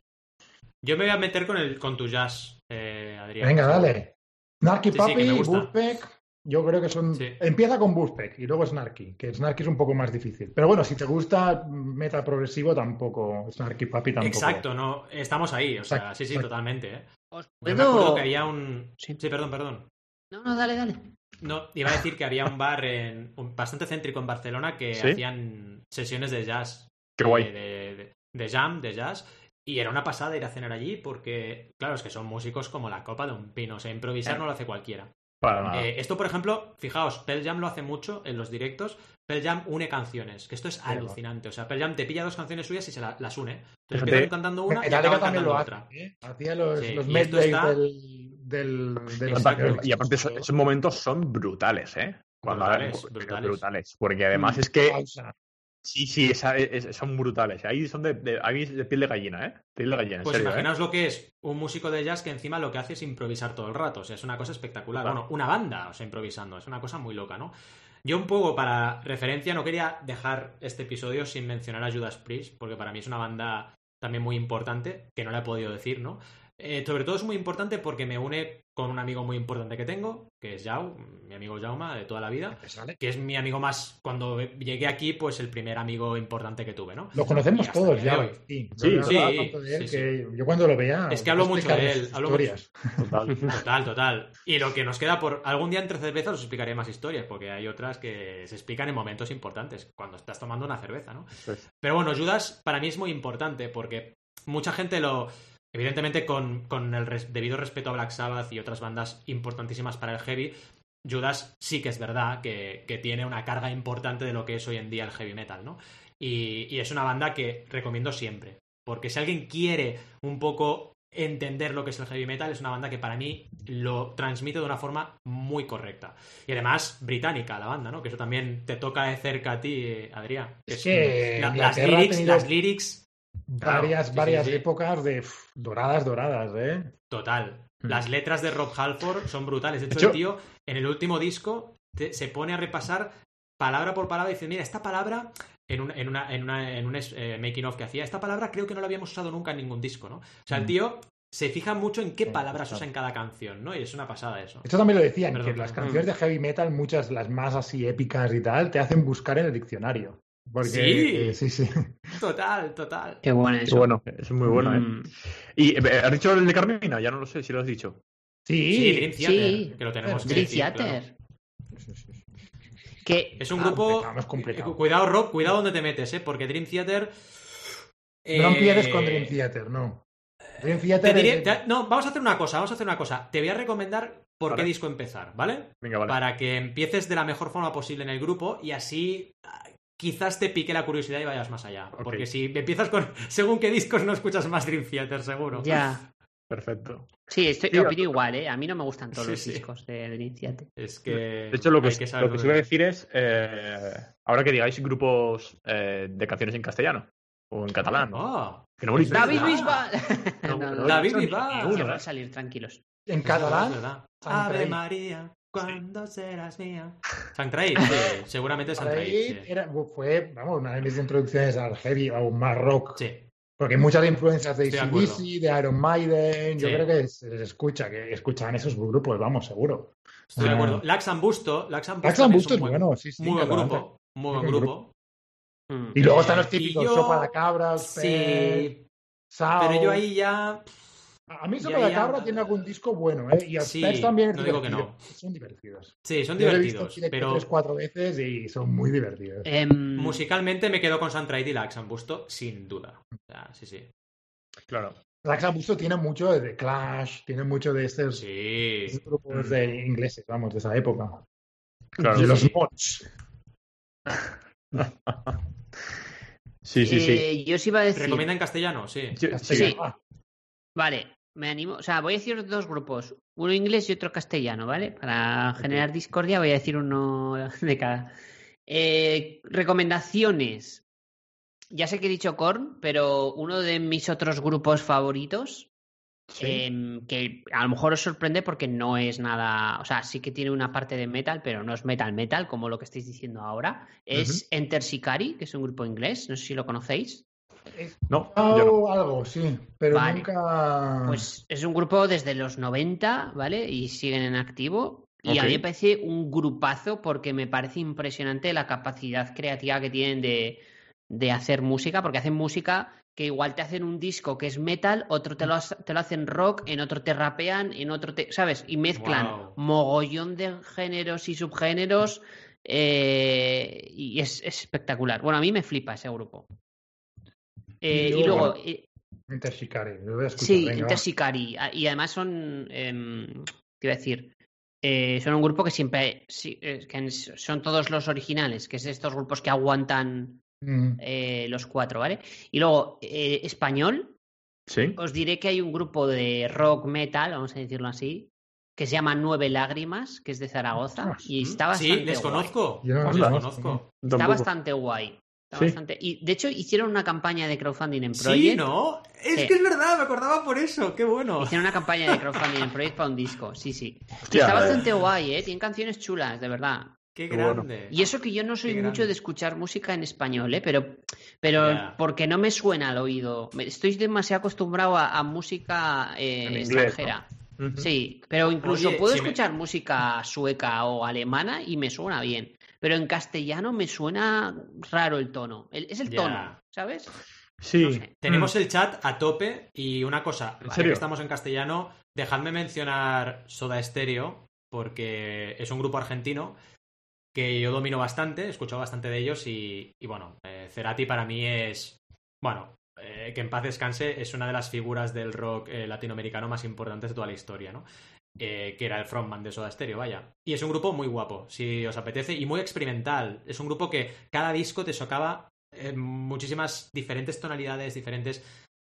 Yo me voy a meter con, el, con tu jazz, eh, Adrián. Venga, dale. Snarky Sí, sí, me gusta. Wolfpack, yo creo que son... Sí. Empieza con Wolfpack y luego Snarky, que Snarky es un poco más difícil. Pero bueno, si te gusta metal progresivo, tampoco, Snarky Puppy tampoco. Exacto, no, estamos ahí, o sea, sí, sí, exacto. totalmente, ¿eh? ¿Os Yo me acuerdo puedo- que había un... Sí. Sí, perdón, perdón. No, no, dale, dale. No, iba a decir que había un bar en, un- bastante céntrico en Barcelona que ¿Sí? hacían sesiones de jazz. Qué de- guay. De, de- de jam, de jazz. Y era una pasada ir a cenar allí porque, claro, es que son músicos como la copa de un pino. O sea, improvisar no lo hace cualquiera. Para nada. Eh, esto, por ejemplo, fijaos, Pearl Jam lo hace mucho en los directos. Pearl Jam une canciones, que esto es Claro. alucinante. O sea, Pearl Jam te pilla dos canciones suyas y se la- las une. Entonces Fíjate. empiezan cantando una y acaban cantando lo otra. ¿eh? Hacía los, Sí, los y está- del, del, Exacto. aparte, esos, momentos son brutales, ¿eh? Cuando Brutales, brutales. brutales. Porque además es que. Sí, sí, esa- es- son brutales. Ahí son de, de, ahí es de piel de gallina, ¿eh? Piel de gallina, Pues serio, ¿eh? imaginaos lo que es un músico de jazz que encima lo que hace es improvisar todo el rato. O sea, es una cosa espectacular. Claro. Bueno, una banda, o sea, improvisando. Es una cosa muy loca, ¿no? Yo un poco para referencia no quería dejar este episodio sin mencionar a Judas Priest, porque para mí es una banda también muy importante, que no la he podido decir, ¿no? Eh, sobre todo es muy importante porque me une con un amigo muy importante que tengo, que es Jau, mi amigo Jauma de toda la vida, que es mi amigo más, cuando llegué aquí, pues el primer amigo importante que tuve, ¿no? Lo conocemos todos ya. Sí, sí, sí, Yo cuando lo veía... Es que hablo mucho de él. Hablo historias. Total. <laughs> total, total. Y lo que nos queda por... Algún día entre cervezas os explicaré más historias, porque hay otras que se explican en momentos importantes, cuando estás tomando una cerveza, ¿no? Pues Pero bueno, Judas para mí es muy importante, porque mucha gente lo Evidentemente, con, el debido respeto a Black Sabbath y otras bandas importantísimas para el heavy, Judas sí que es verdad que, tiene una carga importante de lo que es hoy en día el heavy metal, ¿no? Y, es una banda que recomiendo siempre. Porque si alguien quiere un poco entender lo que es el heavy metal, es una banda que para mí lo transmite de una forma muy correcta. Y además, británica la banda, ¿no? Que eso también te toca de cerca a ti, Adrián. Es, que las, las lyrics varias, varias épocas de doradas, doradas, ¿eh? Total. Hmm. Las letras de Rob Halford son brutales. De hecho, el tío, en el último disco, se pone a repasar palabra por palabra y dice, mira, esta palabra, en, un, en, una, en, una, en un eh, making of que hacía, esta palabra creo que no la habíamos usado nunca en ningún disco, ¿no? O sea, el hmm. tío se fija mucho en qué palabras usa en cada canción, ¿no? Y es una pasada eso. Esto también lo decían, que las canciones de heavy metal, muchas, las más así épicas y tal, te hacen buscar en el diccionario. Sí, eh, sí, sí. Total, total. Qué bueno eso. bueno, es muy bueno, ¿eh? Mm. ¿Y eh, has dicho el de Carmina? Ya no lo sé si lo has dicho. Sí, sí, que lo tenemos Dream Theater. Que... Es un grupo... Eh, cuidado, Rob, cuidado donde te metes, ¿eh? Porque Dream Theater... No empieces con Dream Theater, no. Dream Theater... No, vamos a hacer una cosa, vamos a hacer una cosa. Te voy a recomendar por qué disco empezar, ¿vale? Venga, vale. Para que empieces de la mejor forma posible en el grupo y así quizás te pique la curiosidad y vayas más allá. Porque si empiezas con <laughs> según qué discos no escuchas más Dream Theater, seguro. Ya. <laughs> Perfecto. Sí, estoy, opino igual, ¿eh? A mí no me gustan todos los discos de Dream Theater. Es que. De hecho, lo que, lo que os iba a decir es. Eh, ahora que digáis grupos eh, de canciones en castellano o en catalán. Oh, que no David Bisbal. <laughs> David Bisbal. a salir tranquilos. En catalán. Ave María. ¿Cuándo serás mía? Sanctraid, seguramente Sanctraid. Fue, vamos, una de mis introducciones al heavy o más rock. Sí. Porque muchas influencias de ACDC, de Iron Maiden, yo creo que se les escucha, que escuchan esos grupos, vamos, seguro. Estoy de ah. acuerdo. Lax Busto, Lax Busto, es, bueno, sí, sí. Muy buen grupo, muy buen grupo. Y luego están los típicos, sopa de cabras, sí. Pero yo ahí ya... A mí Sopa de Cabra tiene algún disco bueno, ¿eh? Y sí, también no digo que no. Son divertidos. Sí, son divertidos. pero tres, cuatro veces y son muy divertidos. Em, Musicalmente me quedo con Santraid y Lax Busto, sin duda. O sea, sí, sí. Claro. Lax Busto tiene mucho de Clash, tiene mucho de estos, sí. grupos de ingleses, vamos, de esa época. Claro, de los mods. <laughs> sí, sí, sí. Eh, yo sí iba a decir. ¿Recomienda en castellano? Sí. sí. Vale, me animo. O sea, voy a decir dos grupos, uno inglés y otro castellano, ¿vale? Para generar discordia voy a decir uno <laughs> de cada. Eh, recomendaciones. Ya sé que he dicho Korn, pero uno de mis otros grupos favoritos, em, que a lo mejor os sorprende porque no es nada, o sea, sí que tiene una parte de metal, pero no es metal metal, como lo que estáis diciendo ahora, es Enter Sicari, que es un grupo inglés, no sé si lo conocéis. No, algo, sí, pero nunca. Pues es un grupo desde los 90, ¿vale? Y siguen en activo. Y a mí me parece un grupazo porque me parece impresionante la capacidad creativa que tienen de, de hacer música, porque hacen música que igual te hacen un disco que es metal, otro te lo, te lo hacen rock, en otro te rapean, en otro te. ¿Sabes? Y mezclan mogollón de géneros y subgéneros. Eh, y es, espectacular. Bueno, a mí me flipa ese grupo. Eh, y, luego. Eh, Intersicari, lo voy a escuchar. Sí, Intersicari. Ah, y además son. Eh, te iba a decir. Eh, son un grupo que siempre. que son todos los originales, que es estos grupos que aguantan mm. los cuatro, ¿vale? Y luego, español. Sí. Os diré que hay un grupo de rock metal, vamos a decirlo así, que se llama Nueve Lágrimas, que es de Zaragoza. y está bastante. Sí, les conozco. Yo les conozco. Está bastante guay. Y de hecho hicieron una campaña de crowdfunding en Project. Sí, ¿no? Es que es verdad, me acordaba por eso, qué bueno. Hicieron una campaña de crowdfunding en Project para un disco, sí, sí. está bastante guay, ¿eh? Tienen canciones chulas, de verdad. Qué grande. Y eso que yo no soy mucho de escuchar música en español, ¿eh? Pero, pero porque no me suena al oído. Estoy demasiado acostumbrado a, música eh, extranjera. Sí, pero incluso Oye, puedo si me- escuchar música sueca o alemana y me suena bien. Pero en castellano me suena raro el tono. El- es el tono, ¿sabes? Sí. No sé. Tenemos Mm. el chat a tope y una cosa, ¿En serio? que estamos en castellano, dejadme mencionar Soda Stereo, porque es un grupo argentino que yo domino bastante, he escuchado bastante de ellos y, y bueno, eh, Cerati para mí es, bueno, eh, que en paz descanse, es una de las figuras del rock eh, latinoamericano más importantes de toda la historia, ¿no? Eh, que era el frontman de Soda Stereo, vaya. Y es un grupo muy guapo, si os apetece, y muy experimental. Es un grupo que cada disco te socava en muchísimas diferentes tonalidades, diferentes...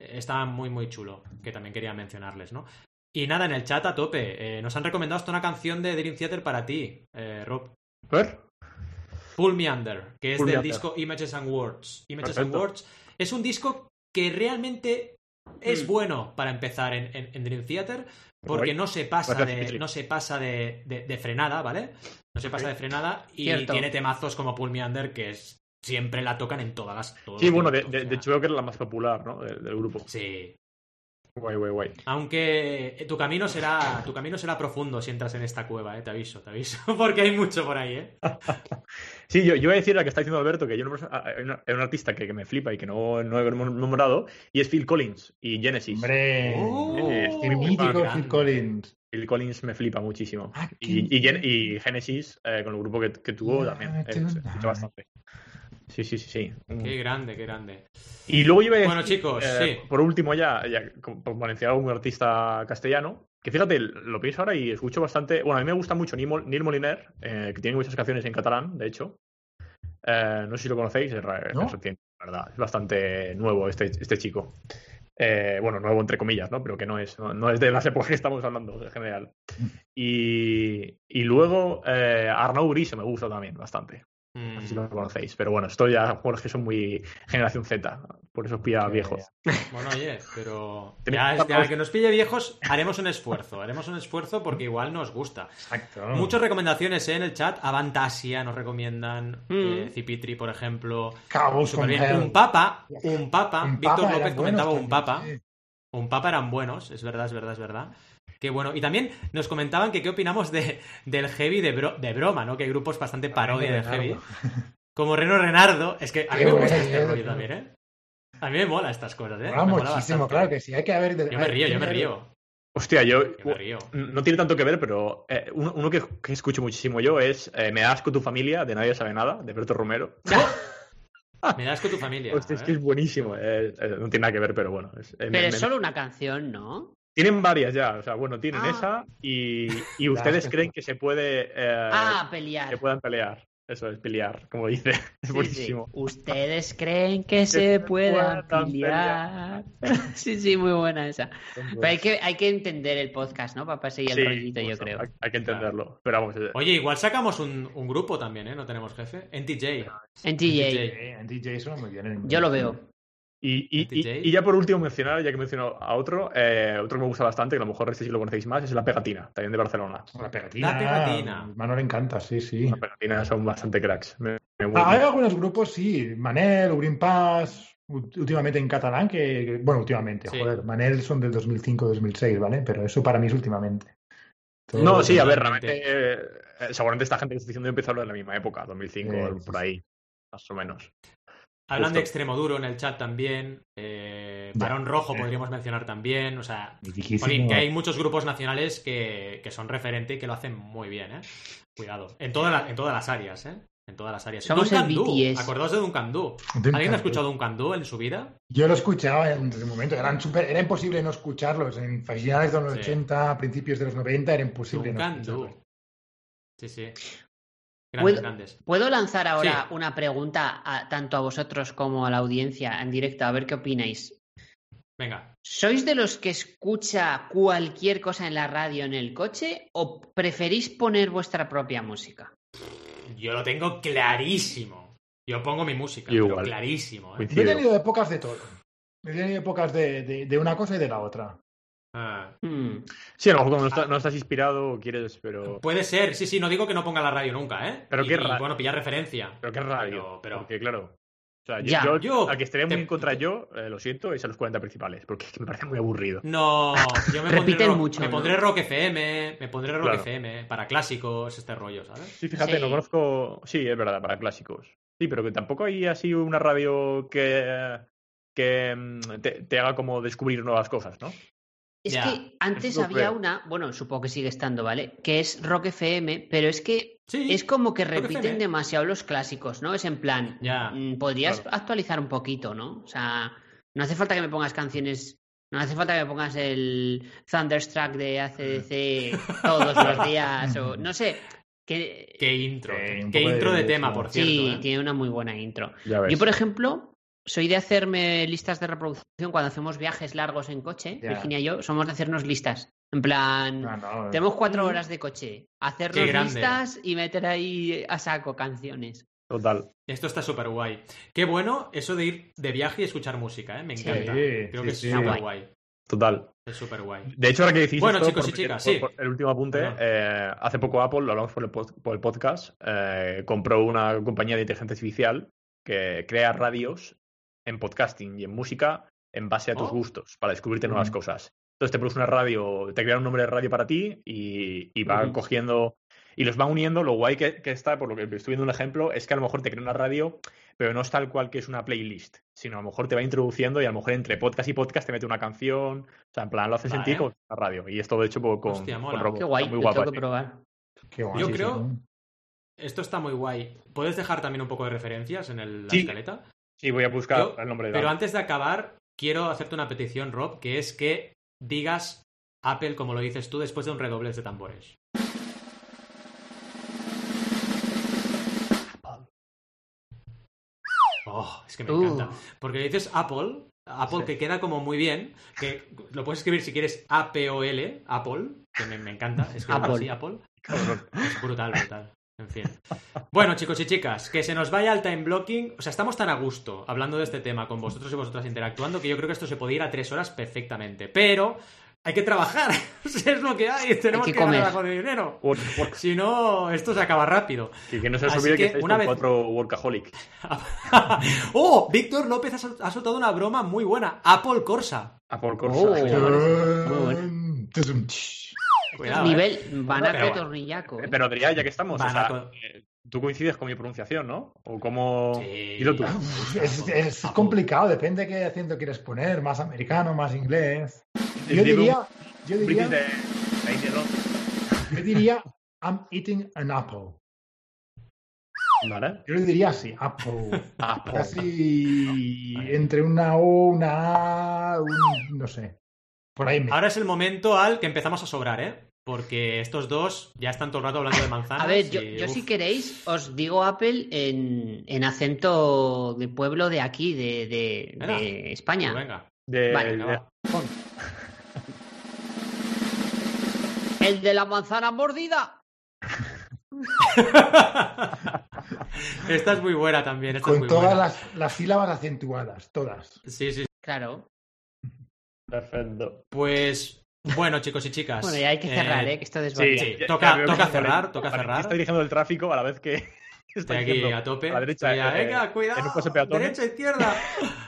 eh, Estaba muy, muy chulo, que también quería mencionarles, ¿no? Y nada, en el chat a tope. eh, nos han recomendado hasta una canción de Dream Theater para ti, eh, Rob. Ver. Pull Me Under, que es Pull del disco Images and Words. Images and. Words es un disco que realmente es Mm. bueno para empezar en, en- en Dream Theater porque no se pasa de no se pasa de, de- de frenada, ¿vale? No se pasa de frenada y Cierto. tiene temazos como Pull Me Under que es siempre la tocan en todas las todos Sí, bueno, de, hecho creo que era la más popular, ¿no? Del, del grupo. Sí. Guay, guay, guay. Aunque tu camino será tu camino será profundo si entras en esta cueva, eh, te aviso, te aviso, <laughs> porque hay mucho por ahí, eh. <laughs> Sí, yo, yo voy a decir la que está diciendo Alberto, que yo una- hay un artista que, que me flipa y que no, no he nombrado, y es Phil Collins y Genesis. Hombre, Oh, Eh, el mítico. Phil Collins. Phil Collins me flipa muchísimo. Ah, qué Y, y, y Genesis, eh, con el grupo que, que tuvo, Ya, también. eh, qué escucha bastante. Sí, sí, sí, sí. Mm. Qué grande, qué grande. Y luego yo iba a decir, Bueno, chicos, eh, sí. por último ya, ya como por mencionar un artista castellano, que fíjate, lo pienso ahora y escucho bastante, bueno, a mí me gusta mucho Neil Mol- Neil Moliner, eh, que tiene muchas canciones en catalán, de hecho. Eh, no sé si lo conocéis, es, ra- ¿No? es reciente, la verdad, es bastante nuevo este, este chico. Eh, bueno, nuevo entre comillas, ¿no? Pero que no es, no, no es de las épocas que estamos hablando en general. Y, y luego eh, Arnau Gris me gusta también bastante. No sé si Mm, lo conocéis, pero bueno, esto ya juegos que son muy generación Z, por eso os pilla viejos. <laughs> Bueno, oye, pero ya, que ya hablar- que nos pille viejos, haremos un esfuerzo. Haremos un esfuerzo porque igual nos gusta. Exacto. Muchas recomendaciones ¿eh? en el chat. Avantasia nos recomiendan. Mm. eh, Cipitri, por ejemplo. Cabos Súper con bien. Un papa. Un papa. Un Víctor papa López comentaba buenos un también, papa. sí. Un papa eran buenos. Es verdad, es verdad, es verdad. Qué bueno. Y también nos comentaban que qué opinamos de, del heavy de, bro- de broma, ¿no? Que hay grupos bastante parodia de heavy. Como Reno Renardo. Es que a mí Qué me gusta bueno, este rollo también, ¿eh? A mí me mola estas cosas, ¿eh? Mola Me mola muchísimo, bastante. claro que sí. Hay que haber. Yo me río, yo me río. Hostia, yo Yo me río. no tiene tanto que ver, pero eh, uno, uno que, que escucho muchísimo yo es eh, Me das con tu familia, de Nadie sabe nada, de Berto Romero. Me das con tu familia. Hostia, es que es buenísimo. eh, eh, no tiene nada que ver, pero bueno. es- eh, me- Pero es me- solo una canción, ¿no? Tienen varias ya, o sea, bueno, tienen Ah. esa y, y <laughs> ustedes creen que se puede eh, Ah, que pelear. puedan pelear. Eso es pelear, como dice. <laughs> Es Sí, sí. buenísimo. Ustedes creen que se se puedan pelear. <laughs> sí, sí, muy buena esa. Pero hay que, hay que entender el podcast, ¿no? Para seguir el Sí, rollito, yo creo. Hay, hay que entenderlo. Pero vamos, eh, Oye, igual sacamos un, un grupo también, ¿eh? No tenemos jefe. NTJ. En TJ, en DJ suena muy bien. en- yo lo veo. Y, y- y- NTJ. y ya por último mencionar, ya que menciono a otro, eh, otro que me gusta bastante, que a lo mejor este sí lo conocéis más, es La Pegatina, también de Barcelona. La pegatina. La pegatina. Mano le encanta, sí, sí. La Pegatina son bastante cracks. Me- me- Ah, hay algunos grupos, sí. Manel, Green Pass, ú- últimamente en catalán, que, bueno, últimamente, Sí. joder, Manel son del 2005-2006, ¿vale? Pero eso para mí es últimamente. Todo- No, sí, a ver, realmente, eh, seguramente esta gente que está diciendo empezó a hablar en la misma época, 2005, Sí, sí, por ahí, más o menos. Hablan Justo. de extremo duro en el chat también. Eh. Barón Rojo podríamos mencionar también. O sea, jolín, que hay muchos grupos nacionales que, que son referente y que lo hacen muy bien, ¿eh? Cuidado. En, toda la- en todas las áreas, ¿eh? En todas las áreas. Somos Duncan el Du. BTS. Acordaos de Duncan Du. Duncan ¿Alguien ha escuchado Duncan Du en su vida? Yo lo escuchaba en ese momento, eran super, era imposible no escucharlos. En finales de los Sí. 80, principios de los 90, era imposible no Duncan Du. escucharlos. Sí, sí. Grandes, ¿Puedo- grandes. ¿Puedo lanzar ahora Sí. una pregunta a- tanto a vosotros como a la audiencia en directo? A ver qué opináis. Venga. ¿Sois de los que escucha cualquier cosa en la radio en el coche o preferís poner vuestra propia música? Yo lo tengo clarísimo. Yo pongo mi música, Yo pero igual. clarísimo. ¿eh? Yo he Coincido. tenido épocas de todo. He tenido épocas de, de- de una cosa y de la otra. Ah. Hmm. Sí, a lo mejor cuando no, está- no estás inspirado quieres, pero... Puede ser, sí, sí, no digo que no ponga la radio nunca, ¿eh? Pero y, qué y, ra- bueno, pillar referencia. Pero qué radio. Pero- pero- Porque claro, O sea, yo, Ya. yo- Yo al que estaría muy te- en contra yo, eh, lo siento, es a los 40 principales, porque es que me parece muy aburrido. No, yo me <laughs> pondré, rock- mucho, me ¿no? pondré Rock FM, me pondré Rock Claro. FM para clásicos, este rollo, ¿sabes? Sí, fíjate, Sí. no conozco. Sí, es verdad, para clásicos. Sí, pero que tampoco hay así una radio que, que mm, te, te haga como descubrir nuevas cosas, ¿no? Es que antes había una, bueno, supongo que sigue estando, ¿vale? Que es Rock FM, pero es que Sí, es como que repiten demasiado los clásicos, ¿no? Es en plan, Ya, mm, podrías claro. actualizar un poquito, ¿no? O sea, no hace falta que me pongas canciones, no hace falta que me pongas el Thunderstruck de ACDC <laughs> todos los días, o no sé. Que, qué intro, Eh, qué intro de, de- tema, por cierto. sí, ¿eh? tiene una muy buena intro. Yo, por ejemplo, soy de hacerme listas de reproducción cuando hacemos viajes largos en coche. Virginia y yo somos de hacernos listas. En plan, Ah, no, tenemos cuatro horas de coche. Hacernos listas y meter ahí a saco canciones. Total. Esto está súper guay. Qué bueno eso de ir de viaje y escuchar música, ¿eh? Me encanta. Sí, Creo sí, que es sí. súper Guay. guay. Total. Es súper guay. De hecho, ahora que decís Bueno, esto, chicos y chicas, por- sí. por- el último apunte, eh, hace poco Apple, lo hablamos por el, pod- por el podcast, eh, compró una compañía de inteligencia artificial que crea radios en podcasting y en música en base a tus Oh. gustos, para descubrirte nuevas Mm. cosas. Entonces te pones una radio, te crea un nombre de radio para ti y, y va Ujú. cogiendo y los va uniendo. Lo guay que, que está, por lo que estoy viendo un ejemplo, es que a lo mejor te crea una radio, pero no es tal cual que es una playlist, sino a lo mejor te va introduciendo y a lo mejor entre podcast y podcast te mete una canción. O sea, en plan, lo hace Vale. sentir como una radio. Y esto, de hecho, pues, con, Hostia, con. Robo. Qué guay, Está muy lo guapa, tengo que sí. probar. Qué guay, Yo sí, creo- sí. Esto está muy guay. ¿Puedes dejar también un poco de referencias en el, la Sí. escaleta? Sí, voy a buscar Yo- el nombre de Pero antes de acabar, quiero hacerte una petición, Rob, que es que digas Apple como lo dices tú después de un redobles de tambores. Oh, es que me Uh. encanta. Porque dices Apple, Apple Sí. que queda como muy bien, que lo puedes escribir si quieres A-P-O-L, Apple, que me, me encanta escribirlo Apple. así, Apple. Es brutal, brutal. En fin. Bueno, chicos y chicas, que se nos vaya al time blocking. O sea, estamos tan a gusto hablando de este tema con vosotros y vosotras interactuando que yo creo que esto se puede ir a tres horas perfectamente. Pero hay que trabajar. <laughs> Es lo que hay. Tenemos que que, ganar algo de dinero. Work- work- Si no, esto se acaba rápido. Y que no se os olvide que, que, estáis una con vez- cuatro workaholic. <laughs> ¡Oh! Víctor López ha sol- ha soltado una broma muy buena. Apple Corsa. A por Corsa. Oh. sí. Muy tsh. Cuidado, ¿eh? Nivel Pero- tornillaco. ¿eh? Pero Adrián, ya que estamos, o sea, eh, tú coincides con mi pronunciación, ¿no? O cómo... Sí. Dilo tú. Es, complicado, depende de qué acento quieres poner, más americano, más inglés. Yo diría, yo diría, yo diría, I'm eating an apple. Vale. Yo le diría así, apple. Apple. Casi entre una O, una A, un, no sé. Por ahí me. Ahora es el momento al que empezamos a sobrar, ¿eh? Porque estos dos ya están todo el rato hablando de manzanas. A ver, yo, y, yo uf. si queréis os digo Apple en, en acento de pueblo de aquí, de, de- Venga. de España. Pues venga. De, Vale, de- va. El de la manzana mordida. <laughs> esta es muy buena también. Esta es Con muy todas buena. las, las sílabas acentuadas, todas. Sí, sí. Claro. Perfecto. Pues bueno, chicos y chicas. Bueno, ya hay que cerrar, ¿eh? Que esto Sí, desvaría. Sí, toca- toca cerrar, toca cerrar. está dirigiendo el tráfico a la vez que <laughs> está Estoy aquí a tope. a la derecha. Estoy ya, eh, venga, en un cuidado. Derecha, izquierda.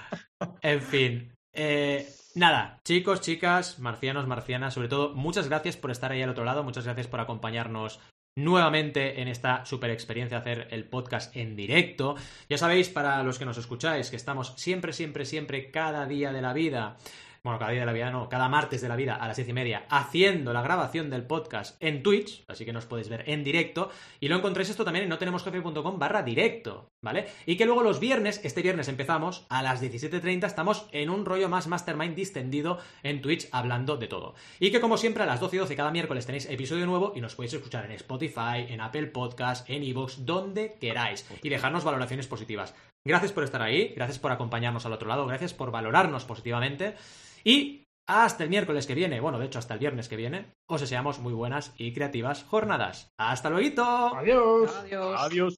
<laughs> en fin. eh, nada, chicos, chicas, marcianos, marcianas, sobre todo, muchas gracias por estar ahí al otro lado. Muchas gracias por acompañarnos nuevamente en esta super experiencia de hacer el podcast en directo. Ya sabéis, para los que nos escucháis, que estamos siempre, siempre, siempre, cada día de la vida. Bueno, cada día de la vida no, cada martes de la vida a las diez y media, haciendo la grabación del podcast en Twitch, así que nos podéis ver en directo, y lo encontráis esto también en notenemosjefe.com barra directo, ¿vale? Y que luego los viernes, este viernes empezamos, a las 17.30 estamos en un rollo más mastermind distendido en Twitch hablando de todo. Y que como siempre a las 12 y 12 cada miércoles tenéis episodio nuevo y nos podéis escuchar en Spotify, en Apple Podcast, en Evox, donde queráis, y dejarnos valoraciones positivas. Gracias por estar ahí, gracias por acompañarnos al otro lado, gracias por valorarnos positivamente. Y hasta el miércoles que viene, bueno, de hecho hasta el viernes que viene, os deseamos muy buenas y creativas jornadas. ¡Hasta luego! Adiós. Adiós. Adiós.